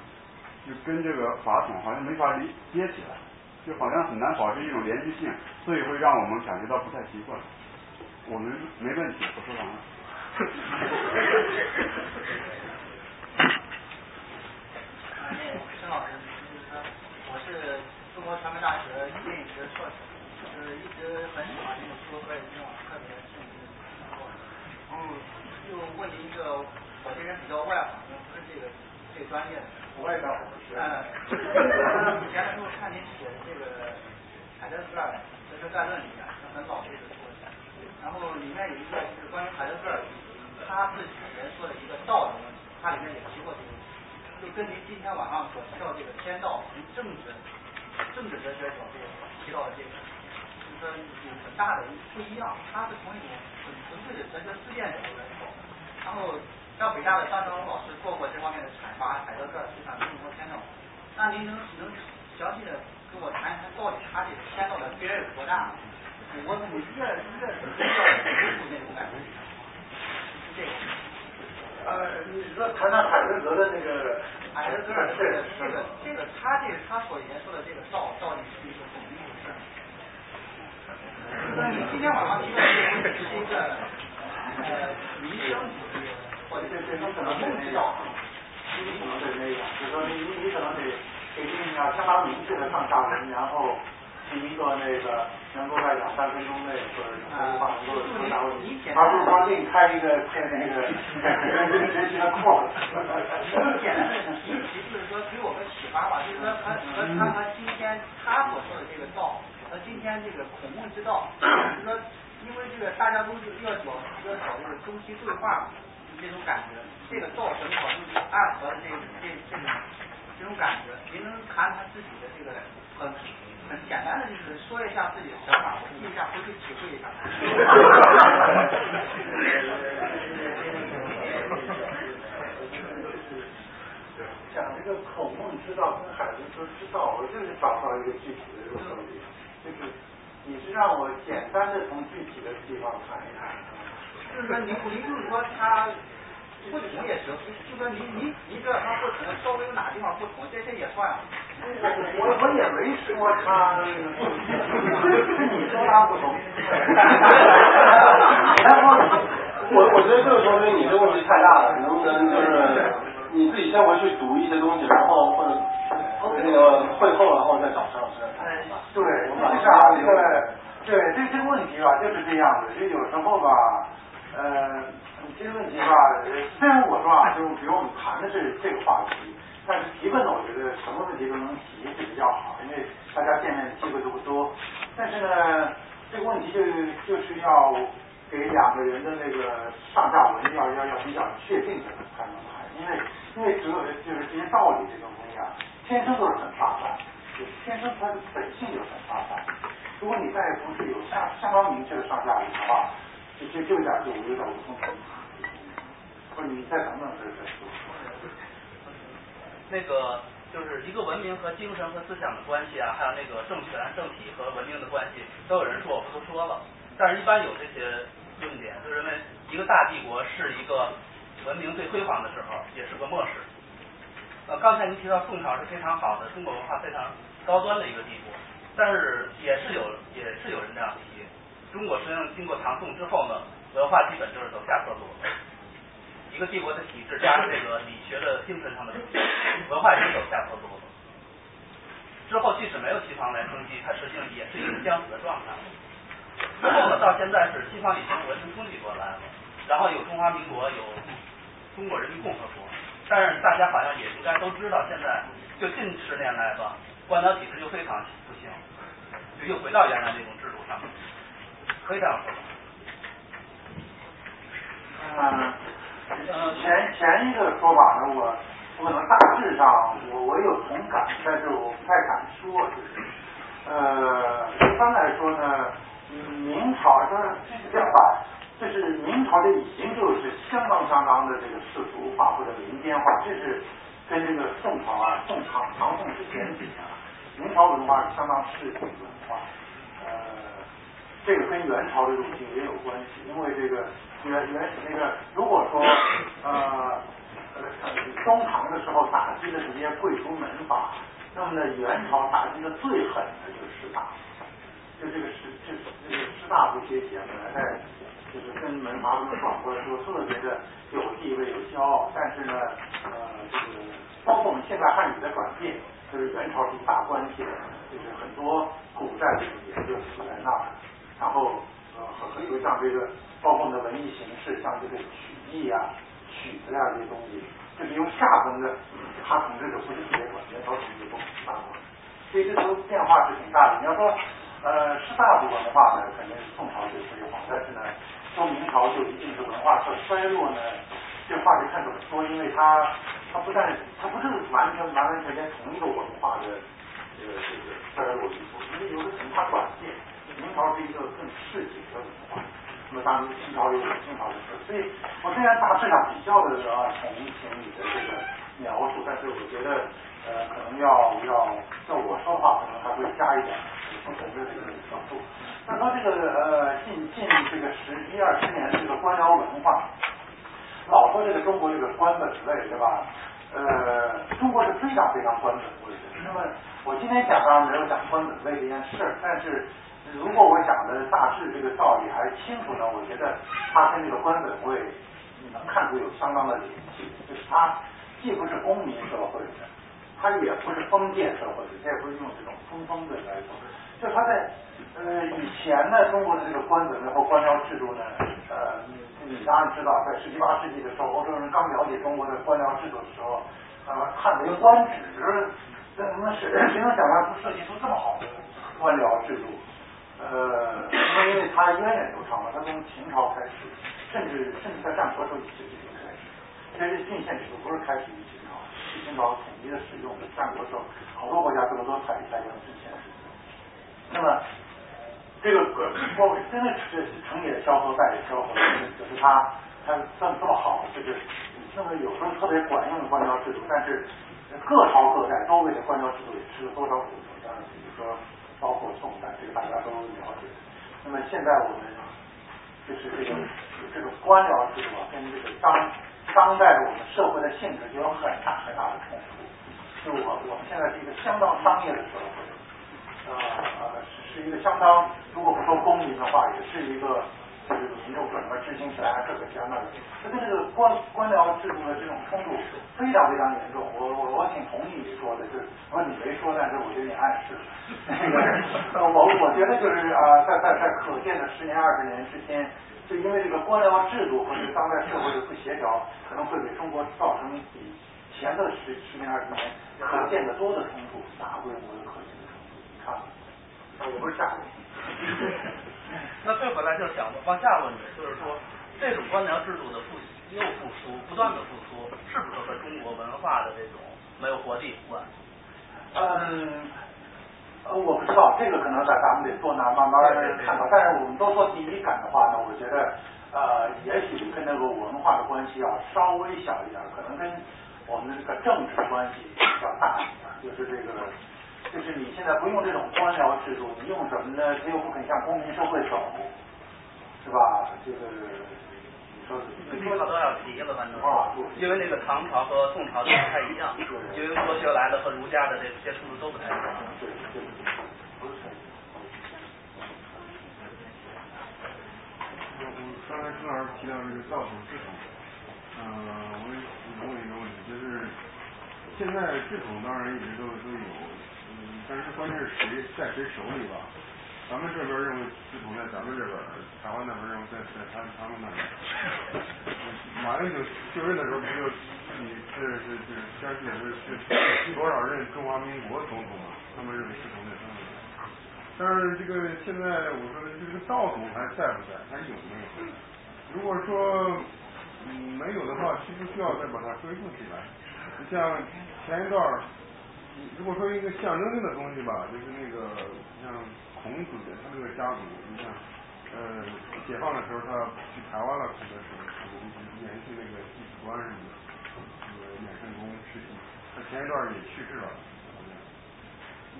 就跟这个法统好像没法理接起来，就好像很难保持一种连续性，所以会让我们感觉到不太习惯。我们没问题，我说完了。陈老师，就是说我是中国传媒大学语言学硕士，就是一直很喜欢那个说和今晚特别兴趣然后就问您一个，我这人比较外行，不是这个这个专业的。我也干我嗯，以前的时候看您写的这个海德格尔哲学概论里面，很早这个作者，然后里面有一个就是关于海德格尔他自己人说的一个道的问题，他里面也提过这个问题。就跟您今天晚上所提到这个天道，从政治政治哲学角度提到的这个，就是说有很大的不一样。他是从一种很纯粹的哲学思辨角度来说，然后像北大的张成龙老师做过这方面的阐发，海德格尔思想中国天道。那您能能详细的跟我谈一谈，到底他这个签到的边有多大？我我越越越那种感觉，是这个。呃，你说谈谈海德格的那个海德格尔这个这个这个他这个他所言说的这个道到底是一个怎么一回事？那你今天晚上提的这个是一个呃民生主义，或者对对，是你可能是那样，你可能对那个，就是说你你你可能得给定一下相当明确的上下文，然后提一个那个能够在两三分钟内或者两句话能够回答问题，而不是说另开一个开那个跟学习的课。很简单的提提就是说给我个启发吧，就是说和和他和今天他所说的这个道和今天这个孔孟之道，就是说因为这个大家都是要找要找这个中西对话这种感觉，这个道正好就是暗合的这这这种这种感觉，您能谈谈自己的这个很很简单的就是说一下自己的想法，我记一下，回去体会一下。讲这个孔孟之道跟海德格之道，我就是找不到一个具体的这个东西，就是你是让我简单的从具体的地方谈一谈。就是说您您就是说他不同也行，就说您您您知道他不同，稍微有哪地方不同，这这也算。我我也没说他，是你说他不同。我我觉得这个说明你这个问题太大了，能不能就是你自己先回去读一些东西，然后或者那个会后然后再找陈老师。对，是啊，这个对这这个问题吧，就是这样子，就有时候吧，呃，这个问题吧，虽然我说啊，就比如我们谈的是这个话题，但是提问呢，我觉得什么问题都能提是比较好，因为大家见面的机会都不多。但是呢，这个问题就就是要给两个人的那个上下文要要要比较确定的才能谈，因为因为只有就是这些道理这种东西啊，天生都是很发散，就天生它的本性就很发散。如果你再不是有相相当明确的上下文的话，就就就有点就我有点无从谈。或者你再等等。那个就是一个文明和精神和思想的关系啊，还有那个政权、政体和文明的关系，都有人说，我不都说了。但是，一般有这些论点，就认为一个大帝国是一个文明最辉煌的时候，也是个末世。呃，刚才您提到宋朝是非常好的，中国文化非常高端的一个帝国，但是也是有也是有人这样提，中国实际上经过唐宋之后呢，文化基本就是走下坡路了。一个帝国的体制加上 这个理学的精神上的文化也是走下坡路了。之后即使没有西方来冲击，它实际上也是一个僵死的状态。之后呢，到现在是西方已经完全冲击过来了，然后有中华民国，有中国人民共和国，但是大家好像也应该都知道，现在就近十年来吧，官僚体制又非常不行，就又回到原来那种制度上面，可以这样说吧？嗯。前前一个说法呢，我我可能大致上我我有同感，但是我不太敢说，就是呃一般来说呢，明朝就是这是相反，就是明朝的已经就是相当相当的这个世俗化或者民间化，这是跟这个宋朝啊宋唐唐宋之前比啊，明朝文化是相当世俗文化，呃，这个跟元朝的入侵也有关系，因为这个元元那个如果说呃呃中唐的时候打击的这些贵族门阀，那么呢元朝打击的最狠的就是士大夫，就这个士这这个士大夫阶级啊本来在就是跟门阀们转过来说特别的有地位有骄傲，但是呢呃这个包括我们现在汉语的转变。就是元朝是大关系的，就是很多古代的语言就死在那儿。然后呃，很很多像这个，包括我们的文艺形式，像这个曲艺啊、曲子呀这些东西，就是用下层的他统治的不是特别管，元朝统治都很大，所以这都变化是挺大的。你要说呃士大夫文化呢，肯定是宋朝最辉煌，但是呢，说明朝就一定是文化特衰落呢，这话就看怎么说，因为它。它不但它不是完全完完全全同一个文化的这个这个衰落因素，因为有的可能它转变。明朝是一个更市井的文化，那么当然清朝有清朝的事。所以我虽然大致上比较的啊同情你的这个描述，但是我觉得呃可能要要要我说话，可能还会加一点不同的这个角度。那说这个呃近近这个十一二十年这个官僚文化。老说这个中国这个官本位，对吧？呃，中国是非常非常官本位的。那么我今天讲当然没有讲官本位这件事儿，但是如果我讲的大致这个道理还清楚呢，我觉得它跟这个官本位你能看出有相当的联系，就是它既不是公民社会的，它也不是封建社会的，它也不是用这种封封的来说，就它在呃以前呢，中国的这个官本位或官僚制度呢，呃。你你当然知道，在十七八世纪的时候，欧洲人刚了解中国的官僚制度的时候，呃，看这个官职，这那是谁能想象出设计出这么好的官僚制度？呃，因为它源远流长嘛，它从秦朝开始，甚至甚至在战国时候就已经开始。其实郡县制度不是开始于秦朝，是秦朝统一的使用的。战国时候，好多国家都都采采用郡县制度。那么。这个我真的是成也萧何，败也萧何，就是他他算的这么好，就是那么有时候特别管用的官僚制度，但是各朝各代都为了官僚制度也吃了多少苦头。当然，比如说包括宋代，这个大家都了解。那么现在我们就是这个这种官僚制度啊，跟这个当当代的我们社会的性质就有很大很大的冲突。就我我们现在是一个相当商业的社会。呃呃，是一个相当，如果不说公民的话，也是一个这个民众怎么执行起来这个相当的，它跟这个官官僚制度的这种冲突非常非常严重。我我我挺同意你说的，就是我你没说，但是我觉得你暗示了。我我觉得就是啊，在在在可见的十年二十年之间，就因为这个官僚制度和这个当代社会的不协调，可能会给中国造成比前的十十年二十年可见的多的冲突，大规模的可。啊，我不是下问。那最后来就想往下问的，就是说这种官僚制度的复又复苏，不断的复苏，是不是和中国文化的这种没有活力有关？嗯，呃，我不知道，这个可能在咱们得坐那慢慢看吧。但是我们都说第一感的话呢，我觉得呃，也许跟那个文化的关系要稍微小一点，可能跟我们的这个政治关系比较大一点，就是这个。就是你现在不用这种官僚制度，你用什么呢？他又不肯向公民社会走，是吧？这个你说多少都要提了，反正因为那个唐朝和宋朝都不太一样，因为佛学来的和儒家的这接触的都不太一样。对对，不是。刚才朱老师提到这个造型系统，嗯，我我问一个问题，就是现在系统当然一直都都有。但是关键是谁在谁手里吧？咱们这边认为系统在咱们这边，台湾那边认为在在他他们那边。马英九就任的时候不就你是是是宣誓是是多少任中华民国总统啊？他们认为系统在他们那边。但是这个现在我说的这个道统还在不在？还有没有？如果说嗯没有的话，需不需要再把它恢复起来？你像前一段。如果说一个象征性的东西吧，就是那个像孔子他那个家族，你像呃解放的时候他去台湾了，可能是延续那个弟子观什么的，那个衍圣公世袭，他前一段也去世了，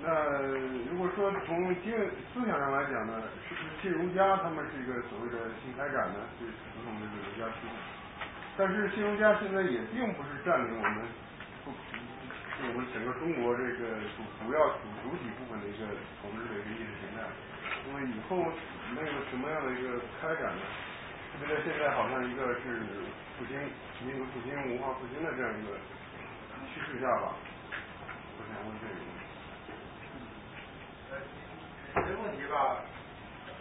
那如果说从经思想上来讲呢，是不是新儒家他们是一个所谓的新开展呢？是传统这个儒家思想，但是新儒家现在也并不是占领我们我们整个中国这个主主要主主体部分的一个统治的一个意识形态。那么以后那个什么样的一个开展呢？特别在现在好像一个是复兴民族复兴文化复兴的这样一个趋势下吧。我想问这个问题。这个问题吧，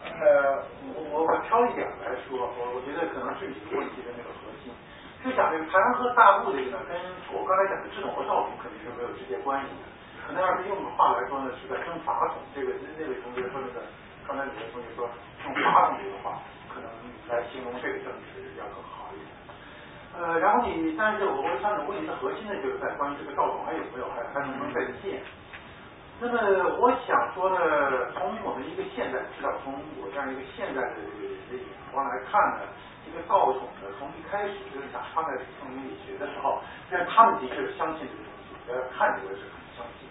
呃，我我我挑一点来说，我我觉得可能是你的问题的那个核心。就讲这个台湾和大陆这个呢，跟我刚才讲的制种和造种肯定是没有直接关系的。可能要是用个话来说呢，是在争法统。这个那位同学说那个，刚才你的同学说用法统这个话，可能来形容这个政治要更好一点。呃，然后你，但是我我想问题的核心呢，就是在关于这个赵总还有没有，还还能不能再建？那么我想说呢，从我们一个现代，至少从我这样一个现代的眼光来看呢，这个道统呢，从一开始就是讲他在从理学的时候，但他们的确是相信这个东西，呃，看起来是很相信，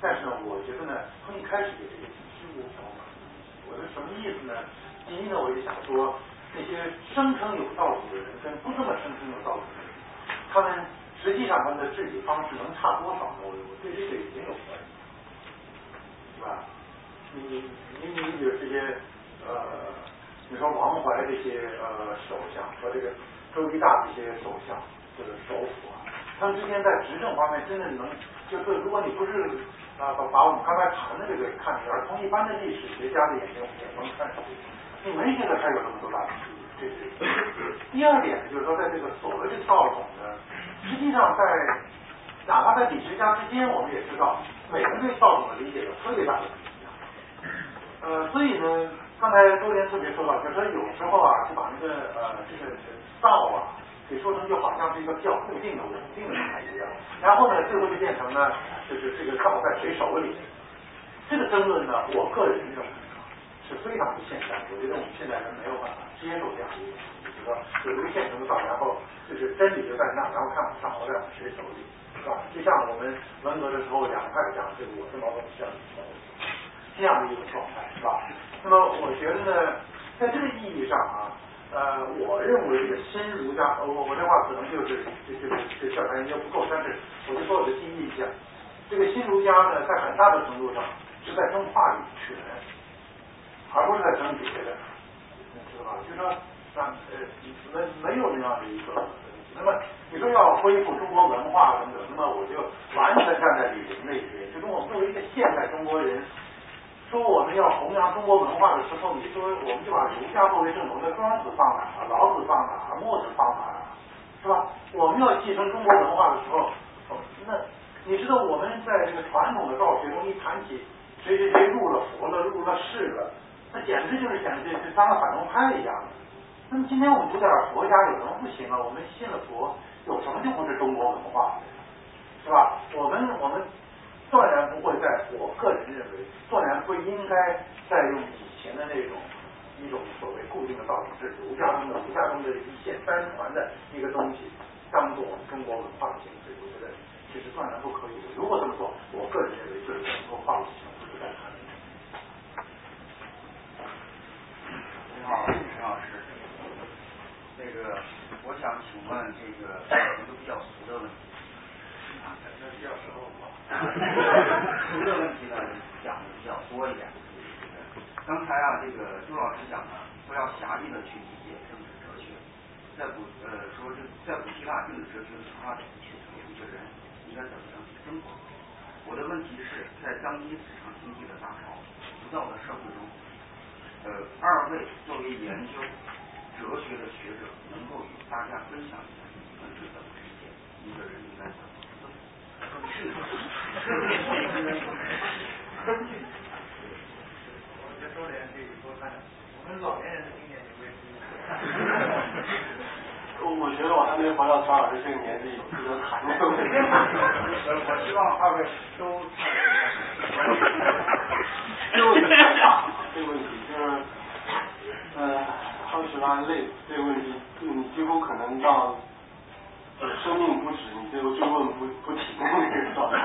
但是呢，我觉得呢，从一开始的这个体制无条码。我是什么意思呢？第一呢，我就想说，那些声称有道统的人跟不这么声称有道统的人，他们实际上他们的治理方式能差多少呢？我我对这个已经有怀疑。是吧？你你你你比如这些呃，你说王怀这些呃首相和这个周一大这些首相或者首辅啊，他们之间在执政方面真的能，就是如果你不是啊把把我们刚才谈的这个看出来，从一般的历史学家的眼睛也能看出，你没觉得他有什么多大的区别？这是第二点呢，就是说在这个所谓的道统呢，实际上在哪怕在理学家之间，我们也知道。每个人对道统的理解有特别大的不一样，呃，所以呢，刚才周连特别说到，就说有时候啊，就把那个呃这个道啊，给说成就好像是一个比较固定的、稳定的东西一样，然后呢，最后就变成呢，就是这个道在谁手里。这个争论呢，我个人认为是非常不现代，我觉得我们现代人没有办法接受这样一个，就是说有一个现成的道，然后就是真理就在那，然后看掌握在谁手里。是吧？就像我们文革的时候，两派讲这个我是毛泽东，这样这样的一种状态，是吧？那么我觉得呢，在这个意义上啊，呃，我认为这个新儒家，我我这话可能就是这这这调查研究不够，但是我就说我的第一印象，这个新儒家呢，在很大的程度上是在争话语权，而不是在争别的，知道吧？就说啊呃没没有那样的一个。那么你说要恢复中国文化等等，那么我就完全站在李林那一边。就跟我作为一个现代中国人，说我们要弘扬中国文化的时候，你说我们就把儒家作为正统，那庄子放哪儿？老子放哪儿？墨子放哪儿？是吧？我们要继承中国文化的时候，那你知道我们在这个传统的道学中一谈起谁谁谁入了佛了，入了世了，那简直就是显得就当了反动派一样。那么今天我们读点佛家有什么不行啊？我们信了佛，有什么就不是中国文化，是吧？我们我们断然不会在，我个人认为，断然不应该再用以前的那种一种所谓固定的道理，是儒家中的儒家中的一线单传的一个东西，当做我们中国文化的形式。我觉得这是断然不可以的。如果这么做，我个人认为就是中国化的形式在谈。你好，陈老师。那个，我想请问这个一个比较俗的问题，啊，这比较熟哈。俗的问题呢，讲的比较多一点。刚才啊，这个周老师讲呢，不要狭义的去理解政治哲学，在古呃说这在古希腊政治哲学出发点去成为一个人应该怎么样去生活。我的问题是在当今市场经济的大潮浮躁的社会中，呃，二位作为研究。哲学的学者能够与大家分享一下你们是怎么理解一个人应该怎么？我觉得，我还没回到张老师这个年纪，值得谈这个问题。我希望二位都。这个问题，这个问题就是，呃。当时啊，累这个问题，你几乎可能到生命不止，你最后追问不不停的那个状态。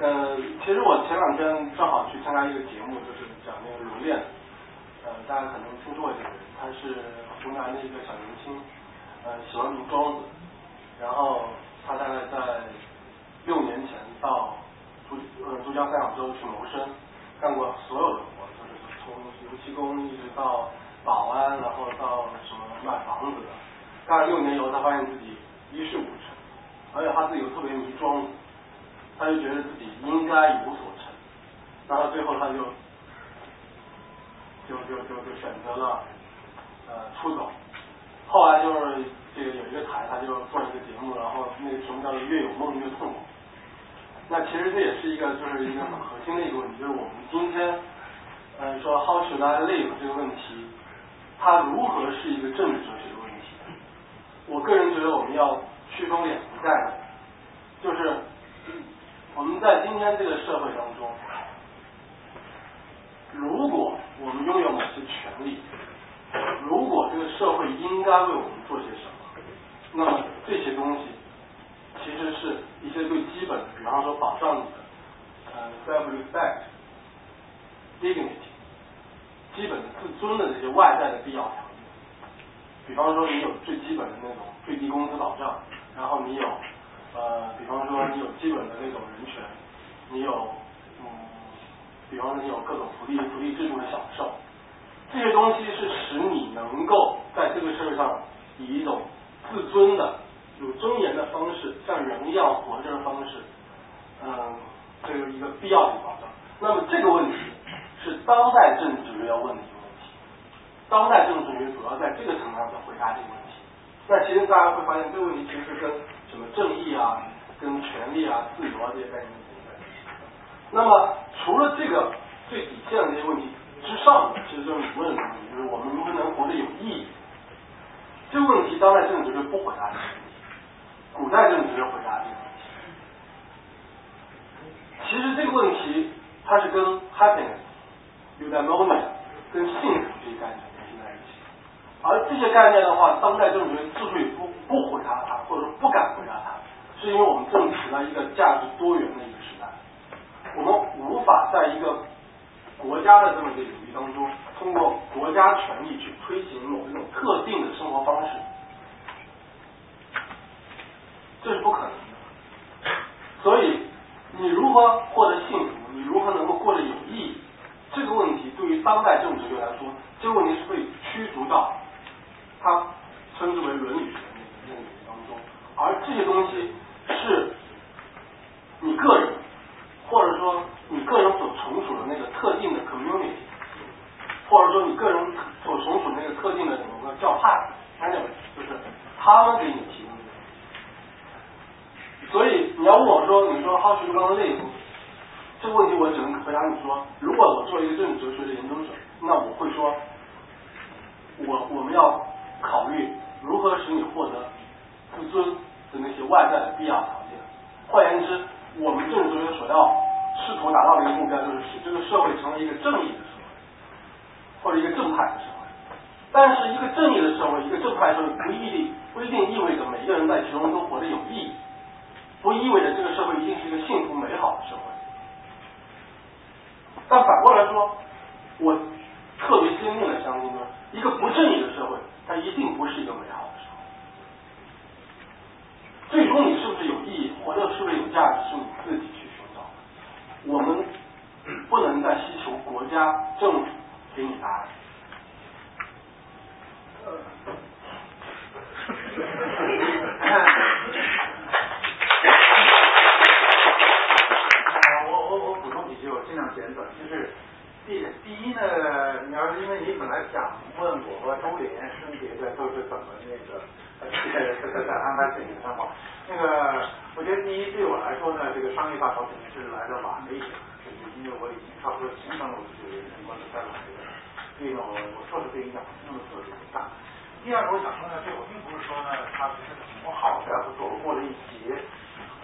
呃，其实我前两天正好去参加一个节目，就是讲那个熔炼，呃，大家可能听说过这个人，他是湖南的一个小年轻，呃，喜欢读庄子，然后他大概在六年前到珠呃珠江三角洲去谋生，干过所有的活，就是从油漆工一直到保安，然后到什么卖房子的，干了六年以后，他发现自己一事无成，而且他自己又特别迷装。他就觉得自己应该有所成，然后最后他就就就就就选择了呃出走。后来就是这个有一个台，他就做了一个节目，然后那个节目叫做“越有梦越痛苦”。那其实这也是一个就是一个很核心的一个问题，就是我们今天嗯说 “How should I live” 这个问题，它如何是一个政治哲学？我个人觉得我们要区分两个概念，就是。我们在今天这个社会当中，如果我们拥有某些权利，如果这个社会应该为我们做些什么，那么这些东西其实是一些最基本的，比方说保障你的呃 self respect、dignity，基本的自尊的这些外在的必要条。比方说你有最基本的那种最低工资保障，然后你有。呃，比方说你有基本的那种人权，你有嗯，比方说你有各种福利福利制度的享受，这些东西是使你能够在这个社会上以一种自尊的、有尊严的方式，像人一样活着的方式，嗯，这个一个必要的保障。那么这个问题是当代政治学要问的一个问题，当代政治学主要在这个层面上回答这个问题。那其实大家会发现，这个问题其实跟什么正义啊、跟权利啊、自由啊这些概念。那么除了这个最底线的这些问题之上，其实就是你问的问题，就是我们如何能活得有意义。这个问题当代政治学不回答这个问题，古代政治学回答这个问题。其实这个问题它是跟 happiness、eudaimonia、跟幸福这些概念。而这些概念的话，当代政治学之所以不不回答它，或者说不敢回答它，是因为我们正处在一个价值多元的一个时代，我们无法在一个国家的这么一个领域当中，通过国家权力去推行某一种特定的生活方式，这是不可能的。所以，你如何获得幸福，你如何能够过得有意义，这个问题对于当代政治学来说，这个问题是被驱逐到他称之为伦理学的领域当中。而这些东西是你个人，或者说你个人所从属的那个特定的 community，或者说你个人所从属那个特定的某个教派，反正就是他们给你提供的。所以你要问我说，你说哈学刚的内部这个问题，我只能回答你说，如果我做一个政治哲学的研究者，那我会说，我我们要考虑如何使你获得自尊。的那些外在的必要条件，换言之，我们政治哲学所要试图达到的一个目标，就是使这个社会成为一个正义的社会，或者一个正派的社会。但是，一个正义的社会，一个正派的社会，不一定不一定意味着每一个人在其中都活得有意义，不意味着这个社会一定是一个幸福美好的社会。但反过来说，我特别坚定的相信，说一个不正义的社会，它一定不是一个美好的。最终你是不是有意义，活着是不是有价值，是你自己去寻找。我们不能再希求国家政府给你答案。我我我补充几句，我尽量简短。就是第第一呢，你要是因为你本来想问我和周联分别的都是怎么那个。在在在安排自己的生活。那个，我觉得第一对我来说呢，这个商业大潮肯定是来的晚了一点，就是因为我已经差不多形成了我自己人生观的在往这个运动，我我受的这影响那么特别大。第二个，我想说呢，这我并不是说呢，它是不好的，我走过了一劫。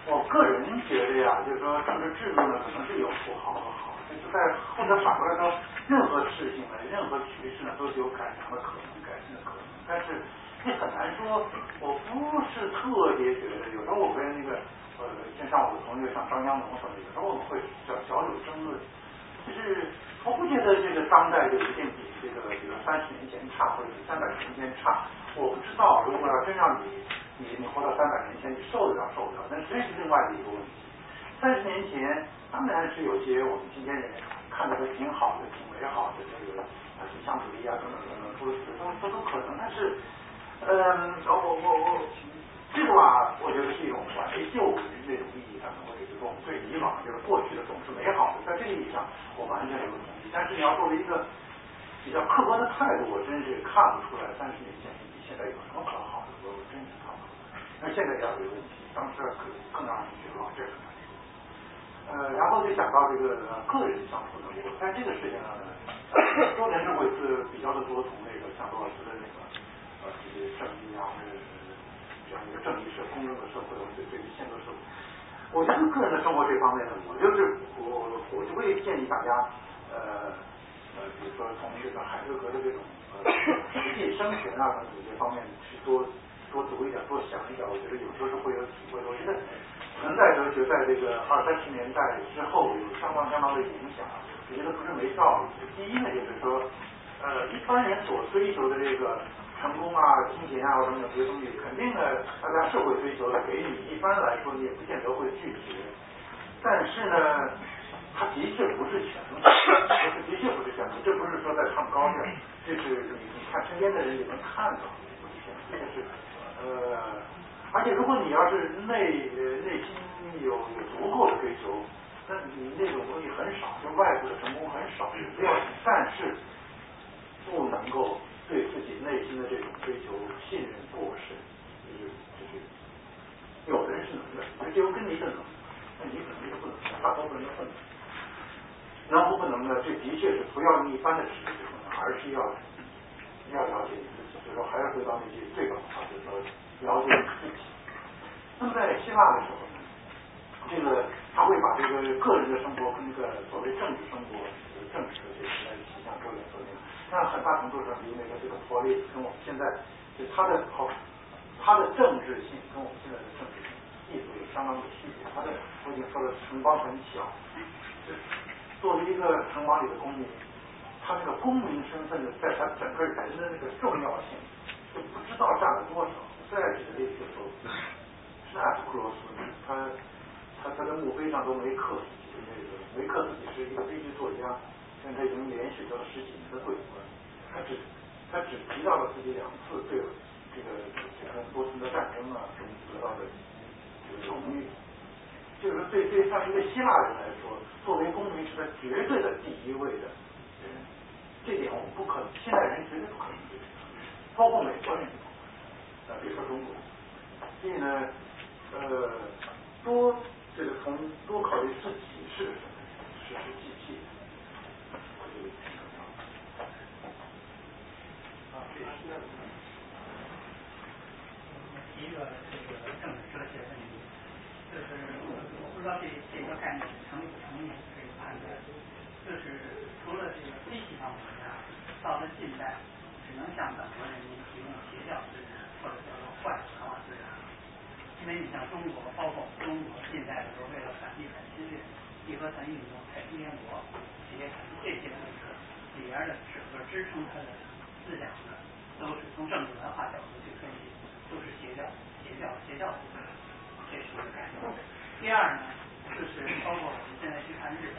我个人觉得呀，就是说政治制度呢，可能是有不好和好，但是在或者反过来说，任何事情呢，任何局势呢，都是有改良的可能，改进的可能，但是。你很难说，我不是特别觉得，有时候我跟那个呃，像上我的同学像张江龙什么，有时候我们会小小有争论，就是我不觉得这个当代就一定比这个比如三十年前差，或者是三百年前差。我不知道，如果要真让你你你活到三百年前，你受得了受不了，那真是另外的一个问题。三十年前当然是有些我们今天人看的挺好的、挺美好的这个理想主义啊等等等等，都都都都可能，但是。嗯，我我我，这个吧，我觉得是一种怀旧那种意义上的，或者是说我们对以往就是过去的总是美好的，在这个意义上，我完全有同意。但是你要作为一个比较客观的态度，我真是看不出来三十年前比现在有什么可好的，我真是看不出来。那现在也有一个问题，当时更更让人觉得这是。呃，然后就讲到这个个人相处的，我在这个事情上呢，多年是会是比较的多从那个像罗老师的那个。呃，这些正义啊，或者是这样一个正义社、公正的社会，或者对于现代社会，我觉得个人的生活这方面呢，我就是我我就会建议大家，呃呃，比如说从这个海德格的这种呃实际生存啊等等这方面去多多读一点，多想一点，我觉得有时候是会有体会。我觉得存在哲学在这个二三十年代之后有相当相当的影响，我觉得不是没道理。第一呢，就是说，呃，一般人所追求的这个。成功啊，金钱啊，或者等等这些东西，肯定呢，大家社会追求的。给你一般来说，你也不见得会拒绝。但是呢，它的确不是全部，是的确不是全部。这不是说在唱高调，这是你你看身边的人也能看到，这个是呃，而且如果你要是内内心有有足够的追求，那你那种东西很少，就外部的成功很少，不要紧。但是不能够。对自己内心的这种追求、信任过深，就是就是，有的人是能的，那就跟你的能，那你可能就不能，大多数人都不能。能不不能呢？这的确是不要用一般的知识就能，而是要要了解就是说还是回到那句最早的话，就是说了解你自己。那么在希腊的时候呢，这个他会把这个个人的生活跟这个所谓政治生活、政治的这些气象周点做那个。那很大程度上，离那个这个佛利跟我们现在就他的好，他的政治性跟我们现在的政治性意思有相当的区别。他的我已经说了，城邦很小，就作为一个城邦里的公民，他这个公民身份的，在他整个人的那个重要性，就不知道占了多少。再举个例子就说，是埃普克罗斯，他他他的墓碑上都没刻自己，那个没刻自己是一个悲剧作家，现在已经连续得了十几年的桂冠。他只他只提到了自己两次对这个这个波斯的战争啊中得到的这个荣誉，就是说对对像一个希腊人来说，作为公民是他绝对的第一位的，这点我们不可能，现代人绝对不可能，包括美国人，啊别说中国，所以呢呃多这个从多考虑自己是什么，是是机器。一个这个政治哲学问题，就是我不知道这这个概念成不成立这个判断，就是除了这个非西方国家，到了近代只能向本国人民提供邪教资源或者叫做坏文化资源，因为你像中国，包括中国近代的时候为了反帝反侵略、义和团运动、太平天国这些这些组织里边的整个支撑它的思想的，都是从政治文化角度去分析。都是邪教，邪教，邪教，这是一个概念。第二呢，就是包括我们现在去看日本，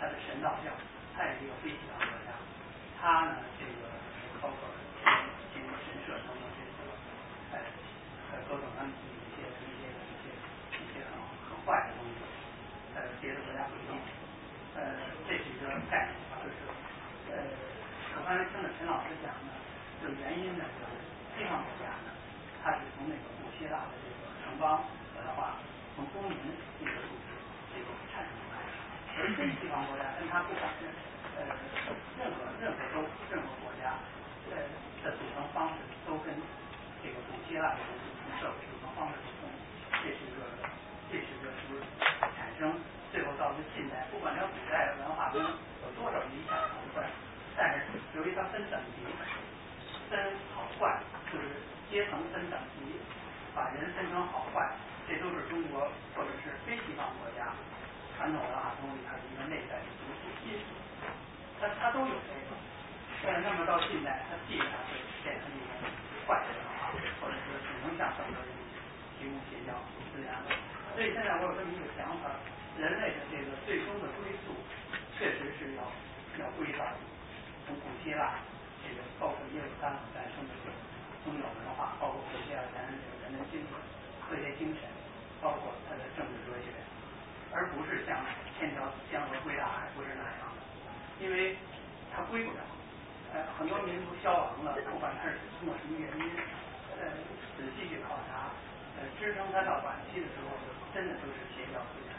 它的神道教，它也是一个非西方国家，他呢这个包括建立神社等等这些，哎，各种他们一些一些一些一些很很坏的东西，呃，别的国家不理解，呃，这是一个概念，就是呃，我刚才听了陈老师讲呢，就原因呢，就是西方国家呢。它是从那个古希腊的这个城邦文化，从公民这个组织这个产生出来的，而非西方国家跟它不承认，呃，任何任何都任何国家呃的组成方式都跟这个古希腊的组成社会组成方式不同，这是一个这是一个是不是产生最后到了近代，不管这古代文化中有多少理想成分，但是由于它分等级，分好坏就是。阶层分等级，把人分成好坏，这都是中国或者是非西。方国家传统文化中它的一个内在的因素因素，它它都有这个。呃，那么到近代，它必然会变成一种坏的文化，或者是只能向很多人提供邪教资源了。所以现在我有这么一个想法，人类的这个最终的归宿，确实是要要归到从古希腊这个包括耶路撒冷诞生的这个宗教文化，包括古希腊前这个人的精神、科学精神，包括他的政治哲学，而不是像天条江河归大海，不是那样的，因为它归不了。呃，很多民族消亡了，不管它是通过什么原因，呃，仔细去考察，呃，支撑它到晚期的时候，真的就是邪教资源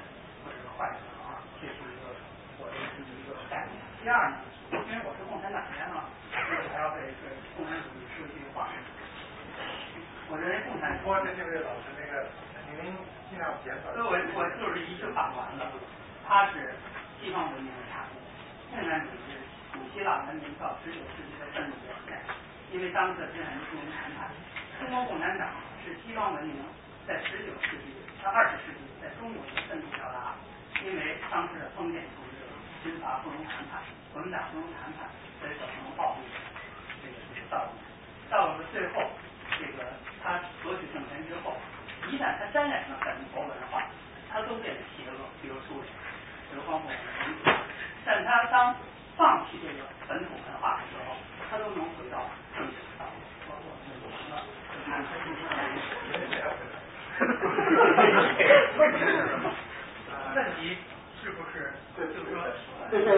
或者是坏的啊，这是一个我的这么一个概念。第二呢，因为我是共产党员嘛，所以还要对这共产主义说一句话。我认为共产说的这位老师那个，您尽量减短。所以我我就是一句话完了，它是西方文明的产物，共产主义是古希腊文明到十九世纪的奋斗表现。因为当时的资产进行谈判，中国共产党是西方文明在十九世纪、到二十世纪在中国的奋斗表达。因为当时的封建统治军阀不容谈判，国民党不容谈判，所以走上了暴力这个道路。到了最后，这个他夺取政权之后，一旦他沾染上本国文化，他都变得邪恶。比如苏联，比如包但他当放弃这个本土文化的时候，他都能回到正确的道路。包括我们完了，问题是什么？问题是不是对，就是说，对对对，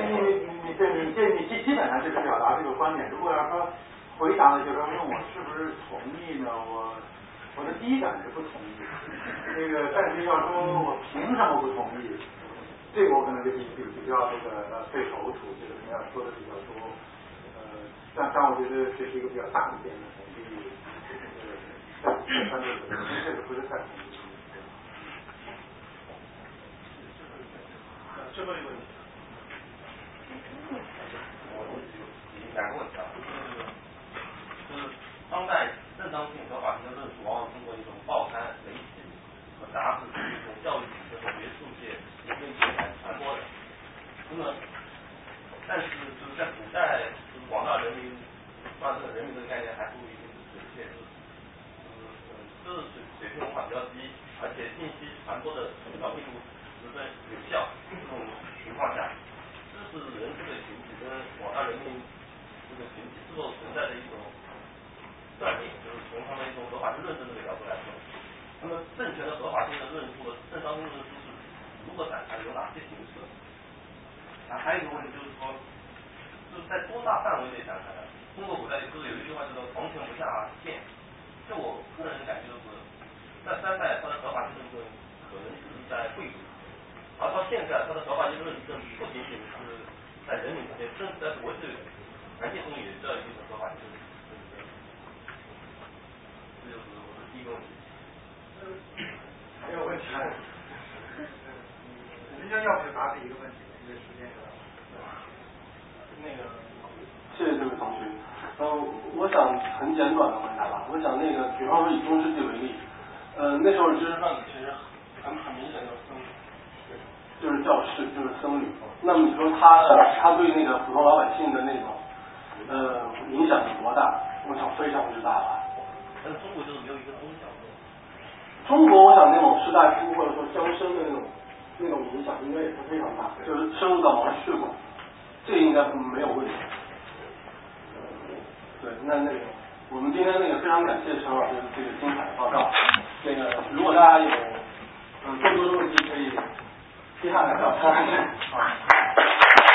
你你你对你这你基基本上就是表达这个观点。如果要说回答的，就是说问我是不是同意呢？我我的第一感是不同意。那个，但是要说我凭什么不同意？这个我可能就比比比较这个呃费口处，这个可能要说的比较多。呃，但但我觉得这是一个比较大的点的同意。呃，在在在这个不是太同意。最后一个问题，我有两个问题。啊，就是就是当代正当性合法性的论述，往往通过一种报刊、媒体和杂志一种教育这种学术界一根节来传播的。那么，但是就是在古代，就是广大人民，把这个人民这个概念还不一定是准确，就是就是水水平文化比较低，而且信息传播的渠道并不十分有效。这种情况下，知识人这个群体跟广大人民这个群体是否存在着一种断裂？就是从他们一种合法性论证这个角度来说，那么政权的合法性的论述、正当性的论述是如何展开？有哪些形式？啊，还有一个问题就是说，就是在多大范围内展开的？中国古代不是有一句话叫做“皇权不下变”？就我个人感觉就是，在三代它的合法性论证可能是在贵族。而到现在，它的合法性论证不仅仅是在人民之间，甚至在国际环境中也需要一定的合法性。这就是我的第一个问题。还有问题吗？人家要不就答这一个问题，因为时间那个，谢谢这位同学。呃，我想很简短的回答吧。我想那个，比方说以中世纪为例，呃，那时候知识分子其实很很明显的分。就是教士，就是僧侣。那么你说他的，他对那个普通老百姓的那种，呃，影响有多大？我想非常之大吧。但是中国就是没有一个宗教。中国，我想那种士大夫或者说乡绅的那种那种影响，应该也是非常大，就是深入到毛细血管，这应该没有问题。对，那那个，我们今天那个非常感谢陈老师这个精彩的报告。那个，如果大家有嗯更多的问题可以。接下来找他。